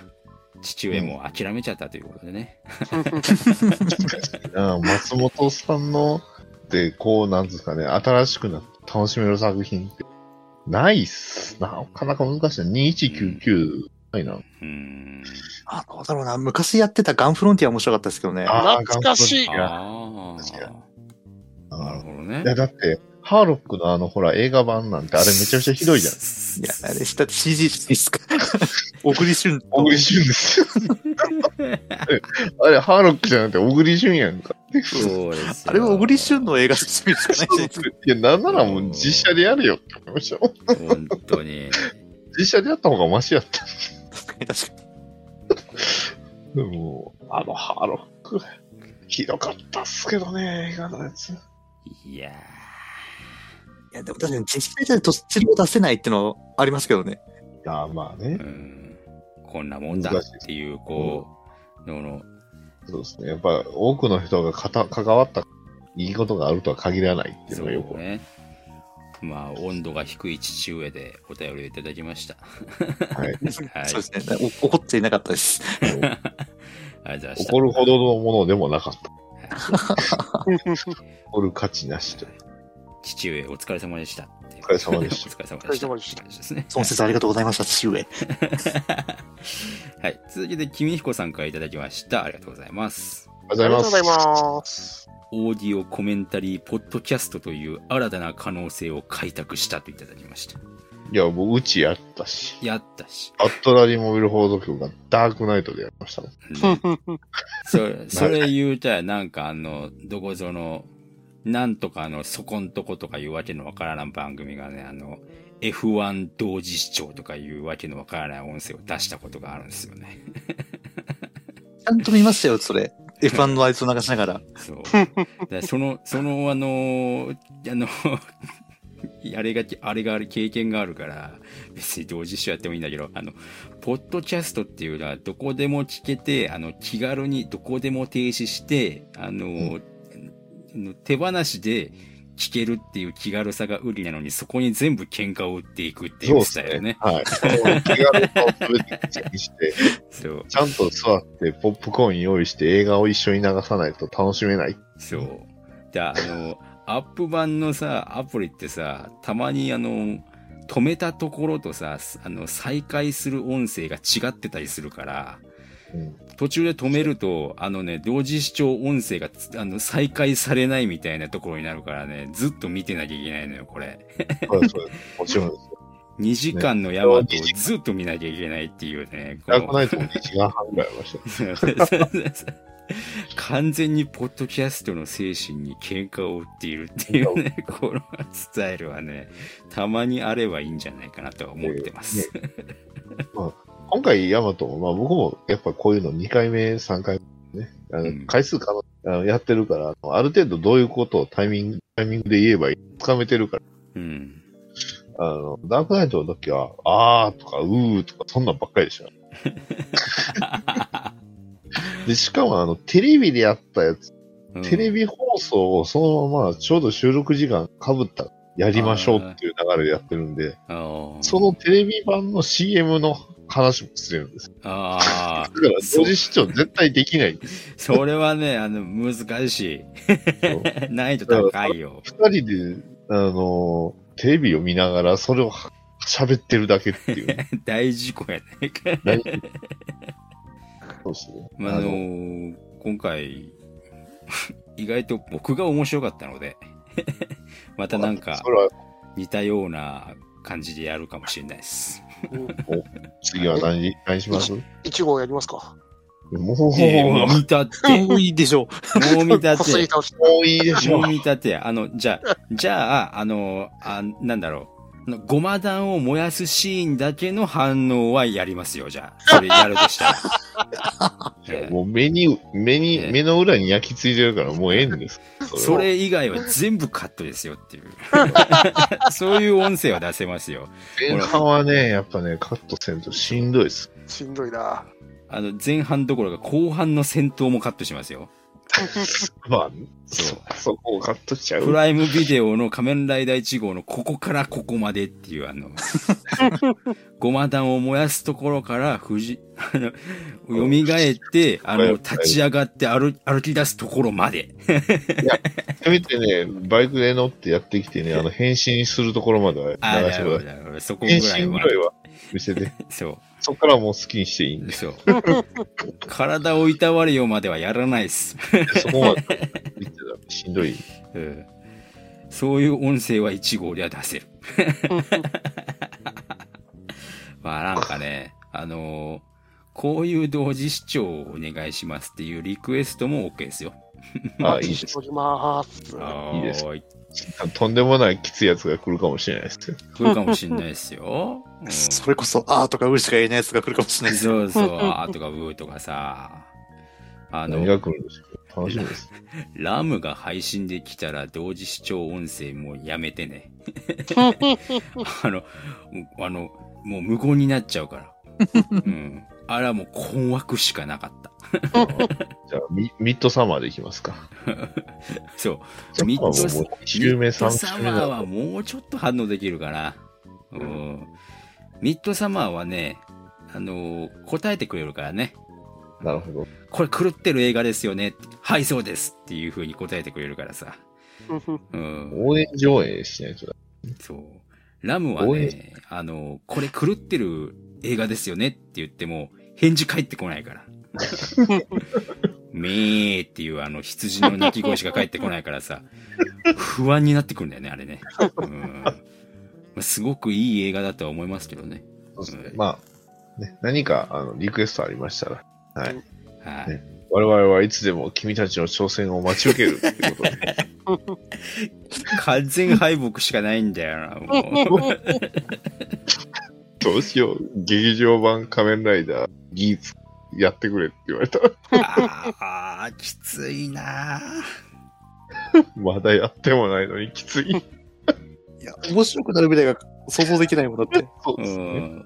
父上も諦めちゃったということでね。ああ松本さんの、で、こう、なんですかね、新しくなって楽しめる作品って、ないっす。なかなか難しいな。2199ないな。うん。あ、どうだろうな。昔やってたガンフロンティア面白かったですけどね。あ懐かしいあ。あなるほどねい。や、だって、ハーロックのあの、ほら、映画版なんて、あれめちゃめちゃひどいじゃん。いや、あれ、した CG ですか？小栗旬と。小栗旬ですよ。あれ、ハーロックじゃなくて、小栗旬やんか。そうですよあれは小栗旬の映画説明しかないですいや、なんならもう実写でやれよって思いましたよ。本当に。実写でやった方がマシやった。確かに確かでも、あのハーロック、ひどかったっすけどね、映画のやつ。いやに。いや、でも確かに実際じゃどっちも出せないってのありますけどね。いや、まあねー、う。ん。こんなもんだっていう、こう、のの、そうですね。やっぱ、多くの人がかた関わった、いいことがあるとは限らないっていうのがよく。ね。まあ、温度が低い父上でお便りをいただきました。はい。はいそうですね。お怒っていなかったです。ありがとうありがとうございました。怒るほどのものでもなかった。怒る価値なしと。父上、お疲れ様でした。お疲れ様でしたお疲れ様でした。お疲れ様でしたですね。その説ありがとうございました、父上。はい。続きで、君彦さんからいただきました。ありがとうございます。ありがとうございます。オーディオコメンタリーポッドキャストという新たな可能性を開拓したといただきました。いや、もううちやったし。やったし。アットラリモビル放送局がダークナイトでやりましたもん。ねそれ、それ言うたらなんかあの、どこぞの、なんとかのそこんとことかいうわけのわからない番組がね、あの、F1 同時視聴とかいうわけのわからない音声を出したことがあるんですよね。ちゃんと見ましたよ、それ。F1 のあいつを流しながら。そう。でその、その、あの、あの、あれが、あれがある、経験があるから、別に同時視聴やってもいいんだけど、あの、ポッドキャストっていうのはどこでも聞けて、あの、気軽にどこでも停止して、あの、手放しで聞けるっていう気軽さが売りなのに、そこに全部喧嘩を売っていくっていうスタイルね。はい。その気軽さを全て口にして、そう。ちゃんと座ってポップコーン用意して映画を一緒に流さないと楽しめない。そう。で、あの、アップ版のさ、アプリってさ、たまにあの、止めたところとさ、あの、再開する音声が違ってたりするから、うん。途中で止めると、あのね、同時視聴音声がつあの再開されないみたいなところになるからね、ずっと見てなきゃいけないのよ、これ。そうですそうです。もちろんですよ。2時間のヤマトをねずっと見なきゃいけないっていうね。このダークナイトも2時間半ぐらいました。完全にポッドキャストの精神に喧嘩を売っているっていうね、このスタイルはね、たまにあればいいんじゃないかなとは思ってます。今回、ヤマトも、まあ僕もやっぱこういうの2回目、3回目ね、あのうん。回数かのあのやってるから、ある程度どういうことをタイミング、タイミングで言えばいい、つかめてるから、うん。あの、ダークナイトの時は、あーとか、うーとか、そんなんばっかりでした。で、しかもあの、テレビでやったやつ、テレビ放送をそのままちょうど収録時間被ったらやりましょうっていう流れでやってるんで、そのテレビ版の CM の話もしてるんです。あだから、同時視聴絶対できないそれはね、あの、難しい。難易度高いよ。二人で、あの、テレビを見ながらそれをは喋ってるだけっていう。大事故やね。大事そうですね。まあ、あのー今回、意外と僕が面白かったので、またなんか似たような感じでやるかもしれないです。次は何、何します？も1号やりますか。う、えーもう見たって。多いでしょう。もう見た って。もういいでしょうもう。見たって。あの、じゃあ、じゃあ、あの、あなんだろう。ごま弾を燃やすシーンだけの反応はやりますよ、じゃあ。それやるとしたら。えーもう目に、目ええに、目の裏に焼き付いてるからもうええんです。それ以外は全部カットですよっていう。そういう音声は出せますよ。前半はね、やっぱね、カットせんとしんどいです。しんどいな。あの、前半どころか後半の戦闘もカットしますよ。まあ、そそ、そこをカットしちゃう。プライムビデオの仮面ライダー1号のここからここまでっていうあの、ごま弾を燃やすところから、ふじ、あの、蘇って、あの、立ち上がって歩歩き出すところまで。せめてね、バイクで乗ってやってきてね、あの、変身するところまでは流してください。そこぐ変らいは身ぐ。らいは見せて。そう。そっからもう好きにしていいんで。そう。体をいたわるよまではやらないです。そこまで見てたらしんどい。うんそういう音声は1号では出せる。まあなんかね、あのーこういう同時視聴をお願いしますっていうリクエストも OK ですよ。あいいです。おります。いいです。とんでもないきついやつが来るかもしれないですよ。来るかもしんないですよ。うんそれこそ、あーとかうしか言えないやつが来るかもしれないですよ。そうそう、あーとかうーとかさ。あの、何が来るんですか？楽しみです。ラムが配信できたら同時視聴音声もうやめてね。あの、あの、もう無言になっちゃうから。うん。あれはもう困惑しかなかった。じゃあ、ミミッドサマーでいきますか。そう。ミッドサマーももう2週目、ミッド3サマー週目だはもうちょっと反応できるかな。うん。ミッドサマーはね、あの、答えてくれるからね。なるほど。これ狂ってる映画ですよね。はい、そうですっていう風に答えてくれるからさ。うん。応援上映しないとだ。そう。ラムはね、あの、これ狂ってる映画ですよねって言っても、返事返ってこないから。めーっていうあの羊の鳴き声しか返ってこないからさ、不安になってくるんだよね、あれね。うんまあすごくいい映画だとは思いますけどね。そうですねうんまあ、ね、何か、あの、リクエストありましたら、はい。はい。ね我々はいつでも君たちの挑戦を待ち受けるっていうことで。完全敗北しかないんだよな、もう。どうしよう。劇場版仮面ライダー、ギーツ、やってくれって言われたら、ああ、きついなまだやってもないのにきつい。いや、面白くなる未来が想像できないもんだって。うそうですね。ん。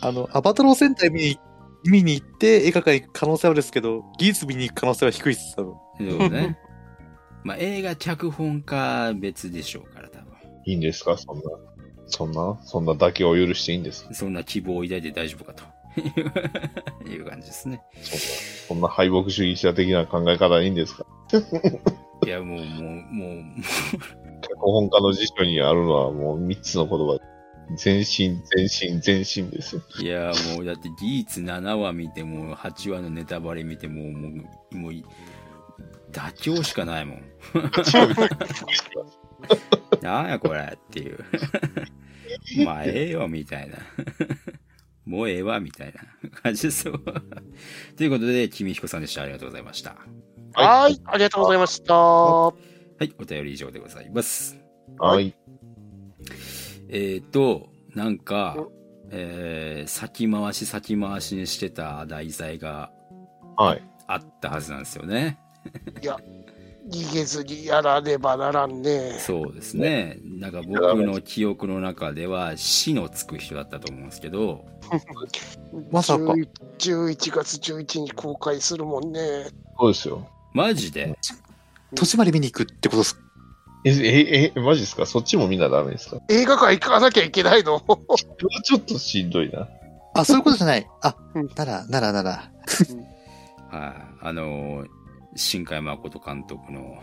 あの、アバタロー戦隊見に見に行って映画館行く可能性はあるんですけど、技術見に行く可能性は低いっす、多分。そうね。まあ、映画脚本家別でしょうから、多分。いいんですかそんな。そんな、そんな妥協を許していいんですか？そんな希望を抱いて大丈夫かと。いう感じですね。そんな、敗北主義者的な考え方でいいんですか？いや、もう、もう、もう、脚本家の辞書にあるのはもう3つの言葉。全身、全身、全身ですよ。いや、もう、だって、ギーツ7話見ても、8話のネタバレ見ても、もう、もう、妥協しかないもん。なんやこれっていう。まあ、ええよ、みたいな。もうええわ、みたいな感じですよ。ということで、君彦さんでした。ありがとうございました。はい、ありがとうございました。はい、お便り以上でございます。はい。えっ、と、なんか、えー先回し先回しにしてた題材がはい。あったはずなんですよね。逃げずにやらねばならんね。そうですね。なんか僕の記憶の中では死のつく人だったと思うんですけど、まさか11 11月11日公開するもんね。そうですよ。マジで？土地まで見に行くってことです。え、え、え、マジですか？そっちもみんなダメですか？映画館行かなきゃいけないの？ちょっとしんどいな。あ、そういうことじゃない。あうん、なら、なら、なら。はい。あのー新海誠監督の、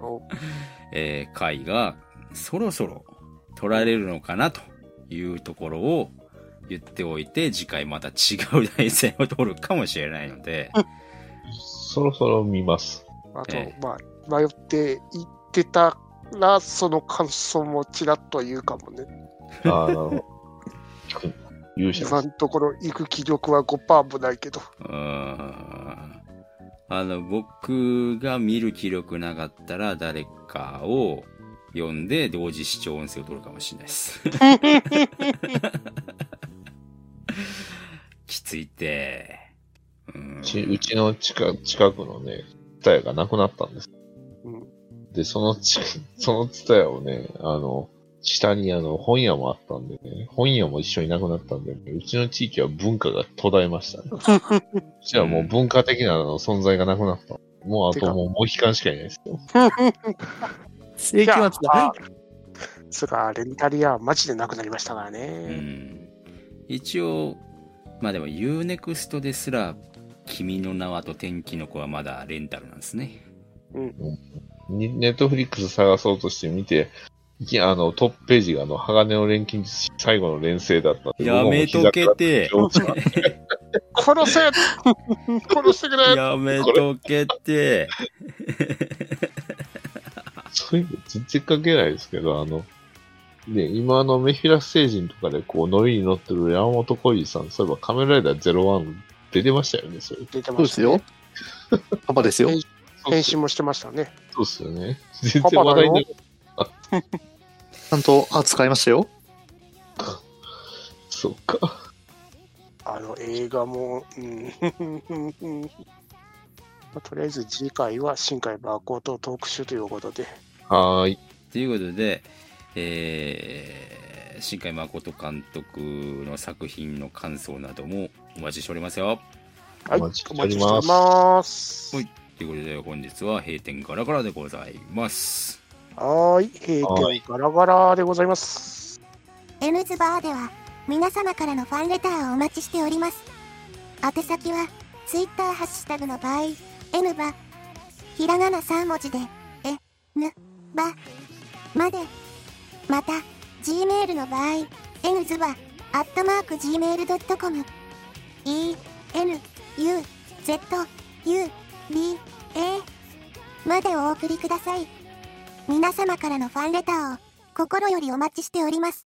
お えー回がそろそろ撮られるのかなというところを言っておいて、次回また違う題材を撮るかもしれないので、そろそろ見ます。あと、えまあ、迷って行ってたら、その感想もちらっと言うかもね。ああ、なるほど。勇者今のところ行く気力は5%もないけど。うーんあの、僕が見る気力なかったら誰かを呼んで同時視聴音声を取るかもしれないです。きついって。うんうちうちの近近くのね、ツタヤがなくなったんです。うんで、そのち、そのツタヤをね、あの、下にあの、本屋もあったんでね、本屋も一緒になくなったんで、ね、うちの地域は文化が途絶えましたね。うちはもう文化的なの存在がなくなった。もうあともうモヒカンしかいないですよ。世紀末だ。あそれがレンタリアマジでなくなりましたからうね。ん一応、まあでも Unext ですら、君の名はと天気の子はまだレンタルなんですね。にネットフリックス探そうとして見て、いきあの、トップページがあの、鋼の錬金術師最後の連成だったんで。やめとけて殺せ殺してくれやめとけて。そういうの全然関係ないですけど、あの、で、今あのメフィラス星人とかでこう、乗りに乗ってる山本浩二さん、そういえば仮面ライダー01出てましたよね、それ。出てそうましたねですよ。。パパですよ。変身もしてましたね。そうっすよね。全然話題になる。ちゃんと扱いましたよ。そっか。あの映画も、うん まあとりあえず次回は新海誠特集ということで、はーい。ということで、えー、新海誠監督の作品の感想などもお待ちしておりますよ。はい、おお待ちしております。はいということで本日は閉店ガラガラでございます。はーい、閉はい店ガラガラでございます。N ズバーでは皆様からのファンレターをお待ちしております。宛先は Twitter ハッシュタグの場合、N ば、ひらがな3文字で、え、ぬ、ば、まで。また、Gmail の場合、N ズバ、アットマーク Gmail.com、E、N、U、Z、U、B、A、までお送りください。皆様からのファンレターを心よりお待ちしております。